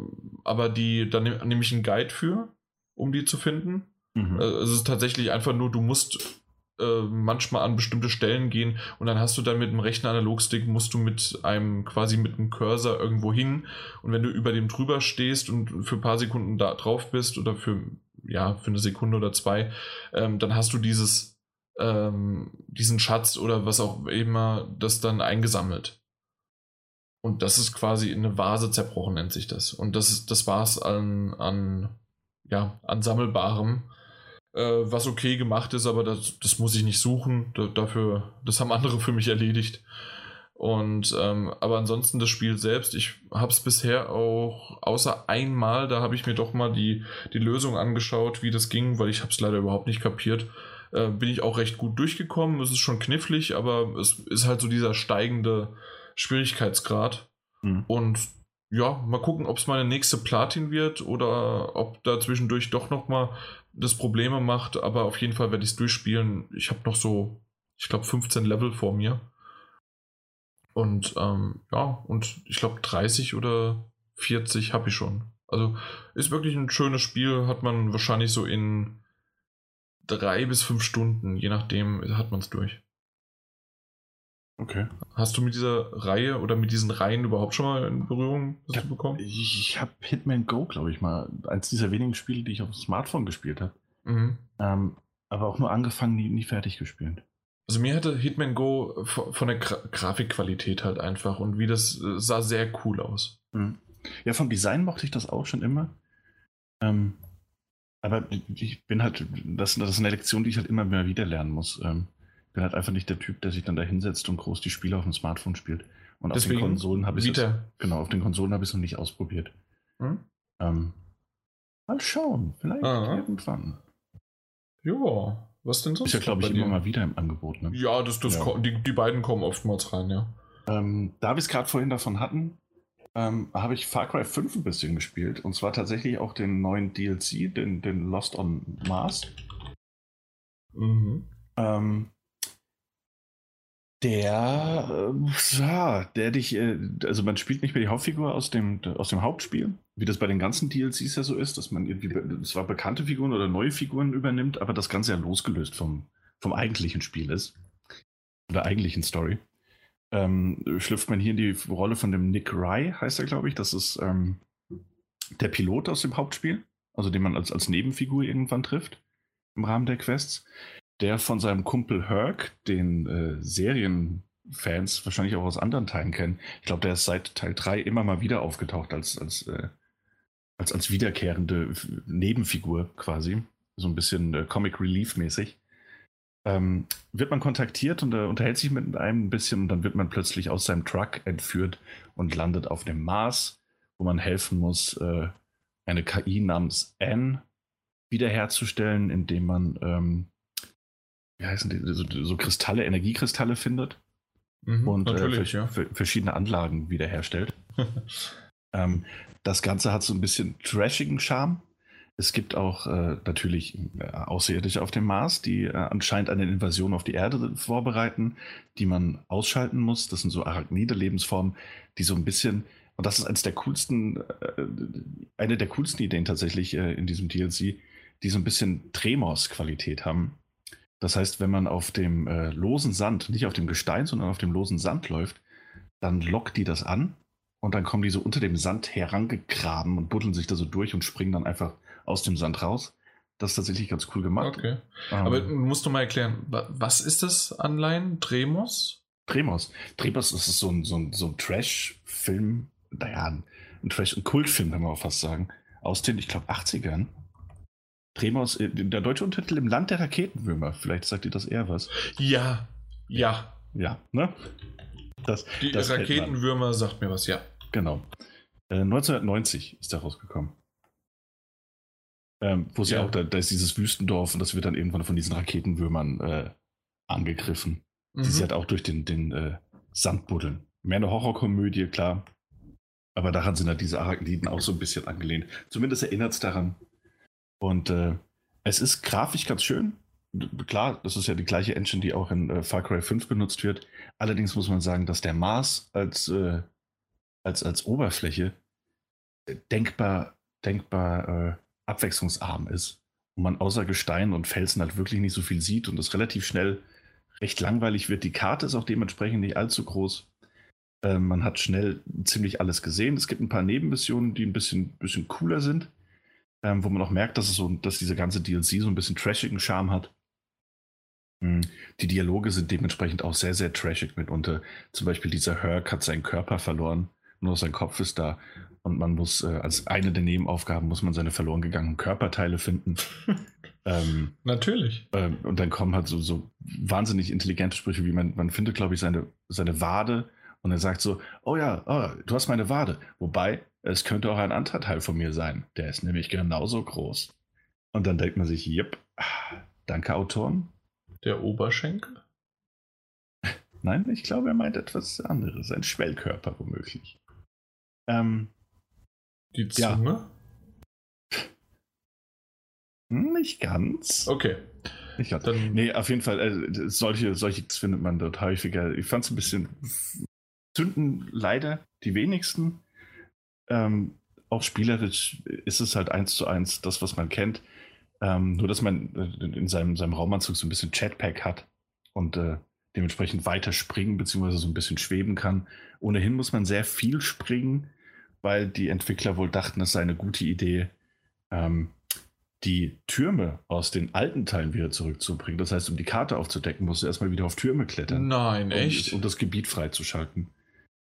aber die, da nehm, nehme ich einen Guide für, um die zu finden. Mhm. Äh, es ist tatsächlich einfach nur, du musst äh, manchmal an bestimmte Stellen gehen und dann hast du dann mit dem rechten Analogstick musst du mit einem quasi mit einem Cursor irgendwo hin und wenn du über dem drüber stehst und für ein paar Sekunden da drauf bist oder für ja für eine Sekunde oder zwei, ähm, dann hast du dieses ähm, diesen Schatz oder was auch immer das dann eingesammelt. Und das ist quasi in eine Vase zerbrochen, nennt sich das. Und das, ist, das war es an, an, ja, an Sammelbarem, äh, was okay gemacht ist, aber das, das muss ich nicht suchen. Da, dafür, das haben andere für mich erledigt. Und ähm, aber ansonsten das Spiel selbst, ich habe es bisher auch außer einmal, da habe ich mir doch mal die, die Lösung angeschaut, wie das ging, weil ich habe es leider überhaupt nicht kapiert äh, bin ich auch recht gut durchgekommen. Es ist schon knifflig, aber es ist halt so dieser steigende Schwierigkeitsgrad. Mhm. Und ja, mal gucken, ob es meine nächste Platin wird oder ob da zwischendurch doch nochmal das Probleme macht. Aber auf jeden Fall werde ich es durchspielen. Ich habe noch so, ich glaube, 15 Level vor mir. Und ähm, ja, und ich glaube 30 oder 40 habe ich schon. Also ist wirklich ein schönes Spiel, hat man wahrscheinlich so in drei bis fünf Stunden, je nachdem, hat man es durch. Okay. Hast du mit dieser Reihe oder mit diesen Reihen überhaupt schon mal in Berührung Ja, bekommen? Ich habe Hitman Go, glaube ich, mal, eins dieser wenigen Spiele, die ich auf dem Smartphone gespielt habe. Mhm. Ähm, aber auch nur angefangen, nie, nie fertig gespielt. Also mir hatte Hitman Go von der Gra Grafikqualität halt einfach und wie das äh, sah sehr cool aus. Mhm. Ja, vom Design mochte ich das auch schon immer. Ähm, aber ich bin halt, das, das ist eine Lektion, die ich halt immer mehr wieder lernen muss. Ähm, bin halt einfach nicht der Typ, der sich dann da hinsetzt und groß die Spiele auf dem Smartphone spielt. Und auf den Deswegen Konsolen habe ich es genau, auf den Konsolen habe ich es noch nicht ausprobiert. Hm? Ähm, mal schauen, vielleicht Aha. irgendwann. Ja, was denn sonst? Ist ja, glaube ich, immer mal wieder im Angebot. Ne? Ja, das, das Ja. Die, die beiden kommen oftmals rein, ja. Ähm, da wir es gerade vorhin davon hatten, ähm, habe ich Far Cry 5 ein bisschen gespielt. Und zwar tatsächlich auch den neuen DLC, den, den Lost on Mars. Mhm. Ähm, der, ähm, ja, der dich, äh, also man spielt nicht mehr die Hauptfigur aus dem, aus dem Hauptspiel, wie das bei den ganzen DLCs ja so ist, dass man irgendwie zwar bekannte Figuren oder neue Figuren übernimmt, aber das Ganze ja losgelöst vom, vom eigentlichen Spiel ist. Oder eigentlichen Story. Ähm, schlüpft man hier in die Rolle von dem Nick Rye, heißt er, glaube ich. Das ist ähm, der Pilot aus dem Hauptspiel, also den man als, als Nebenfigur irgendwann trifft im Rahmen der Quests der von seinem Kumpel Herc, den äh, Serienfans wahrscheinlich auch aus anderen Teilen kennen. Ich glaube, der ist seit Teil 3 immer mal wieder aufgetaucht als, als, äh, als, als wiederkehrende Nebenfigur quasi. So ein bisschen äh, Comic Relief mäßig. Ähm, wird man kontaktiert und äh, unterhält sich mit einem ein bisschen und dann wird man plötzlich aus seinem Truck entführt und landet auf dem Mars, wo man helfen muss, äh, eine KI namens Anne wiederherzustellen, indem man ähm, wie heißen die, so, so Kristalle, Energiekristalle findet Mhm, und äh, ja. ver- verschiedene Anlagen wiederherstellt. ähm, das Ganze hat so ein bisschen trashigen Charme. Es gibt auch äh, natürlich äh, Außerirdische auf dem Mars, die äh, anscheinend eine Invasion auf die Erde vorbereiten, die man ausschalten muss. Das sind so arachnide Lebensformen, die so ein bisschen, und das ist eines der coolsten, äh, eine der coolsten Ideen tatsächlich äh, in diesem DLC, die so ein bisschen Tremors-Qualität haben. Das heißt, wenn man auf dem äh, losen Sand, nicht auf dem Gestein, sondern auf dem losen Sand läuft, dann lockt die das an und dann kommen die so unter dem Sand herangegraben und buddeln sich da so durch und springen dann einfach aus dem Sand raus. Das ist tatsächlich ganz cool gemacht. Okay. Ähm, Aber musst du mal erklären, wa- was ist das Anleihen? Tremos? Tremos. Tremos das ist so ein, so ein, so ein Trash-Film, naja, ein Trash, ein Kultfilm, kann man auch fast sagen, aus den, ich glaube, 80ern. Tremos, äh, der deutsche Untertitel im Land der Raketenwürmer. Vielleicht sagt ihr das eher was. Ja, ja. Ja, ne? Das, Die das. Raketenwürmer sagt mir was, ja. Genau. Äh, 1990 ist der rausgekommen. Ähm, Wo es ja. Auch, da, da ist dieses Wüstendorf und das wird dann irgendwann von diesen Raketenwürmern äh, angegriffen. Die Mhm. sie halt auch durch den, den äh, Sand buddeln. Mehr eine Horrorkomödie, klar. Aber daran sind halt diese Arachniden auch so ein bisschen angelehnt. Zumindest erinnert es daran. Und äh, es ist grafisch ganz schön. Klar, das ist ja die gleiche Engine, die auch in äh, Far Cry 5 benutzt wird. Allerdings muss man sagen, dass der Mars als, äh, als, als Oberfläche äh, denkbar, denkbar äh, abwechslungsarm ist. Und man außer Gestein und Felsen halt wirklich nicht so viel sieht und es relativ schnell recht langweilig wird. Die Karte ist auch dementsprechend nicht allzu groß. Äh, man hat schnell ziemlich alles gesehen. Es gibt ein paar Nebenmissionen, die ein bisschen, bisschen cooler sind, ähm, wo man auch merkt, dass, es so, dass diese ganze DLC so ein bisschen trashigen Charme hat. Mm, Die Dialoge sind dementsprechend auch sehr, sehr trashig mitunter. Zum Beispiel dieser Herc hat seinen Körper verloren, nur sein Kopf ist da. Und man muss, äh, als eine der Nebenaufgaben, muss man seine verloren gegangenen Körperteile finden. ähm, Natürlich. ähm, und dann kommen halt so, so wahnsinnig intelligente Sprüche, wie man, man findet, glaube ich, seine, seine Wade und er sagt so, oh ja, oh, du hast meine Wade. Wobei, es könnte auch ein anderer Teil von mir sein. Der ist nämlich genauso groß. Und dann denkt man sich, yep, danke Autoren. Der Oberschenkel? Nein, ich glaube, er meint etwas anderes. Ein Schwellkörper womöglich. Ähm, Die Ja. Zunge? nicht ganz. Okay. Nicht ganz. Dann Nee, auf jeden Fall, äh, solche, solche findet man dort häufiger. Ich fand es ein bisschen zünden leider die wenigsten. Ähm, auch spielerisch ist es halt eins zu eins das, was man kennt. Ähm, nur, dass man äh, in seinem, seinem Raumanzug so ein bisschen Chatpack hat und äh, dementsprechend weiter springen bzw. so ein bisschen schweben kann. Ohnehin muss man sehr viel springen, weil die Entwickler wohl dachten, es sei eine gute Idee, ähm, die Türme aus den alten Teilen wieder zurückzubringen. Das heißt, um die Karte aufzudecken, musst du erstmal wieder auf Türme klettern. Nein, echt? Um, um das Gebiet freizuschalten.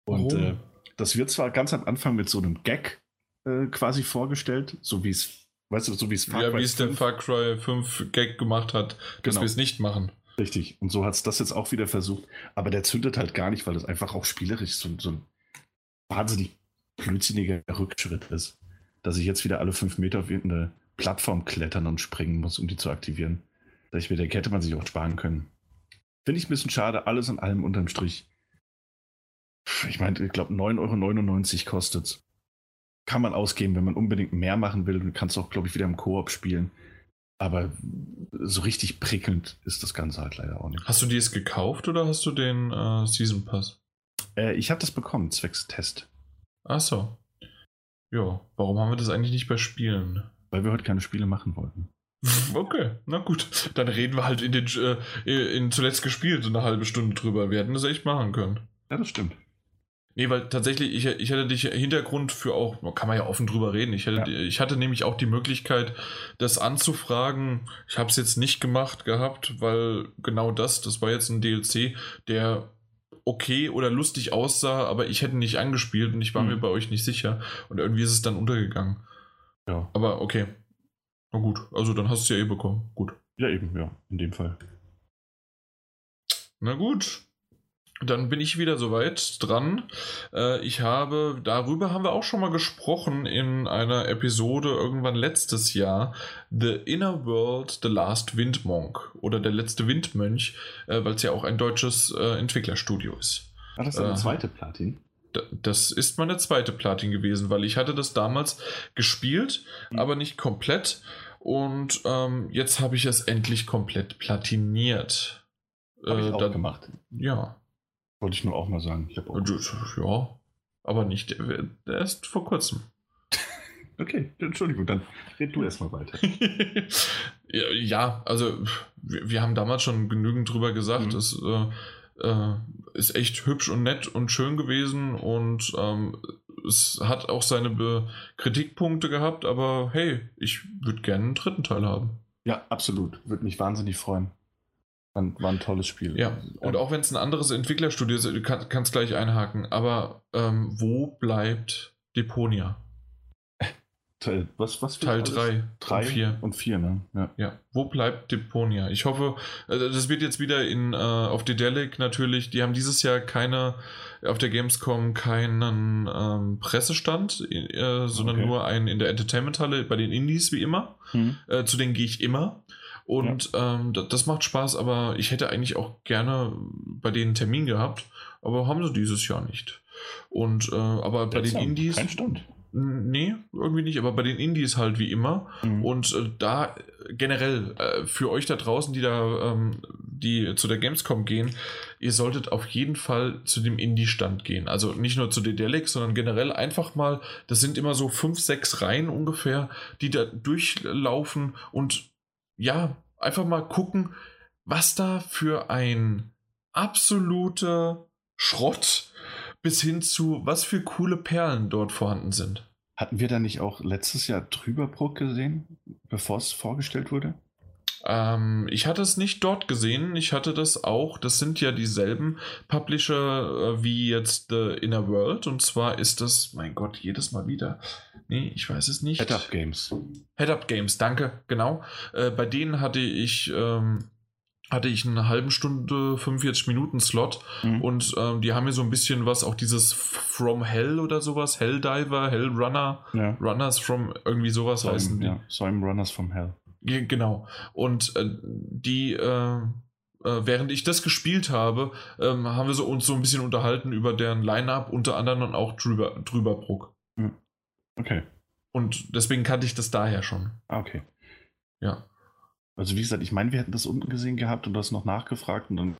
Und äh, das wird zwar ganz am Anfang mit so einem Gag äh, quasi vorgestellt, so wie es, weißt du, so wie es Far Ja, wie es der Far Cry 5 Gag gemacht hat, dass genau. wir es nicht machen. Richtig. Und so hat es das jetzt auch wieder versucht. Aber der zündet halt gar nicht, weil es einfach auch spielerisch so, so ein wahnsinnig blödsinniger Rückschritt ist. Dass ich jetzt wieder alle fünf Meter auf irgendeine Plattform klettern und springen muss, um die zu aktivieren. Da ich mir denke, hätte man sich auch sparen können. Finde ich ein bisschen schade, alles in allem unterm Strich. Ich meine, ich glaube 9,99 Euro kostet es. Kann man ausgeben, wenn man unbedingt mehr machen will. Du kannst auch, glaube ich, wieder im Koop spielen. Aber so richtig prickelnd ist das Ganze halt leider auch nicht. Hast du die es gekauft oder hast du den äh, Season Pass? Äh, ich habe das bekommen, zwecks Test. Ach so. Ja, warum haben wir das eigentlich nicht bei Spielen? Weil wir heute keine Spiele machen wollten. Okay, na gut. Dann reden wir halt in den äh, in zuletzt gespielt eine halbe Stunde drüber. Wir hätten das echt machen können. Ja, das stimmt. Nee, weil tatsächlich, ich, ich hatte dich Hintergrund für auch, kann man ja offen drüber reden. Ich hatte, ja. ich hatte nämlich auch die Möglichkeit, das anzufragen. Ich habe es jetzt nicht gemacht gehabt, weil genau das, das war jetzt ein DLC, der okay oder lustig aussah, aber ich hätte nicht angespielt und ich war mhm. mir bei euch nicht sicher. Und irgendwie ist es dann untergegangen. Ja. Aber okay. Na gut, also dann hast du es ja eh bekommen. Gut. Ja, eben, ja, in dem Fall. Na gut. Dann bin ich wieder soweit dran. Äh, ich habe, darüber haben wir auch schon mal gesprochen in einer Episode irgendwann letztes Jahr. The Inner World, The Last Windmonk oder der letzte Windmönch, äh, weil es ja auch ein deutsches äh, Entwicklerstudio ist. War das eine zweite Platin? Das ist meine zweite Platin gewesen, weil ich hatte das damals gespielt, mhm. aber nicht komplett. Und ähm, jetzt habe ich es endlich komplett platiniert. Habe ich auch dann, gemacht. Ja. Wollte ich nur auch mal sagen. Ich auch ja, aber nicht erst vor kurzem. okay, Entschuldigung, dann red du erstmal weiter. ja, also wir, wir, haben damals schon genügend drüber gesagt. Mhm. Es äh, äh, ist echt hübsch und nett und schön gewesen und ähm, es hat auch seine Be Kritikpunkte gehabt, aber hey, ich würde gerne einen dritten Teil haben. Ja, absolut. Würde mich wahnsinnig freuen. War ein tolles Spiel. Ja, und auch wenn es ein anderes Entwicklerstudio ist, du kann, kannst gleich einhaken, aber ähm, wo bleibt Deponia? Teil, was, was Teil 3 und 4. Und 4, ne? Ja. ja. Wo bleibt Deponia? Ich hoffe, also das wird jetzt wieder in, äh, auf Dedelic natürlich, die haben dieses Jahr keine, auf der Gamescom keinen ähm, Pressestand, äh, sondern okay. nur einen in der Entertainment-Halle bei den Indies wie immer. Hm. Äh, zu denen gehe ich immer. Und ja. ähm, das, das, macht Spaß, aber ich hätte eigentlich auch gerne bei denen einen Termin gehabt, aber haben sie dieses Jahr nicht. Und äh, aber bei den Indies. Kein Stand. Nee, irgendwie nicht, aber bei den Indies halt wie immer. Mhm. Und äh, da generell äh, für euch da draußen, die da, ähm, die zu der Gamescom gehen, ihr solltet auf jeden Fall zu dem Indie-Stand gehen. Also nicht nur zu Dedelic, sondern generell einfach mal, das sind immer so fünf, sechs Reihen ungefähr, die da durchlaufen und ja, einfach mal gucken, was da für ein absoluter Schrott bis hin zu was für coole Perlen dort vorhanden sind. Hatten wir da nicht auch letztes Jahr Trüberbrook gesehen, bevor es vorgestellt wurde? Ähm, ich hatte es nicht dort gesehen. Ich hatte das auch. Das sind ja dieselben Publisher äh, wie jetzt The Inner World. Und zwar ist das, mein Gott, jedes Mal wieder. Nee, ich weiß es nicht. Head Up Games. Head Up Games, danke, genau. Äh, bei denen hatte ich. Ähm, hatte ich eine halbe Stunde, 45 Minuten Slot mhm. und ähm, die haben mir so ein bisschen was, auch dieses From Hell oder sowas, Helldiver, Hellrunner, ja. Runners from irgendwie sowas Soim, heißen die. Ja, Soim Runners from Hell. Genau. Und äh, die, äh, äh, während ich das gespielt habe, ähm, haben wir so, uns so ein bisschen unterhalten über deren Line-Up, unter anderem und auch drüber, Drüberbruck. Okay. Und deswegen kannte ich das daher schon. Ah, okay. Ja. Also wie gesagt, ich meine, wir hätten das unten gesehen gehabt und das noch nachgefragt und dann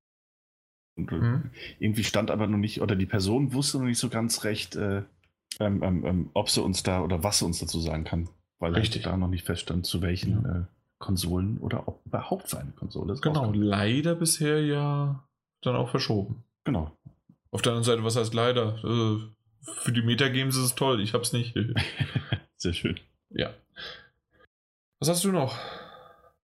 und hm. irgendwie stand aber noch nicht, oder die Person wusste noch nicht so ganz recht, äh, ähm, ähm, ähm ob sie uns da oder was sie uns dazu sagen kann. Weil Richtig. da noch nicht feststand, zu welchen ja. äh, Konsolen oder ob überhaupt für eine Konsole ist. Genau, leider bisher ja dann auch verschoben. Genau. Auf der anderen Seite, was heißt leider? Äh, für die Metagames ist es toll, ich hab's nicht. Sehr schön. Ja. Was hast du noch?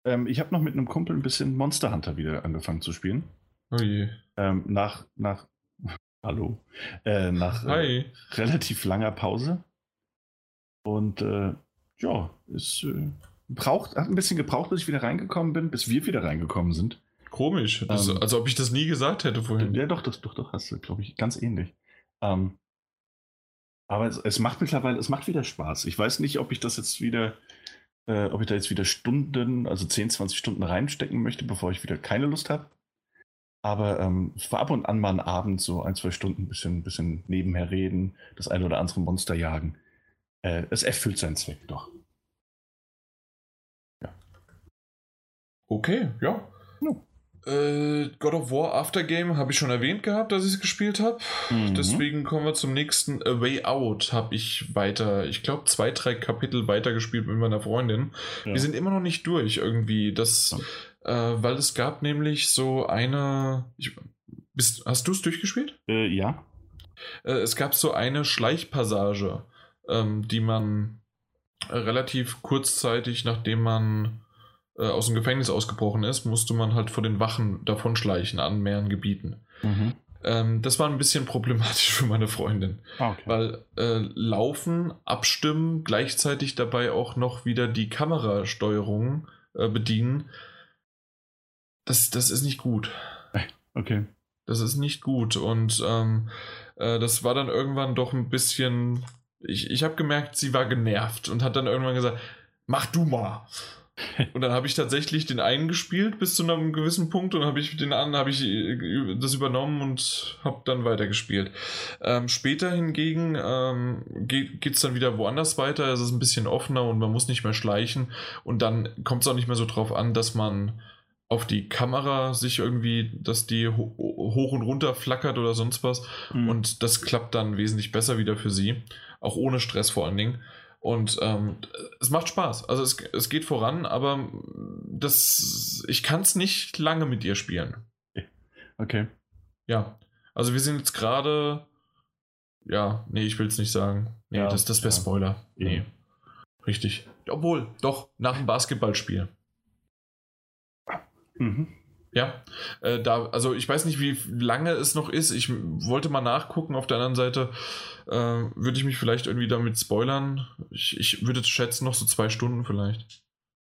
Ähm, ich habe noch mit einem Kumpel ein bisschen Monster Hunter wieder angefangen zu spielen. Oh je. Ähm, nach, nach, hallo, äh, nach äh, relativ langer Pause. Und äh, ja, es äh, braucht, hat ein bisschen gebraucht, bis ich wieder reingekommen bin, bis wir wieder reingekommen sind. Komisch. Das, Ähm, als ob ich das nie gesagt hätte vorhin. Ja, doch, das, doch, doch, hast du, glaube ich, ganz ähnlich. Ähm, aber es, es macht mittlerweile, es macht wieder Spaß. Ich weiß nicht, ob ich das jetzt wieder, äh, ob ich da jetzt wieder Stunden, also 10, 20 Stunden reinstecken möchte, bevor ich wieder keine Lust habe. Aber ähm, es war ab und an mal ein Abend, so ein, zwei Stunden, ein bisschen, bisschen nebenher reden, das eine oder andere Monster jagen. Äh, es erfüllt seinen Zweck doch. Okay, ja. Ja. Äh, God of War Aftergame habe ich schon erwähnt gehabt, dass ich es gespielt habe. Mhm. Deswegen kommen wir zum nächsten A Way Out. Habe ich weiter, ich glaube, zwei, drei Kapitel weitergespielt mit meiner Freundin. Ja. Wir sind immer noch nicht durch irgendwie. Das, äh, weil es gab nämlich so eine. Ich, bist, hast du es durchgespielt? Äh, ja. Äh, es gab so eine Schleichpassage, ähm, die man relativ kurzzeitig, nachdem man äh, aus dem Gefängnis ausgebrochen ist, musste man halt vor den Wachen davonschleichen an mehreren Gebieten. Mhm. Ähm, das war ein bisschen problematisch für meine Freundin, Ah, okay. weil äh, Laufen, Abstimmen, gleichzeitig dabei auch noch wieder die Kamerasteuerung äh, bedienen, das, das ist nicht gut. okay. Das ist nicht gut. Und ähm, äh, das war dann irgendwann doch ein bisschen. Ich, ich habe gemerkt, sie war genervt und hat dann irgendwann gesagt: Mach du mal. Und dann habe ich tatsächlich den einen gespielt bis zu einem gewissen Punkt und habe ich den anderen habe ich äh, das übernommen und habe dann weitergespielt. Ähm, später hingegen ähm, geht es dann wieder woanders weiter. Es ist ein bisschen offener und man muss nicht mehr schleichen. Und dann kommt es auch nicht mehr so drauf an, dass man auf die Kamera sich irgendwie, dass die ho hoch und runter flackert oder sonst was. Mhm. Und das klappt dann wesentlich besser wieder für sie. Auch ohne Stress vor allen Dingen. Und ähm, es macht Spaß. Also es, es geht voran, aber das, ich kann es nicht lange mit ihr spielen. okay. Ja. Also wir sind jetzt gerade. Ja, nee, ich will es nicht sagen. Nee, Ja, das, das wäre ja. Spoiler. Nee. Ja. Richtig. Obwohl, doch, nach dem Basketballspiel. Mhm. Ja, äh, da, also ich weiß nicht, wie lange es noch ist. Ich wollte mal nachgucken. Auf der anderen Seite äh, würde ich mich vielleicht irgendwie damit spoilern. Ich, ich würde schätzen, noch so zwei Stunden vielleicht.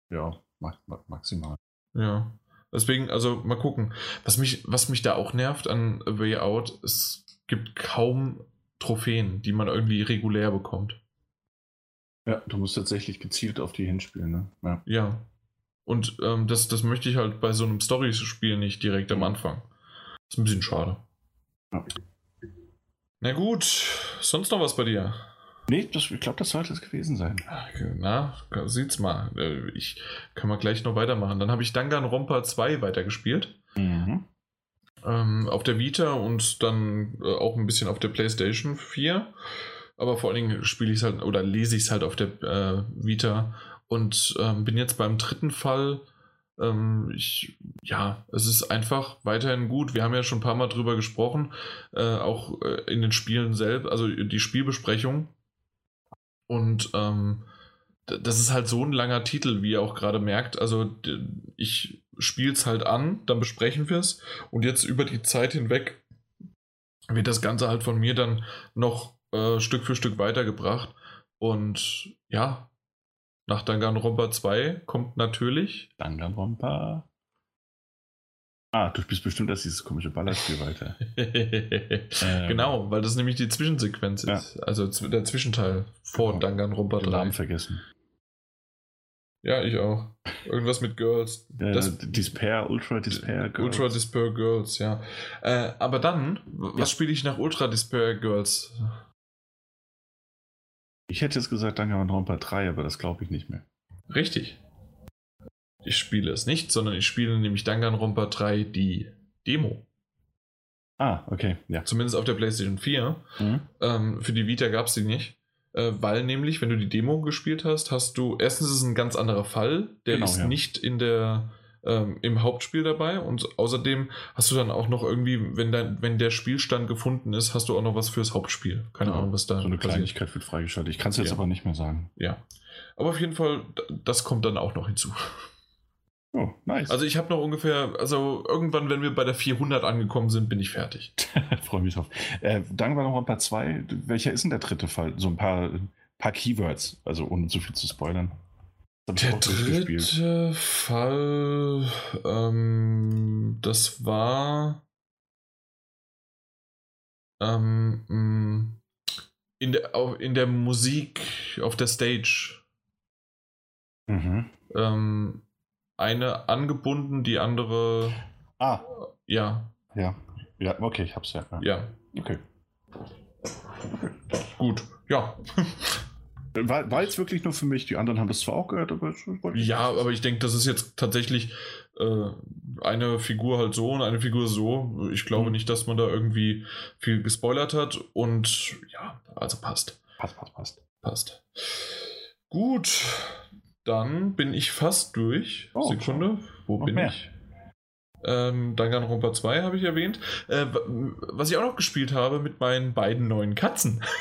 Ja, ma ma maximal. Ja. Deswegen, also mal gucken. Was mich, was mich da auch nervt an A Way Out, es gibt kaum Trophäen, die man irgendwie regulär bekommt. Ja, du musst tatsächlich gezielt auf die hinspielen, ne? Ja. Ja. Und ähm, das, das möchte ich halt bei so einem Story-Spiel nicht direkt am Anfang. ist ein bisschen schade. Ja. Na gut, sonst noch was bei dir? Nee, das, ich glaube, das sollte es gewesen sein. Na, sieht's mal. Äh, Ich kann mal gleich noch weitermachen. Dann habe ich Danganronpa 2 weitergespielt. Mhm. Ähm, auf der Vita und dann äh, auch ein bisschen auf der PlayStation 4. Aber vor allen Dingen spiele ich es halt oder lese ich es halt auf der äh, Vita und ähm, bin jetzt beim dritten Fall. Ähm, ich, ja, es ist einfach weiterhin gut. Wir haben ja schon ein paar Mal drüber gesprochen, äh, auch äh, in den Spielen selbst, also die Spielbesprechung. Und ähm, das ist halt so ein langer Titel, wie ihr auch gerade merkt. Also ich spiele es halt an, dann besprechen wir es und jetzt über die Zeit hinweg wird das Ganze halt von mir dann noch äh, Stück für Stück weitergebracht. Und ja, nach Danganronpa 2 kommt natürlich. Danganronpa. Ah, du spielst bestimmt erst dieses komische Ballerspiel weiter. genau, weil das nämlich die Zwischensequenz Ja. ist. Also zw- der Zwischenteil vor Genau. Danganronpa Den 3. Namen vergessen. Ja, ich auch. Irgendwas mit Girls. Das- Despair, Ultra Despair. Girls. Ultra Despair Girls, ja. Äh, aber dann, was Ja. spiele ich nach Ultra Despair Girls? Ich hätte jetzt gesagt Danganronpa 3, aber das glaube ich nicht mehr. Richtig. Ich spiele es nicht, sondern ich spiele nämlich Danganronpa 3 die Demo. Ah, okay, ja. Zumindest auf der PlayStation 4. Mhm. Ähm, für die Vita gab es die nicht. Äh, weil nämlich, wenn du die Demo gespielt hast, hast du, erstens ist es ein ganz anderer Fall. Der Genau, ist ja. nicht in der ähm, im Hauptspiel dabei und außerdem hast du dann auch noch irgendwie, wenn, dein, wenn der Spielstand gefunden ist, hast du auch noch was fürs Hauptspiel. Keine Ja, Ahnung, was da So eine passiert. Kleinigkeit wird freigeschaltet. Ich kann es jetzt Ja. aber nicht mehr sagen. Ja. Aber auf jeden Fall, das kommt dann auch noch hinzu. Oh, nice. Also ich habe noch ungefähr, also irgendwann, wenn wir bei der 400 angekommen sind, bin ich fertig. freue mich drauf. Äh, dann war noch ein paar zwei. Welcher ist denn der dritte Fall? So ein paar, paar Keywords, also ohne zu viel zu spoilern. Der dritte Fall, ähm, das war ähm, mh, in, der, in der Musik auf der Stage. Mhm. Ähm, eine angebunden, die andere, Ah, ja, ja. Ja, okay, ich hab's ja. ja. ja, Okay. gut, ja. War, war jetzt wirklich nur für mich. Die anderen haben das zwar auch gehört, aber Ja, aber ich denke, das ist jetzt tatsächlich äh, eine Figur halt so und eine Figur so. Ich glaube Mhm. nicht, dass man da irgendwie viel gespoilert hat und ja, also passt. Passt, passt, passt. Passt. Gut, dann bin ich fast durch. Oh, Sekunde, wo noch bin mehr. ich? Ähm, Danganronpa 2 habe ich erwähnt. Äh, was ich auch noch gespielt habe mit meinen beiden neuen Katzen.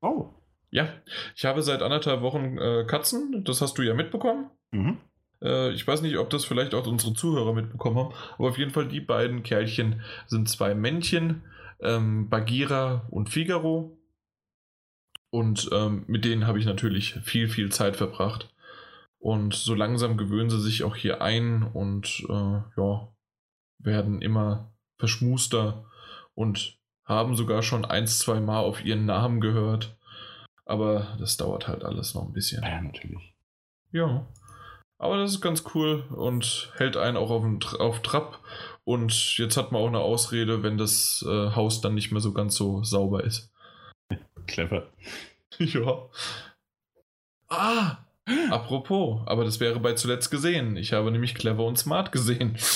Oh. Ja, ich habe seit anderthalb Wochen äh, Katzen, das hast du ja mitbekommen. Mhm. Äh, ich weiß nicht, ob das vielleicht auch unsere Zuhörer mitbekommen haben, aber auf jeden Fall die beiden Kerlchen sind zwei Männchen, ähm, Bagheera und Figaro. Und ähm, mit denen habe ich natürlich viel, viel Zeit verbracht. Und so langsam gewöhnen sie sich auch hier ein und äh, ja, werden immer verschmuster und haben sogar schon ein, zwei Mal auf ihren Namen gehört. Aber das dauert halt alles noch ein bisschen. Ja, natürlich. Ja. Aber das ist ganz cool und hält einen auch auf, den, auf Trab. Und jetzt hat man auch eine Ausrede, wenn das äh, Haus dann nicht mehr so ganz so sauber ist. Clever. ja. Ah! Apropos, aber das wäre bei zuletzt gesehen. Ich habe nämlich Clever und Smart gesehen.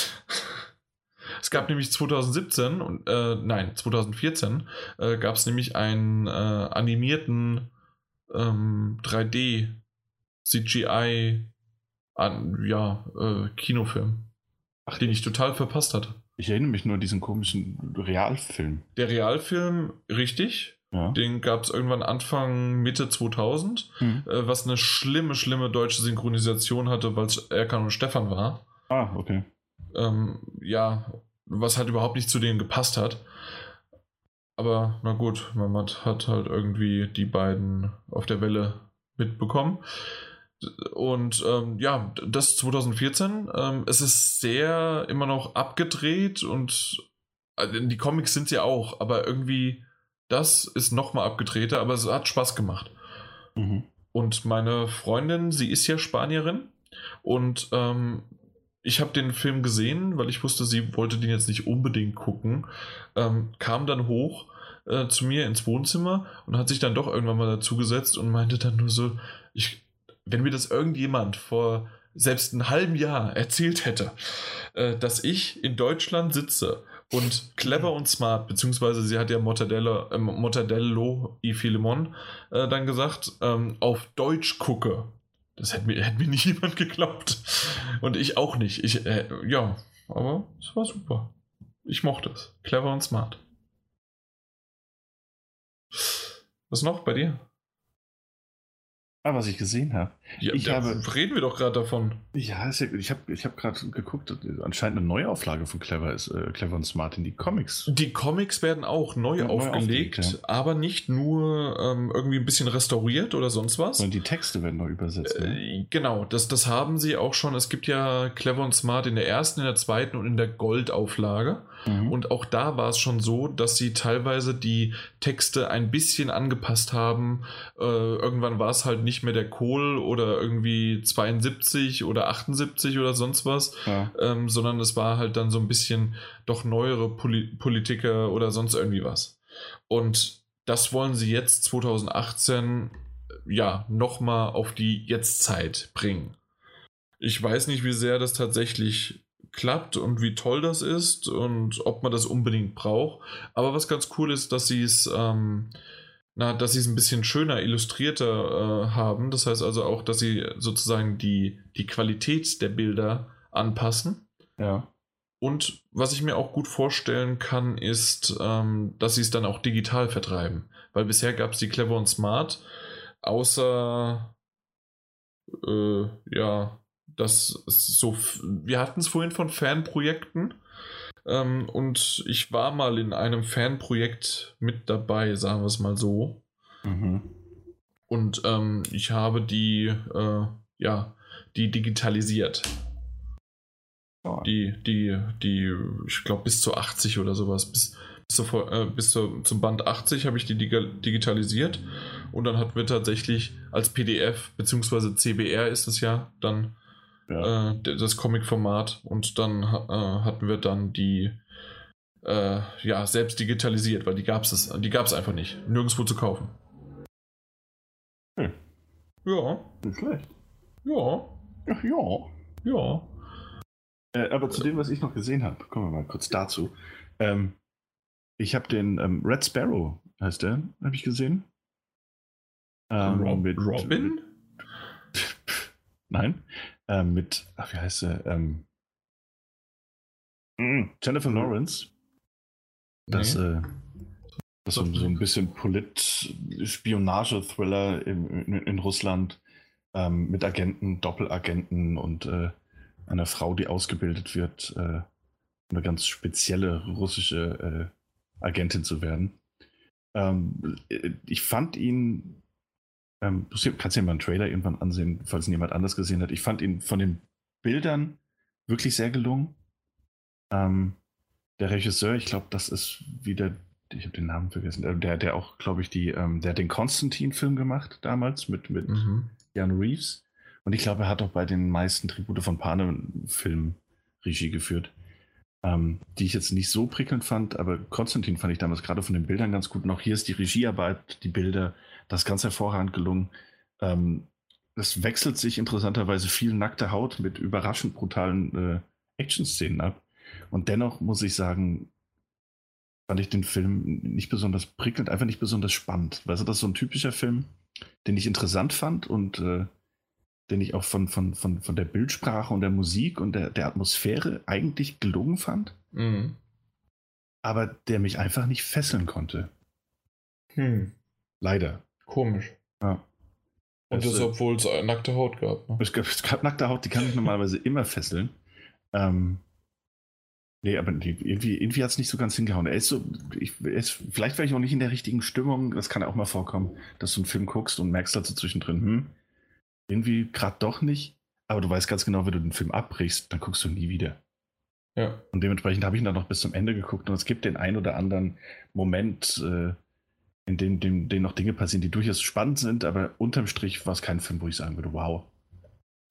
Es gab nämlich 2017 und äh, nein, 2014 äh, gab es nämlich einen äh, animierten ähm, 3D CGI an, ja, äh, Kinofilm, Ach, den ich total verpasst hatte. Ich erinnere mich nur an diesen komischen Realfilm. Der Realfilm, richtig, Ja. den gab es irgendwann Anfang, Mitte 2000, Mhm. äh, was eine schlimme, schlimme deutsche Synchronisation hatte, weil es Erkan und Stefan war. Ah, okay. Ähm, ja, was halt überhaupt nicht zu denen gepasst hat. Aber na gut, man hat, halt irgendwie die beiden auf der Welle mitbekommen. Und ähm, ja, das 2014. Ähm, es ist sehr immer noch abgedreht und äh, die Comics sind ja auch, aber irgendwie das ist nochmal abgedrehter, aber es hat Spaß gemacht. Mhm. Und meine Freundin, sie ist ja Spanierin und ähm, ich habe den Film gesehen, weil ich wusste, sie wollte den jetzt nicht unbedingt gucken, ähm, kam dann hoch äh, zu mir ins Wohnzimmer und hat sich dann doch irgendwann mal dazugesetzt und meinte dann nur so, ich, wenn mir das irgendjemand vor selbst einem halben Jahr erzählt hätte, äh, dass ich in Deutschland sitze und clever und smart, beziehungsweise sie hat ja Mortadella, äh, Mortadello i Filemon äh, dann gesagt, ähm, auf Deutsch gucke. Das hätte mir, hätte mir nicht jemand geglaubt. Und ich auch nicht. Ich, äh, ja, aber es war super. Ich mochte es. Clever und smart. Was noch bei dir? Ah, was ich gesehen habe. Ja, Ich habe- reden wir doch gerade davon. Ja, ich habe ich hab gerade geguckt, anscheinend eine Neuauflage von Clever ist äh, Clever und Smart in die Comics. Die Comics werden auch neu Ja, neu aufgelegt, aufgelegt, aber nicht nur ähm, irgendwie ein bisschen restauriert oder sonst was. Und die Texte werden neu übersetzt. Ne? Äh, Genau, das, das haben sie auch schon. Es gibt ja Clever und Smart in der ersten, in der zweiten und in der Goldauflage. Mhm. Und auch da war es schon so, dass sie teilweise die Texte ein bisschen angepasst haben. Äh, irgendwann war es halt nicht mehr der Kohl oder irgendwie 72 oder 78 oder sonst was, ja. ähm, sondern es war halt dann so ein bisschen doch neuere Poli Politiker oder sonst irgendwie was. Und das wollen sie jetzt 2018 ja nochmal auf die Jetztzeit bringen. Ich weiß nicht, wie sehr das tatsächlich klappt und wie toll das ist und ob man das unbedingt braucht. Aber was ganz cool ist, dass sie es ähm, na, dass sie es ein bisschen schöner, illustrierter äh, haben. Das heißt also auch, dass sie sozusagen die, die Qualität der Bilder anpassen. Ja. Und was ich mir auch gut vorstellen kann, ist, ähm, dass sie es dann auch digital vertreiben. Weil bisher gab es die Clever und Smart, außer äh, ja, das so. Wir hatten es vorhin von Fanprojekten. Ähm, und ich war mal in einem Fanprojekt mit dabei, sagen wir es mal so. Mhm. Und ähm, ich habe die, äh, ja, die digitalisiert. Ja. Die, die, die, ich glaube, bis zu 80 oder sowas, bis, bis, zu, äh, bis zu, zum Band 80 habe ich die dig digitalisiert und dann hatten wir tatsächlich als PDF, beziehungsweise CBR ist es ja, dann Ja. äh, das Comic-Format und dann äh, hatten wir dann die, äh, ja, selbst digitalisiert, weil die gab es die gab's einfach nicht, nirgendwo zu kaufen. Hm. Ja, Nicht schlecht. ja, Ach ja. ja. Äh, aber zu dem, was ich noch gesehen habe, kommen wir mal kurz dazu. Ähm, ich habe den ähm, Red Sparrow, heißt der, habe ich gesehen. Ähm, Rob mit- Robin? Nein. Ähm, mit, ach, wie heißt sie? Ähm, mm, Jennifer Lawrence. Das, Nee. äh, das so, so ein bisschen Polit-Spionage-Thriller in, in, in Russland ähm, mit Agenten, Doppelagenten und äh, einer Frau, die ausgebildet wird, äh, eine ganz spezielle russische äh, Agentin zu werden. Ähm, äh, ich fand ihn, ähm, du kannst dir mal einen Trailer irgendwann ansehen, falls ihn jemand anders gesehen hat. Ich fand ihn von den Bildern wirklich sehr gelungen. Ähm, der Regisseur, ich glaube, das ist wieder, ich habe den Namen vergessen, äh, der, der auch, glaube ich, die, ähm, der hat den Konstantin-Film gemacht damals mit, mit Mhm. Jan Reeves. Und ich glaube, er hat auch bei den meisten Tribute von Panem-Filmen Regie geführt. Ähm, die ich jetzt nicht so prickelnd fand, aber Konstantin fand ich damals gerade von den Bildern ganz gut. Und auch hier ist die Regiearbeit, die Bilder, das ist ganz hervorragend gelungen. Ähm, es wechselt sich interessanterweise viel nackte Haut mit überraschend brutalen äh, Action-Szenen ab. Und dennoch muss ich sagen, fand ich den Film nicht besonders prickelnd, einfach nicht besonders spannend. Weißt du, das ist so ein typischer Film, den ich interessant fand und äh, den ich auch von, von, von, von der Bildsprache und der Musik und der, der Atmosphäre eigentlich gelungen fand, Mhm. aber der mich einfach nicht fesseln konnte. Hm. Leider. Komisch. Ja. Und Es, das, äh, obwohl es nackte Haut gab. Ne? Es gab, es gab nackte Haut, die kann mich normalerweise immer fesseln. Ähm, nee, aber die, irgendwie, irgendwie hat es nicht so ganz hingehauen. Er ist so, ich, er ist, vielleicht war ich auch nicht in der richtigen Stimmung. Das kann ja auch mal vorkommen, dass du einen Film guckst und merkst dazu zwischendrin, hm, irgendwie gerade doch nicht. Aber du weißt ganz genau, wenn du den Film abbrichst, dann guckst du nie wieder. Ja. Und dementsprechend habe ich ihn dann noch bis zum Ende geguckt und es gibt den ein oder anderen Moment, äh, in dem, dem, dem noch Dinge passieren, die durchaus spannend sind, aber unterm Strich war es kein Film, wo ich sagen würde, wow,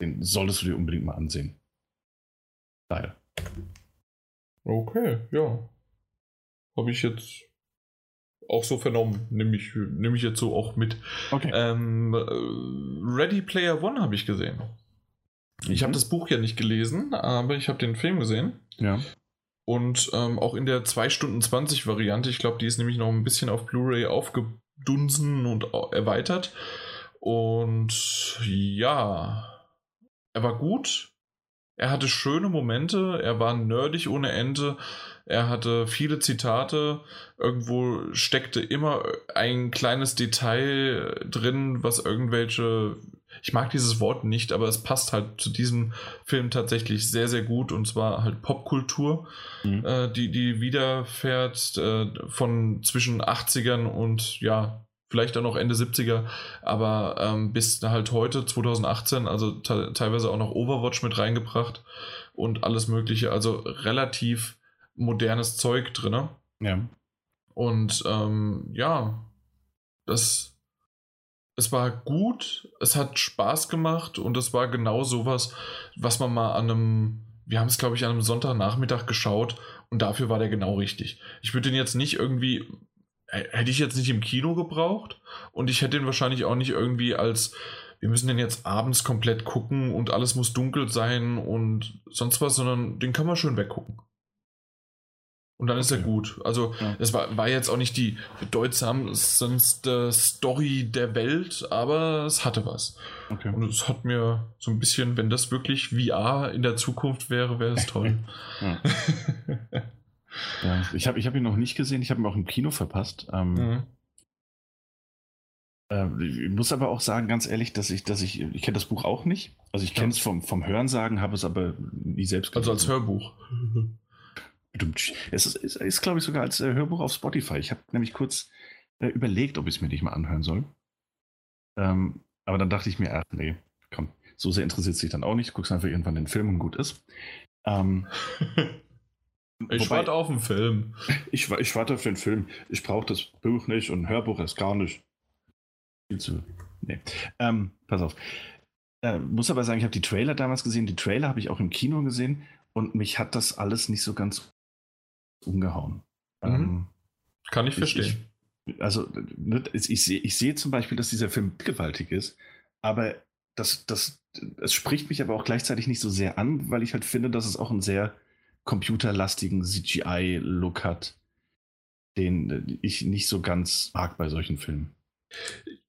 den solltest du dir unbedingt mal ansehen. Leider. Okay, ja. Habe ich jetzt auch so vernommen. Nehme ich, nehm ich jetzt so auch mit. Okay. Ähm, äh, Ready Player One habe ich gesehen. Ich habe das Buch ja nicht gelesen, aber ich habe den Film gesehen. Ja. Und ähm, auch in der 2 Stunden 20 Variante, ich glaube, die ist nämlich noch ein bisschen auf Blu-ray aufgedunsen und erweitert. Und ja, er war gut. Er hatte schöne Momente, er war nerdig ohne Ende, er hatte viele Zitate, irgendwo steckte immer ein kleines Detail drin, was irgendwelche, ich mag dieses Wort nicht, aber es passt halt zu diesem Film tatsächlich sehr, sehr gut und zwar halt Popkultur, Mhm. äh, die, die wiederfährt äh, von zwischen 80ern und ja, vielleicht auch noch Ende 70er, aber ähm, bis halt heute, 2018, also te teilweise auch noch Overwatch mit reingebracht und alles Mögliche, also relativ modernes Zeug drin. Ja. Und ähm, ja, das, es war gut, es hat Spaß gemacht und es war genau sowas, was man mal an einem, wir haben es glaube ich an einem Sonntagnachmittag geschaut und dafür war der genau richtig. Ich würde den jetzt nicht irgendwie, hätte ich jetzt nicht im Kino gebraucht und ich hätte den wahrscheinlich auch nicht irgendwie als, wir müssen den jetzt abends komplett gucken und alles muss dunkel sein und sonst was, sondern den kann man schön weggucken. Und dann ist er Okay. gut. Also, Ja. es war, war jetzt auch nicht die bedeutsamste Story der Welt, aber es hatte was. Okay. Und es hat mir so ein bisschen, wenn das wirklich VR in der Zukunft wäre, wäre es toll. Ja. Ja, ich habe ich hab ihn noch nicht gesehen, ich habe ihn auch im Kino verpasst. Ähm, Mhm. äh, ich muss aber auch sagen, ganz ehrlich, dass ich, dass ich, ich kenne das Buch auch nicht. Also ich kenne es vom, vom Hörensagen, habe es aber nie selbst Also als gelesen. Hörbuch. Es ist, ist, ist glaube ich, sogar als äh, Hörbuch auf Spotify. Ich habe nämlich kurz äh, überlegt, ob ich es mir nicht mal anhören soll. Ähm, aber dann dachte ich mir, ach nee, komm, so sehr interessiert sich dann auch nicht. Guckst einfach irgendwann den Film und gut ist. Ähm, Ich wobei- warte auf den Film. Ich, ich warte auf den Film. Ich brauche das Buch nicht und ein Hörbuch erst gar nicht. Viel zu. Nee. Ähm, pass auf. Äh, muss aber sagen, ich habe die Trailer damals gesehen. Die Trailer habe ich auch im Kino gesehen und mich hat das alles nicht so ganz umgehauen. Mhm. Ähm, Kann ich Ich- verstehen. also, ne, ich sehe ich sehe zum Beispiel, dass dieser Film gewaltig ist, aber das, das, es spricht mich aber auch gleichzeitig nicht so sehr an, weil ich halt finde, dass es auch einen sehr computerlastigen CGI-Look hat, den ich nicht so ganz mag bei solchen Filmen.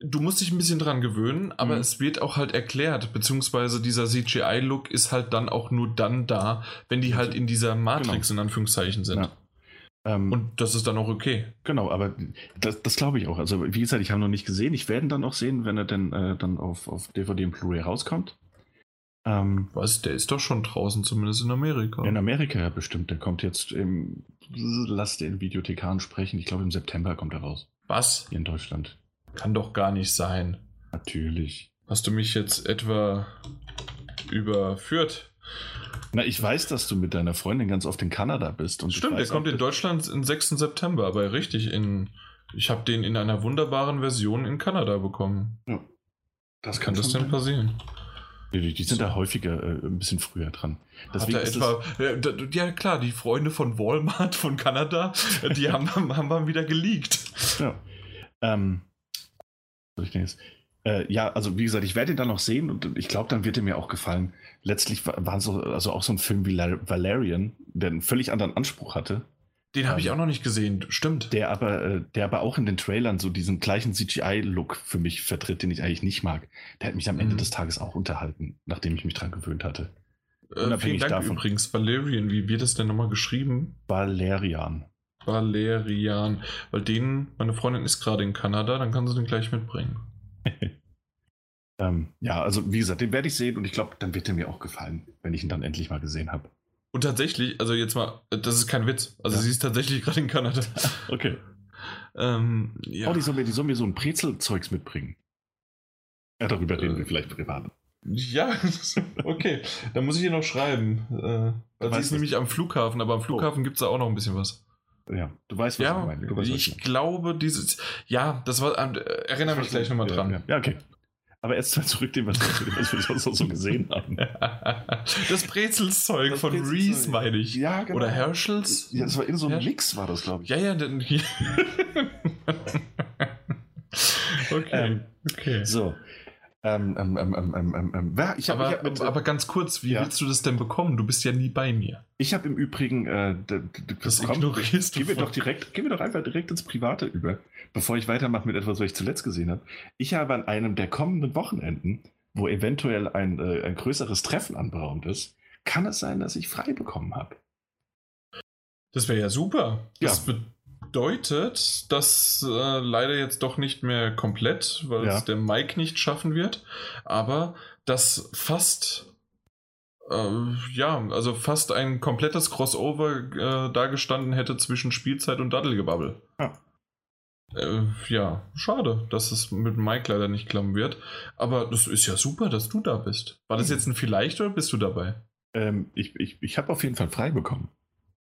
Du musst dich ein bisschen dran gewöhnen, aber Mhm. es wird auch halt erklärt, beziehungsweise dieser CGI-Look ist halt dann auch nur dann da, wenn die halt in dieser Matrix in Anführungszeichen sind. Ja. Ähm, Und das ist dann auch okay. genau, aber das, das glaube ich auch. Also, wie gesagt, ich habe ihn noch nicht gesehen. Ich werde ihn dann auch sehen, wenn er denn äh, dann auf, auf DVD und Blu-ray rauskommt. Ähm, Was? Der ist doch schon draußen, zumindest in Amerika. In Amerika ja bestimmt. Der kommt jetzt im. Lass den Videothekaren sprechen. Ich glaube, im September kommt er raus. Was? Hier in Deutschland. Kann doch gar nicht sein. Natürlich. Hast du mich jetzt etwa überführt? Na, ich weiß, dass du mit deiner Freundin ganz oft in Kanada bist. Und Stimmt, der kommt in Deutschland am 6. September, aber richtig in. Ich habe den in einer wunderbaren Version in Kanada bekommen. Das Kann das denn sein. passieren? Die, die sind da häufiger äh, ein bisschen früher dran. Hat er ist etwa, ja, d- ja klar, die Freunde von Walmart von Kanada, die haben, haben wir wieder geleakt. ja. Ähm, was soll ich denn jetzt? Äh, ja, also wie gesagt, ich werde ihn dann noch sehen und ich glaube, dann wird er mir auch gefallen. Letztlich war, war so, also auch so ein Film wie Valerian, der einen völlig anderen Anspruch hatte. Den habe ich auch noch nicht gesehen, stimmt. der aber, äh, der aber auch in den Trailern so diesen gleichen CGI-Look für mich vertritt, den ich eigentlich nicht mag. Der hat mich am Ende Mhm. des Tages auch unterhalten, nachdem ich mich dran gewöhnt hatte. Äh, vielen unabhängig Dank davon. übrigens, Valerian, wie wird das denn nochmal geschrieben? Valerian. Valerian. Weil den, meine Freundin ist gerade in Kanada, dann kann sie den gleich mitbringen. Ähm, ja, also wie gesagt, den werde ich sehen und ich glaube, dann wird er mir auch gefallen, wenn ich ihn dann endlich mal gesehen habe. Und tatsächlich, also jetzt mal, das ist kein Witz. Also Ja. sie ist tatsächlich gerade in Kanada. Okay. ähm, ja. Oh, die sollen mir, die sollen mir so ein Brezelzeugs mitbringen. Ja, darüber reden Äh. wir vielleicht privat. Ja, okay. Da muss ich ihr noch schreiben. Äh, sie ist nämlich am Flughafen, aber am Flughafen gibt es da auch noch ein bisschen was. Ja, du weißt, was Ja, ich meine. Du weißt, was ich meine. glaube, dieses. Ja, das war. Äh, erinnere mich gleich nochmal dran. Ja, ja, okay. Aber erst mal zurück dem, was wir, was wir sonst noch so gesehen haben. Das Brezelzeug Das von. Reese, meine ich. Ja, genau. Oder Herschels? Ja, das war in so einem Mix, war das, glaube ich. Ja, ja, dann. okay, Ähm, okay. So. Ähm, ähm, ähm, ähm, ähm, ähm, ähm, ich habe Aber, ich hab mit, aber ganz kurz, wie Ja. willst du das denn bekommen? Du bist ja nie bei mir. ich hab im Übrigen, äh, Das komm, du gehen wir doch direkt, gehen wir doch einfach direkt ins Private über, bevor ich weitermache mit etwas, was ich zuletzt gesehen habe. Ich habe an einem der kommenden Wochenenden, wo eventuell ein, äh, ein größeres Treffen anberaumt ist, kann es sein, dass ich frei bekommen habe. Das wäre ja super. Ja. Bedeutet, dass äh, leider jetzt doch nicht mehr komplett, weil Ja. es der Mike nicht schaffen wird, aber dass fast äh, ja, also fast ein komplettes Crossover äh, dagestanden hätte zwischen Spielzeit und Daddelgebabbel. Ja. Äh, ja, schade, dass es mit Mike leider nicht klappen wird. Aber das ist ja super, dass du da bist. War das Mhm. jetzt ein Vielleicht oder bist du dabei? Ähm, ich ich, ich habe auf jeden Fall frei bekommen.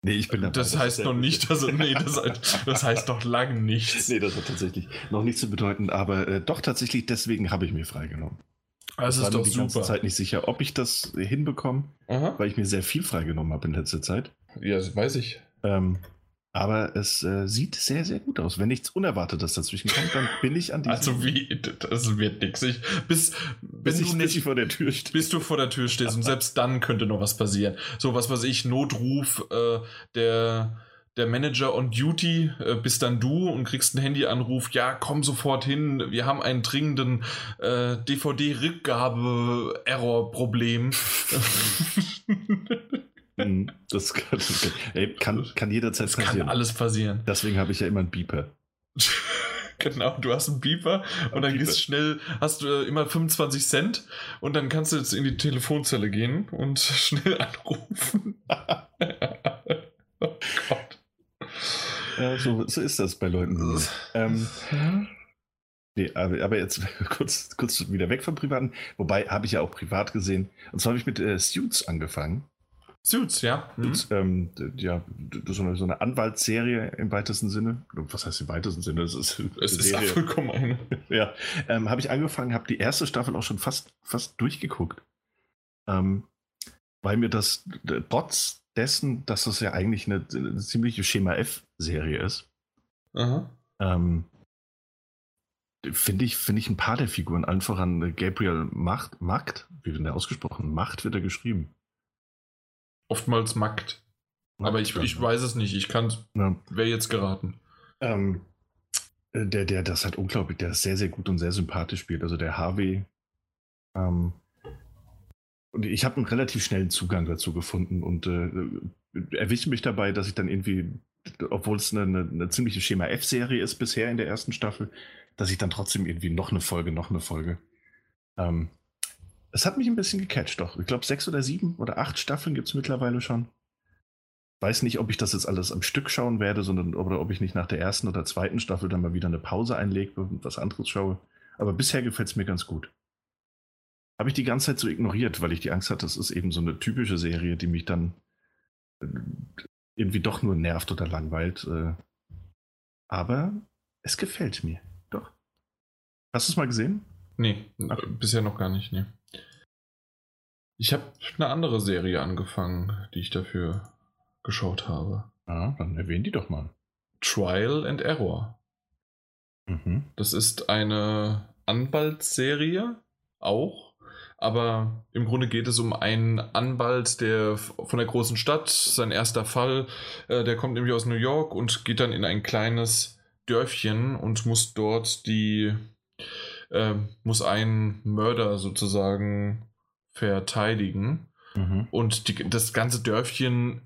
Nee, ich bin dabei. Das heißt ist noch nicht, also nee, das, das heißt noch lange nichts. Nee, das hat tatsächlich noch nichts zu bedeuten, aber äh, doch tatsächlich deswegen habe ich mir freigenommen. Das ich war ist doch die ganze super. Zeit nicht sicher, ob ich das hinbekomme, Aha. weil ich mir sehr viel freigenommen habe in letzter Zeit. Ja, das weiß ich. Ähm, aber es äh, sieht sehr, sehr gut aus. Wenn nichts Unerwartetes dazwischen kommt, dann bin ich an diesem... Also wie, das wird nix. Ich, bis, bis, ich nicht, vor der Tür stehe. bis du vor der Tür stehst und selbst dann könnte noch was passieren. So was weiß ich, Notruf, äh, der, der Manager on Duty äh, bist dann du und kriegst einen Handyanruf, ja, komm sofort hin, wir haben einen dringenden äh, DVD-Rückgabe-Error-Problem. Mhm, das kann, kann, kann jederzeit das passieren. Kann alles passieren. Deswegen habe ich ja immer einen Beeper. genau, du hast einen Beeper und dann Beeper. gehst schnell, hast du äh, immer 25 Cent und dann kannst du jetzt in die Telefonzelle gehen und schnell anrufen. oh Gott. Ja, so, so, ist das bei Leuten. ähm, nee, aber, aber, jetzt kurz, kurz wieder weg vom Privaten. Wobei habe ich ja auch privat gesehen. Und zwar habe ich mit äh, Suits angefangen. Suits, ja. Mhm. Und, ähm, ja, so eine, so eine Anwaltsserie im weitesten Sinne. Was heißt im weitesten Sinne? Das ist es ist ja vollkommen eine. ja, ähm, habe ich angefangen, habe die erste Staffel auch schon fast, fast durchgeguckt. Ähm, weil mir das trotz dessen, dass das ja eigentlich eine, eine ziemliche Schema F-Serie ist, ähm, finde ich, finde ich ein paar der Figuren, allen voran Gabriel Macht, Macht, wie wird der ausgesprochen? Macht wird er geschrieben. Oftmals Makt. Aber ich, ich weiß es nicht. Ich kann ja. Wer jetzt geraten? Ähm, äh, der, der das halt unglaublich, der sehr, sehr gut und sehr sympathisch spielt. Also der Harvey. Ähm, und ich habe einen relativ schnellen Zugang dazu gefunden und äh, erwische mich dabei, dass ich dann irgendwie, obwohl es eine, eine, eine ziemliche Schema F-Serie ist bisher in der ersten Staffel, dass ich dann trotzdem irgendwie noch eine Folge, noch eine Folge. Ähm, es hat mich ein bisschen gecatcht, doch. Ich glaube, sechs oder sieben oder acht Staffeln gibt es mittlerweile schon. Weiß nicht, ob ich das jetzt alles am Stück schauen werde, sondern oder ob ich nicht nach der ersten oder zweiten Staffel dann mal wieder eine Pause einlege und was anderes schaue. Aber bisher gefällt es mir ganz gut. Habe ich die ganze Zeit so ignoriert, weil ich die Angst hatte, das ist eben so eine typische Serie, die mich dann äh, irgendwie doch nur nervt oder langweilt. Äh. Aber es gefällt mir. Doch. Hast du es mal gesehen? Nee, Ach. bisher noch gar nicht, nee. Ich habe eine andere Serie angefangen, die ich dafür geschaut habe. Ah, dann erwähnen die doch mal. Trial and Error. Mhm. Das ist eine Anwaltsserie auch, aber im Grunde geht es um einen Anwalt, der von der großen Stadt, sein erster Fall, äh, der kommt nämlich aus New York und geht dann in ein kleines Dörfchen und muss dort die, äh, muss einen Mörder sozusagen verteidigen. Mhm. Und die, das ganze Dörfchen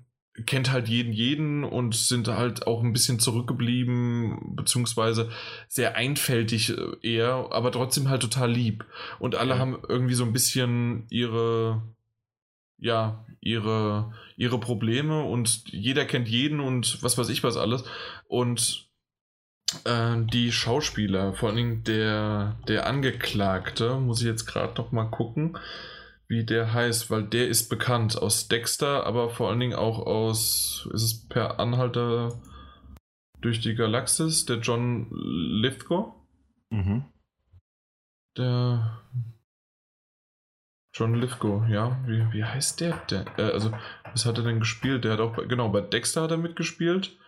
kennt halt jeden jeden und sind halt auch ein bisschen zurückgeblieben, beziehungsweise sehr einfältig äh, eher, aber trotzdem halt total lieb. Und alle ja. haben irgendwie so ein bisschen ihre, ja, ihre, ihre Probleme und jeder kennt jeden und was weiß ich was alles. Und äh, die Schauspieler, vor allen Dingen der, der Angeklagte, muss ich jetzt gerade noch mal gucken wie der heißt, weil der ist bekannt aus Dexter, aber vor allen Dingen auch aus, ist es per Anhalter durch die Galaxis, der John Lithgow. Mhm. Der John Lithgow, ja. Wie, wie heißt der denn? Äh, also, was hat er denn gespielt? Der hat auch, genau, bei Dexter hat er mitgespielt.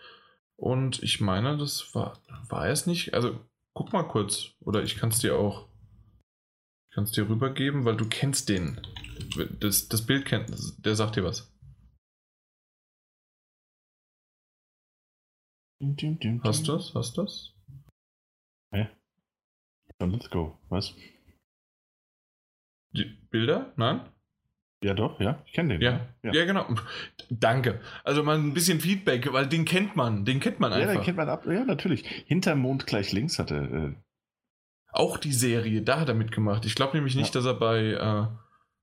Und ich meine, das war, war es nicht. Also, guck mal kurz. Oder ich kann es dir auch ich kann es dir rübergeben, weil du kennst den. Das, das Bild kennt, der sagt dir was. Hast du das? Hast du das? Hä? Dann let's go. Was? Die Bilder? Nein? Ja, doch, ja. Ich kenne den. Ja. ja. ja, genau. Danke. Also mal ein bisschen Feedback, weil den kennt man. Den kennt man einfach. Ja, den kennt man ab. Ja, natürlich. Hinter Mond gleich links hatte äh, auch die Serie, da hat er mitgemacht. Ich glaube nämlich nicht, ja. dass er bei, äh,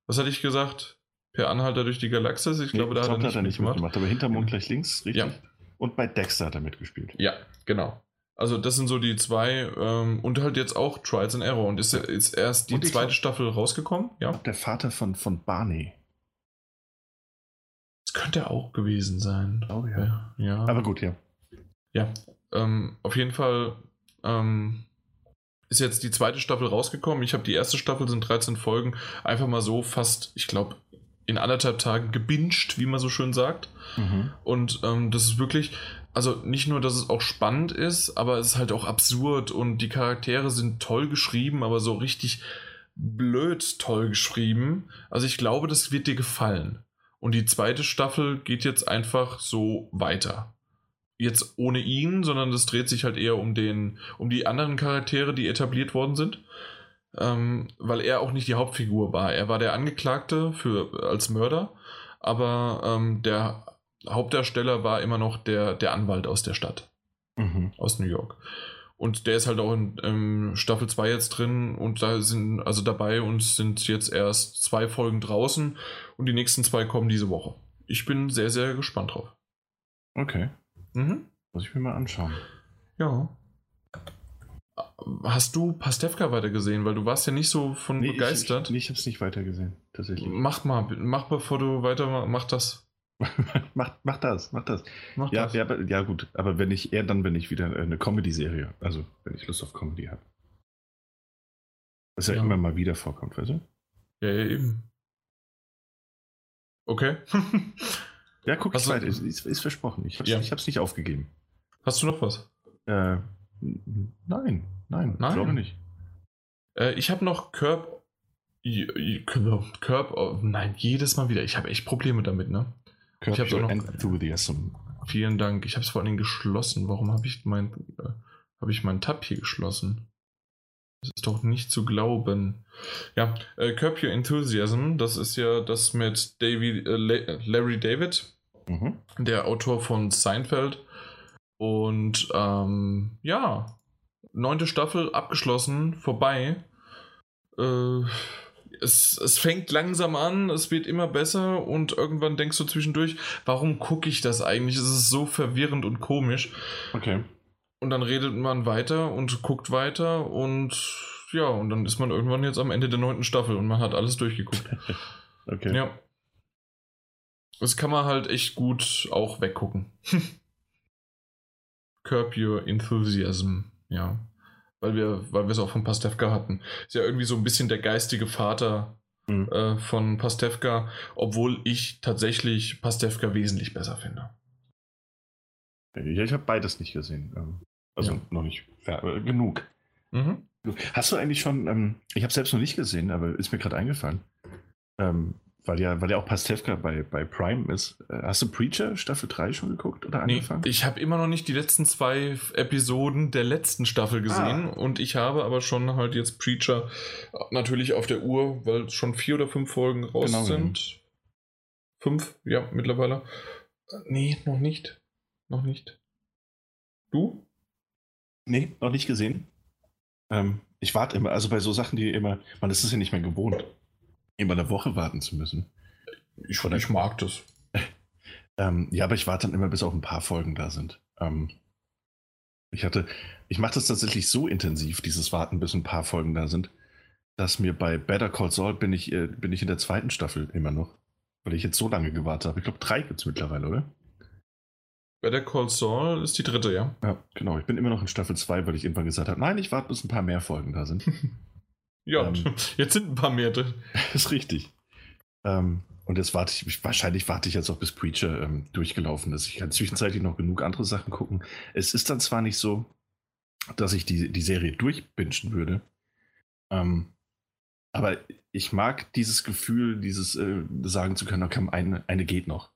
was hatte ich gesagt? Per Anhalter durch die Galaxis. Ich glaube, nee, da hat er, nicht, hat er nicht mitgemacht. mitgemacht. Aber Hintermond gleich links, richtig? Ja. Und bei Dexter hat er mitgespielt. Ja, genau. Also das sind so die zwei ähm, und halt jetzt auch Trials and Error. Und ist, ist erst die zweite glaub, Staffel rausgekommen? Ja. Der Vater von, von Barney. Das könnte auch gewesen sein. Oh ja. ja. Aber gut, ja. Ja. Ähm, auf jeden Fall ähm, ist jetzt die zweite Staffel rausgekommen. Ich habe die erste Staffel, sind 13 Folgen, einfach mal so fast, ich glaube, in anderthalb Tagen gebinged, wie man so schön sagt. Mhm. Und ähm, das ist wirklich, also nicht nur, dass es auch spannend ist, aber es ist halt auch absurd und die Charaktere sind toll geschrieben, aber so richtig blöd toll geschrieben. Also ich glaube, das wird dir gefallen. Und die zweite Staffel geht jetzt einfach so weiter. Jetzt ohne ihn, sondern es dreht sich halt eher um den, um die anderen Charaktere, die etabliert worden sind. Ähm, weil er auch nicht die Hauptfigur war. Er war der Angeklagte für, als Mörder, aber ähm, der Hauptdarsteller war immer noch der, der Anwalt aus der Stadt. Mhm. Aus New York. Und der ist halt auch in, in Staffel 2 jetzt drin und da sind also dabei und sind jetzt erst zwei Folgen draußen und die nächsten zwei kommen diese Woche. Ich bin sehr, sehr gespannt drauf. Okay. Mhm. Muss ich mir mal anschauen. Ja. Hast du Pastewka weitergesehen? Weil du warst ja nicht so von nee, begeistert. Ich, ich, ich habe es nicht weitergesehen, tatsächlich. Mach mal, mach bevor du weiter mach das. mach, mach das, mach das. Mach ja, das. Ja, ja, gut, aber wenn ich eher dann, wenn ich wieder eine Comedy-Serie, also wenn ich Lust auf Comedy habe. Was ja, ja, immer mal wieder vorkommt, weißt du? Ja, ja eben. Okay. ja, guck ich weiter. Ist, ist, versprochen. Ich habe es ja. nicht aufgegeben. Hast du noch was? Äh, nein, nein, nein. glaube nicht. Äh, ich habe noch Curb. Curb. Oh, nein, jedes Mal wieder. Ich habe echt Probleme damit, ne? Curb ich habe noch. Enthusiasm. Vielen Dank. Ich habe es vor allem geschlossen. Warum habe ich mein, äh, habe ich meinen Tab hier geschlossen? Das ist doch nicht zu glauben. Ja, äh, Curb Your Enthusiasm, das ist ja das mit David, äh, Larry David, mhm. der Autor von Seinfeld. Und ähm, ja, neunte Staffel abgeschlossen, vorbei. Äh, es, es fängt langsam an, es wird immer besser und irgendwann denkst du zwischendurch, warum gucke ich das eigentlich? Es ist so verwirrend und komisch. Okay. Und dann redet man weiter und guckt weiter und ja, und dann ist man irgendwann jetzt am Ende der neunten Staffel und man hat alles durchgeguckt. okay. Ja. Das kann man halt echt gut auch weggucken. Curb Your Enthusiasm, ja. Weil wir, weil wir es auch von Pastewka hatten. Ist ja irgendwie so ein bisschen der geistige Vater mhm. äh, von Pastewka, obwohl ich tatsächlich Pastewka wesentlich besser finde. Ja, ich habe beides nicht gesehen. Also ja. noch nicht äh, genug. Mhm. Hast du eigentlich schon, ähm, ich habe selbst noch nicht gesehen, aber ist mir gerade eingefallen, ähm, weil ja, weil ja auch Pastewka bei, bei Prime ist. Äh, hast du Preacher Staffel 3 schon geguckt oder angefangen? Nee, ich habe immer noch nicht die letzten zwei Episoden der letzten Staffel gesehen ah. und ich habe aber schon halt jetzt Preacher natürlich auf der Uhr, weil schon vier oder fünf Folgen raus genau, sind. Ja. Fünf, ja, mittlerweile. Nee, noch nicht. Noch nicht. Du? Nee, noch nicht gesehen. Ähm, ich warte immer, also bei so Sachen, die immer, man ist es ja nicht mehr gewohnt, immer eine Woche warten zu müssen. Ich, ich mag das. ähm, ja, aber ich warte dann immer, bis auch ein paar Folgen da sind. Ähm, ich hatte, ich mache das tatsächlich so intensiv, dieses Warten, bis ein paar Folgen da sind, dass mir bei Better Call Saul bin ich, äh, bin ich in der zweiten Staffel immer noch. Weil ich jetzt so lange gewartet habe. Ich glaube, drei gibt es mittlerweile, oder? Better Call Saul ist die dritte, ja? Ja, genau. Ich bin immer noch in Staffel 2, weil ich irgendwann gesagt habe, nein, ich warte, bis ein paar mehr Folgen da sind. ja, ähm, jetzt sind ein paar mehr drin. ist richtig. Ähm, und jetzt warte ich, wahrscheinlich warte ich jetzt auch, bis Preacher ähm, durchgelaufen ist. Ich kann zwischenzeitlich noch genug andere Sachen gucken. Es ist dann zwar nicht so, dass ich die, die Serie durchbingen würde, ähm, aber ich mag dieses Gefühl, dieses äh, sagen zu können, okay, eine, eine geht noch.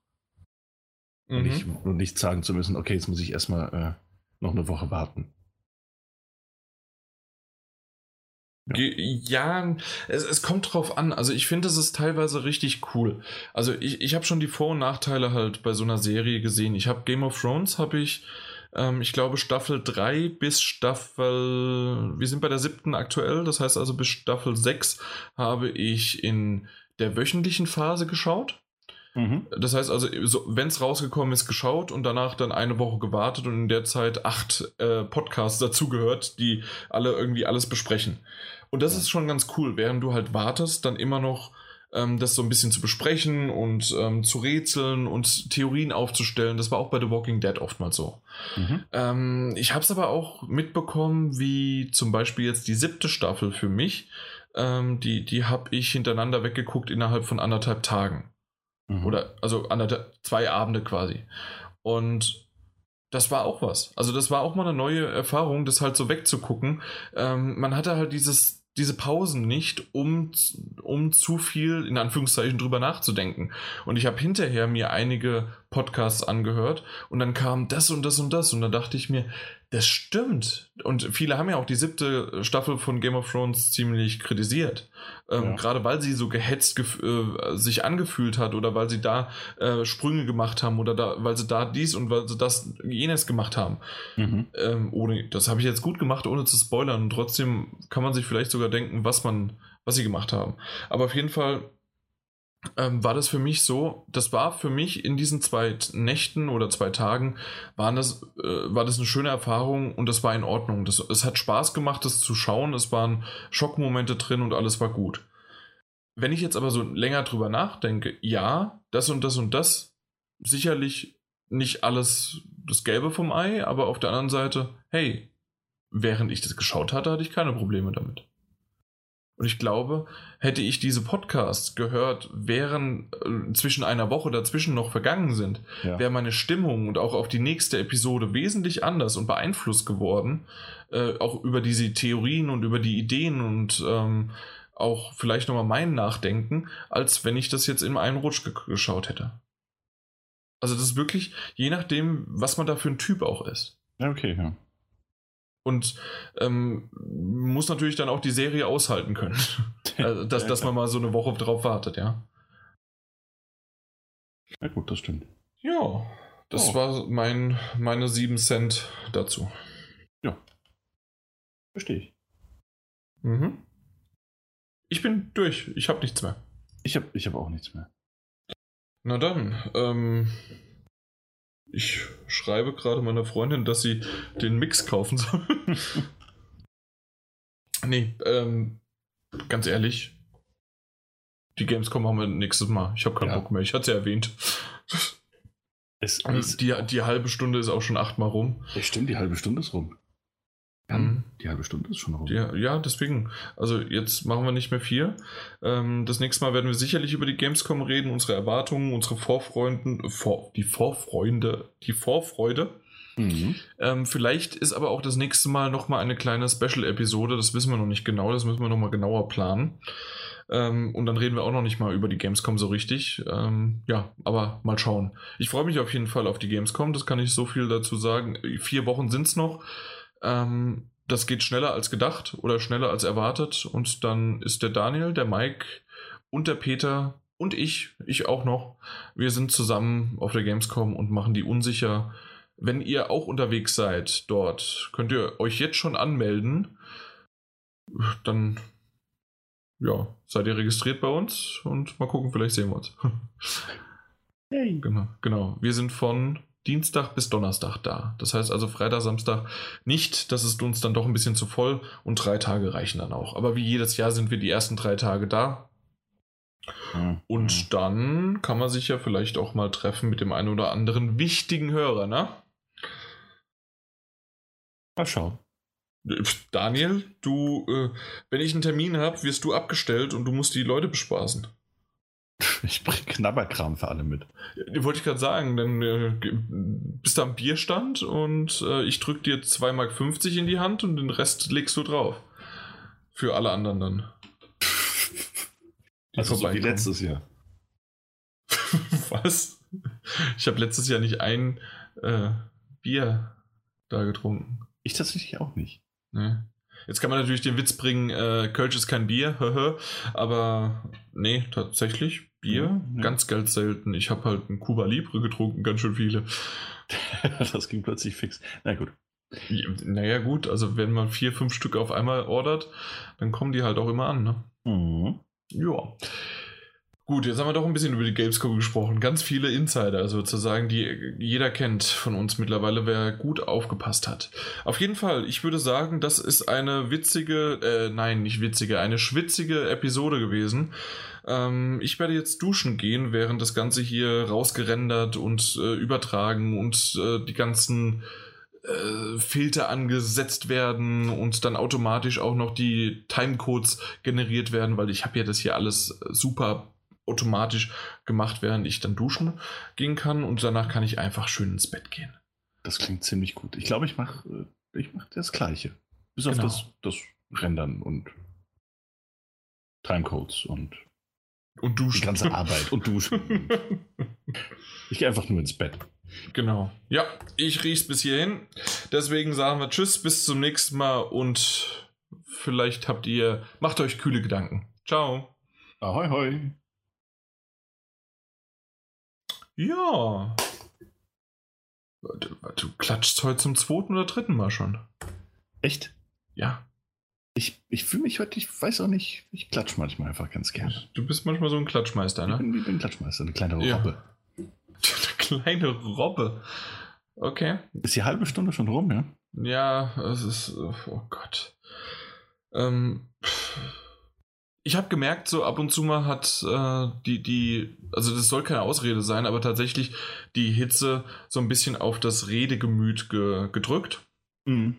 Mhm. Und, nicht, und, nicht, sagen zu müssen, okay, jetzt muss ich erstmal äh, noch eine Woche warten. Ja, ja es, es, kommt drauf an. Also ich finde, es ist teilweise richtig cool. Also ich, ich habe schon die Vor- und Nachteile halt bei so einer Serie gesehen. Ich habe Game of Thrones, habe ich, ähm, ich glaube, Staffel 3 bis Staffel, wir sind bei der siebten aktuell, das heißt also bis Staffel 6 habe ich in der wöchentlichen Phase geschaut. Mhm. Das heißt also, so, wenn es rausgekommen ist, geschaut und danach dann eine Woche gewartet und in der Zeit acht äh, Podcasts dazugehört, die alle irgendwie alles besprechen. Und das ja. ist schon ganz cool, während du halt wartest, dann immer noch ähm, das so ein bisschen zu besprechen und ähm, zu rätseln und Theorien aufzustellen. Das war auch bei The Walking Dead oftmals so. Mhm. Ähm, ich habe es aber auch mitbekommen, wie zum Beispiel jetzt die siebte Staffel für mich. Ähm, die die habe ich hintereinander weggeguckt innerhalb von anderthalb Tagen. Mhm. Oder also zwei Abende quasi. Und das war auch was. Also das war auch mal eine neue Erfahrung, das halt so wegzugucken. Ähm, man hatte halt dieses, diese Pausen nicht, um, um zu viel, in Anführungszeichen, drüber nachzudenken. Und ich habe hinterher mir einige Podcasts angehört und dann kam das und das und das und dann dachte ich mir, das stimmt. Und viele haben ja auch die siebte Staffel von Game of Thrones ziemlich kritisiert. Ähm, ja. Gerade weil sie so gehetzt äh, sich angefühlt hat oder weil sie da äh, Sprünge gemacht haben oder da, weil sie da dies und weil sie das jenes gemacht haben. Mhm. Ähm, ohne, das habe ich jetzt gut gemacht, ohne zu spoilern. Und trotzdem kann man sich vielleicht sogar denken, was man, was sie gemacht haben. Aber auf jeden Fall ähm, war das für mich so, das war für mich in diesen zwei Nächten oder zwei Tagen, waren das, äh, war das eine schöne Erfahrung und das war in Ordnung. Das, es hat Spaß gemacht, das zu schauen, es waren Schockmomente drin und alles war gut. Wenn ich jetzt aber so länger drüber nachdenke, ja, das und das und das, sicherlich nicht alles das Gelbe vom Ei, aber auf der anderen Seite, hey, während ich das geschaut hatte, hatte ich keine Probleme damit. Und ich glaube, hätte ich diese Podcasts gehört, während äh, zwischen einer Woche dazwischen noch vergangen sind, ja. wäre meine Stimmung und auch auf die nächste Episode wesentlich anders und beeinflusst geworden. Äh, auch über diese Theorien und über die Ideen und ähm, auch vielleicht nochmal mein Nachdenken, als wenn ich das jetzt in einen Rutsch geschaut hätte. Also das ist wirklich, je nachdem, was man da für ein Typ auch ist. Ja, okay, ja. Und ähm, muss natürlich dann auch die Serie aushalten können. also, dass, dass man mal so eine Woche drauf wartet, ja. Ja, gut, das stimmt. Ja, das oh. war mein, meine 7 Cent dazu. Ja. Verstehe ich. Mhm. Ich bin durch. Ich habe nichts mehr. Ich habe ich hab auch nichts mehr. Na dann, ähm, ich schreibe gerade meiner Freundin, dass sie den Mix kaufen soll. nee, ähm, ganz ehrlich, die Gamescom haben wir nächstes Mal. Ich habe keinen ja. Bock mehr. Ich hatte es ja erwähnt. Es die, die halbe Stunde ist auch schon achtmal rum. Ja, stimmt, die halbe Stunde ist rum. Ja, mhm. Die halbe Stunde ist schon rum. Ja, ja, deswegen. Also jetzt machen wir nicht mehr viel. Ähm, das nächste Mal werden wir sicherlich über die Gamescom reden, unsere Erwartungen, unsere Vorfreunden, vor, die Vorfreunde, die Vorfreude. Mhm. Ähm, vielleicht ist aber auch das nächste Mal nochmal eine kleine Special-Episode, das wissen wir noch nicht genau, das müssen wir nochmal genauer planen. Ähm, und dann reden wir auch noch nicht mal über die Gamescom so richtig. Ähm, ja, aber mal schauen. Ich freue mich auf jeden Fall auf die Gamescom, das kann ich so viel dazu sagen. Vier Wochen sind es noch. Ähm, das geht schneller als gedacht oder schneller als erwartet. Und dann ist der Daniel, der Mike und der Peter und ich, ich auch noch, wir sind zusammen auf der Gamescom und machen die unsicher. Wenn ihr auch unterwegs seid dort, könnt ihr euch jetzt schon anmelden. Dann ja, seid ihr registriert bei uns und mal gucken, vielleicht sehen wir uns. Hey. Genau, genau. Wir sind von Dienstag bis Donnerstag da. Das heißt also Freitag, Samstag nicht. Das ist uns dann doch ein bisschen zu voll und drei Tage reichen dann auch. Aber wie jedes Jahr sind wir die ersten drei Tage da. Mhm. Und dann kann man sich ja vielleicht auch mal treffen mit dem einen oder anderen wichtigen Hörer, ne? Mal schauen. Daniel, du, äh, wenn ich einen Termin habe, wirst du abgestellt und du musst die Leute bespaßen. Ich bringe Knabberkram für alle mit. Ja, wollte ich gerade sagen, dann äh, bist du am Bierstand und äh, ich drücke dir 2,50 Mark in die Hand und den Rest legst du drauf. Für alle anderen dann. also so wie letztes Jahr. Was? Ich habe letztes Jahr nicht ein äh, Bier da getrunken. Ich tatsächlich auch nicht. Nee. Jetzt kann man natürlich den Witz bringen, äh, Kölsch ist kein Bier, aber nee, tatsächlich Bier, ja, ganz, ganz selten. Ich habe halt ein Cuba Libre getrunken, ganz schön viele. das ging plötzlich fix. Na gut. Ja, naja, gut, also wenn man vier, fünf Stück auf einmal ordert, dann kommen die halt auch immer an, ne? Mhm. Ja. Gut, jetzt haben wir doch ein bisschen über die Gamescom gesprochen. Ganz viele Insider sozusagen, die jeder kennt von uns mittlerweile, wer gut aufgepasst hat. Auf jeden Fall, ich würde sagen, das ist eine witzige, äh, nein, nicht witzige, eine schwitzige Episode gewesen. Ähm, ich werde jetzt duschen gehen, während das Ganze hier rausgerendert und äh, übertragen und äh, die ganzen äh, Filter angesetzt werden und dann automatisch auch noch die Timecodes generiert werden, weil ich habe ja das hier alles super automatisch gemacht, während ich dann duschen gehen kann und danach kann ich einfach schön ins Bett gehen. Das klingt ziemlich gut. Ich glaube, ich mache äh, ich mach das Gleiche. Bis genau. auf das, das Rendern und Timecodes und Und duschen. Die ganze Arbeit und duschen. ich gehe einfach nur ins Bett. Genau. Ja, ich riech's bis hierhin. Deswegen sagen wir Tschüss, bis zum nächsten Mal und vielleicht habt ihr, macht euch kühle Gedanken. Ciao. Ahoi, hoi. Ja. Du, du klatschst heute zum zweiten oder dritten Mal schon. Echt? Ja. Ich, ich fühle mich heute, ich weiß auch nicht, ich klatsch manchmal einfach ganz gerne. Du bist manchmal so ein Klatschmeister, ne? Ich bin, ich bin Klatschmeister, eine kleine Ja. Robbe. Eine kleine Robbe. Okay. Ist die halbe Stunde schon rum, ja? Ja, es ist. Oh Gott. Ähm, ich habe gemerkt, so ab und zu mal hat äh, die, die, also das soll keine Ausrede sein, aber tatsächlich die Hitze so ein bisschen auf das Redegemüt ge gedrückt. Mhm.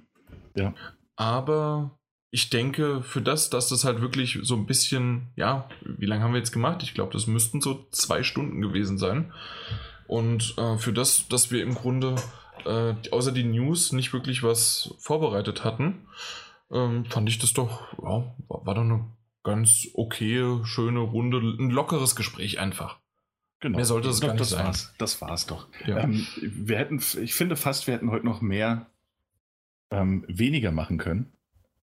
Aber ich denke, für das, dass das halt wirklich so ein bisschen, ja, wie lange haben wir jetzt gemacht? Ich glaube, das müssten so zwei Stunden gewesen sein. Und äh, für das, dass wir im Grunde äh, außer die News nicht wirklich was vorbereitet hatten, ähm, fand ich das doch, ja, war, war doch eine ganz okay, schöne Runde, ein lockeres Gespräch einfach. Genau. Mehr sollte es gar nicht das sein. War's. Das war's doch. Ja. Ähm, wir hätten, ich finde fast, wir hätten heute noch mehr ähm, weniger machen können.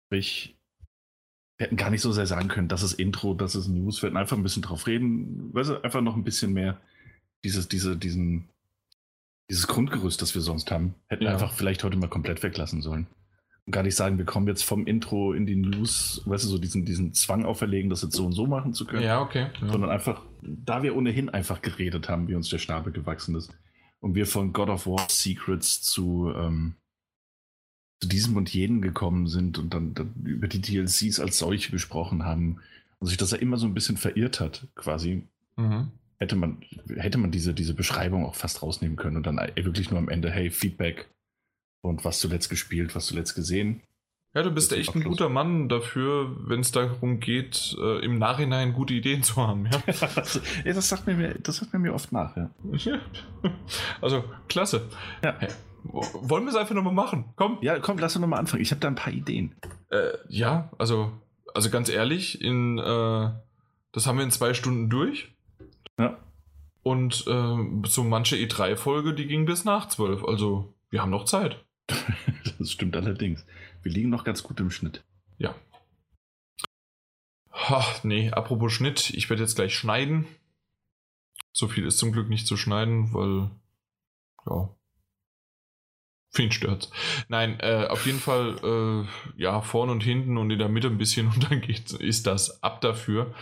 Sprich, wir hätten gar nicht so sehr sagen können, das ist Intro, das ist News. Wir hätten einfach ein bisschen drauf reden. Weißt du, einfach noch ein bisschen mehr dieses, diese, diesen, dieses Grundgerüst, das wir sonst haben, hätten Ja. einfach vielleicht heute mal komplett weglassen sollen. Gar nicht sagen, wir kommen jetzt vom Intro in die News, weißt du, so diesen, diesen Zwang auferlegen, das jetzt so und so machen zu können ja, okay. Ja. sondern einfach, da wir ohnehin einfach geredet haben, wie uns der Schnabel gewachsen ist und wir von God of War Secrets zu, ähm, zu diesem und jenem gekommen sind und dann, dann über die DLCs als solche gesprochen haben und sich das ja immer so ein bisschen verirrt hat, quasi, Mhm. hätte man, hätte man diese, diese Beschreibung auch fast rausnehmen können und dann wirklich nur am Ende, hey, Feedback und was zuletzt gespielt, was zuletzt gesehen. Ja, du bist Das ist echt ein guter Mann dafür, wenn es darum geht, äh, im Nachhinein gute Ideen zu haben. Ja? ja, das sagt mir, mir- das sagt mir mir oft nach, ja. Ja. Also, klasse. Ja. Hey, wo- wollen wir es einfach nochmal machen? Komm. Ja, komm, lass uns nochmal anfangen. Ich habe da ein paar Ideen. Äh, ja, also, also ganz ehrlich, in, äh, das haben wir in zwei Stunden durch. Ja. Und äh, so manche E3-Folge, die ging bis nach zwölf. Also, wir haben noch Zeit. Das stimmt allerdings. Wir liegen noch ganz gut im Schnitt. Ja. Ha, nee, apropos Schnitt, ich werde jetzt gleich schneiden. So viel ist zum Glück nicht zu schneiden, weil. Ja. Wen stört's? Nein, äh, auf jeden Fall, äh, ja, vorne und hinten und in der Mitte ein bisschen und dann geht, ist das ab dafür.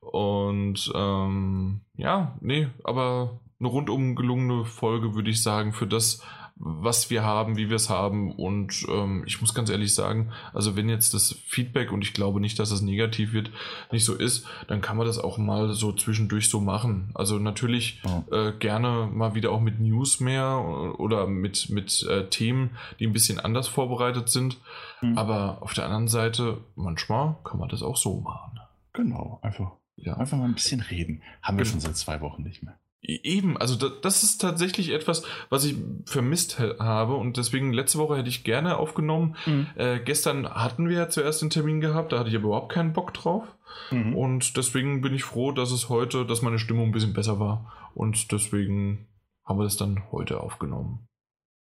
Und ähm, ja, nee, aber eine rundum gelungene Folge, würde ich sagen, für das, was wir haben, wie wir es haben. Und ähm, ich muss ganz ehrlich sagen, also wenn jetzt das Feedback, und ich glaube nicht, dass es negativ wird, nicht so ist, dann kann man das auch mal so zwischendurch so machen. Also natürlich Ja. äh, gerne mal wieder auch mit News mehr oder mit, mit äh, Themen, die ein bisschen anders vorbereitet sind. Mhm. Aber auf der anderen Seite, manchmal kann man das auch so machen. Genau, einfach, Ja. einfach mal ein bisschen reden. Haben wir Genau. schon seit zwei Wochen nicht mehr. Eben, also da, das ist tatsächlich etwas, was ich vermisst habe und deswegen letzte Woche hätte ich gerne aufgenommen. Äh, gestern hatten wir ja zuerst den Termin gehabt, da hatte ich aber überhaupt keinen Bock drauf Mhm. und deswegen bin ich froh, dass es heute, dass meine Stimmung ein bisschen besser war und deswegen haben wir das dann heute aufgenommen.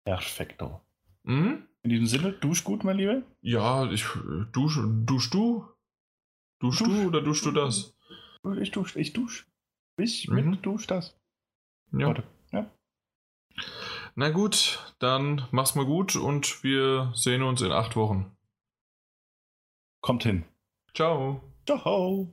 Perfekto. Mhm? In diesem Sinne, dusch gut, mein Lieber. Ja, ich dusch, dusch du? Dusch Dusch. du oder duschst du das? Ich dusch, ich dusch. Ich Mhm. mit dusch das. Ja. Ja. Na gut, dann mach's mal gut und wir sehen uns in acht Wochen. Kommt hin. Ciao. Ciao.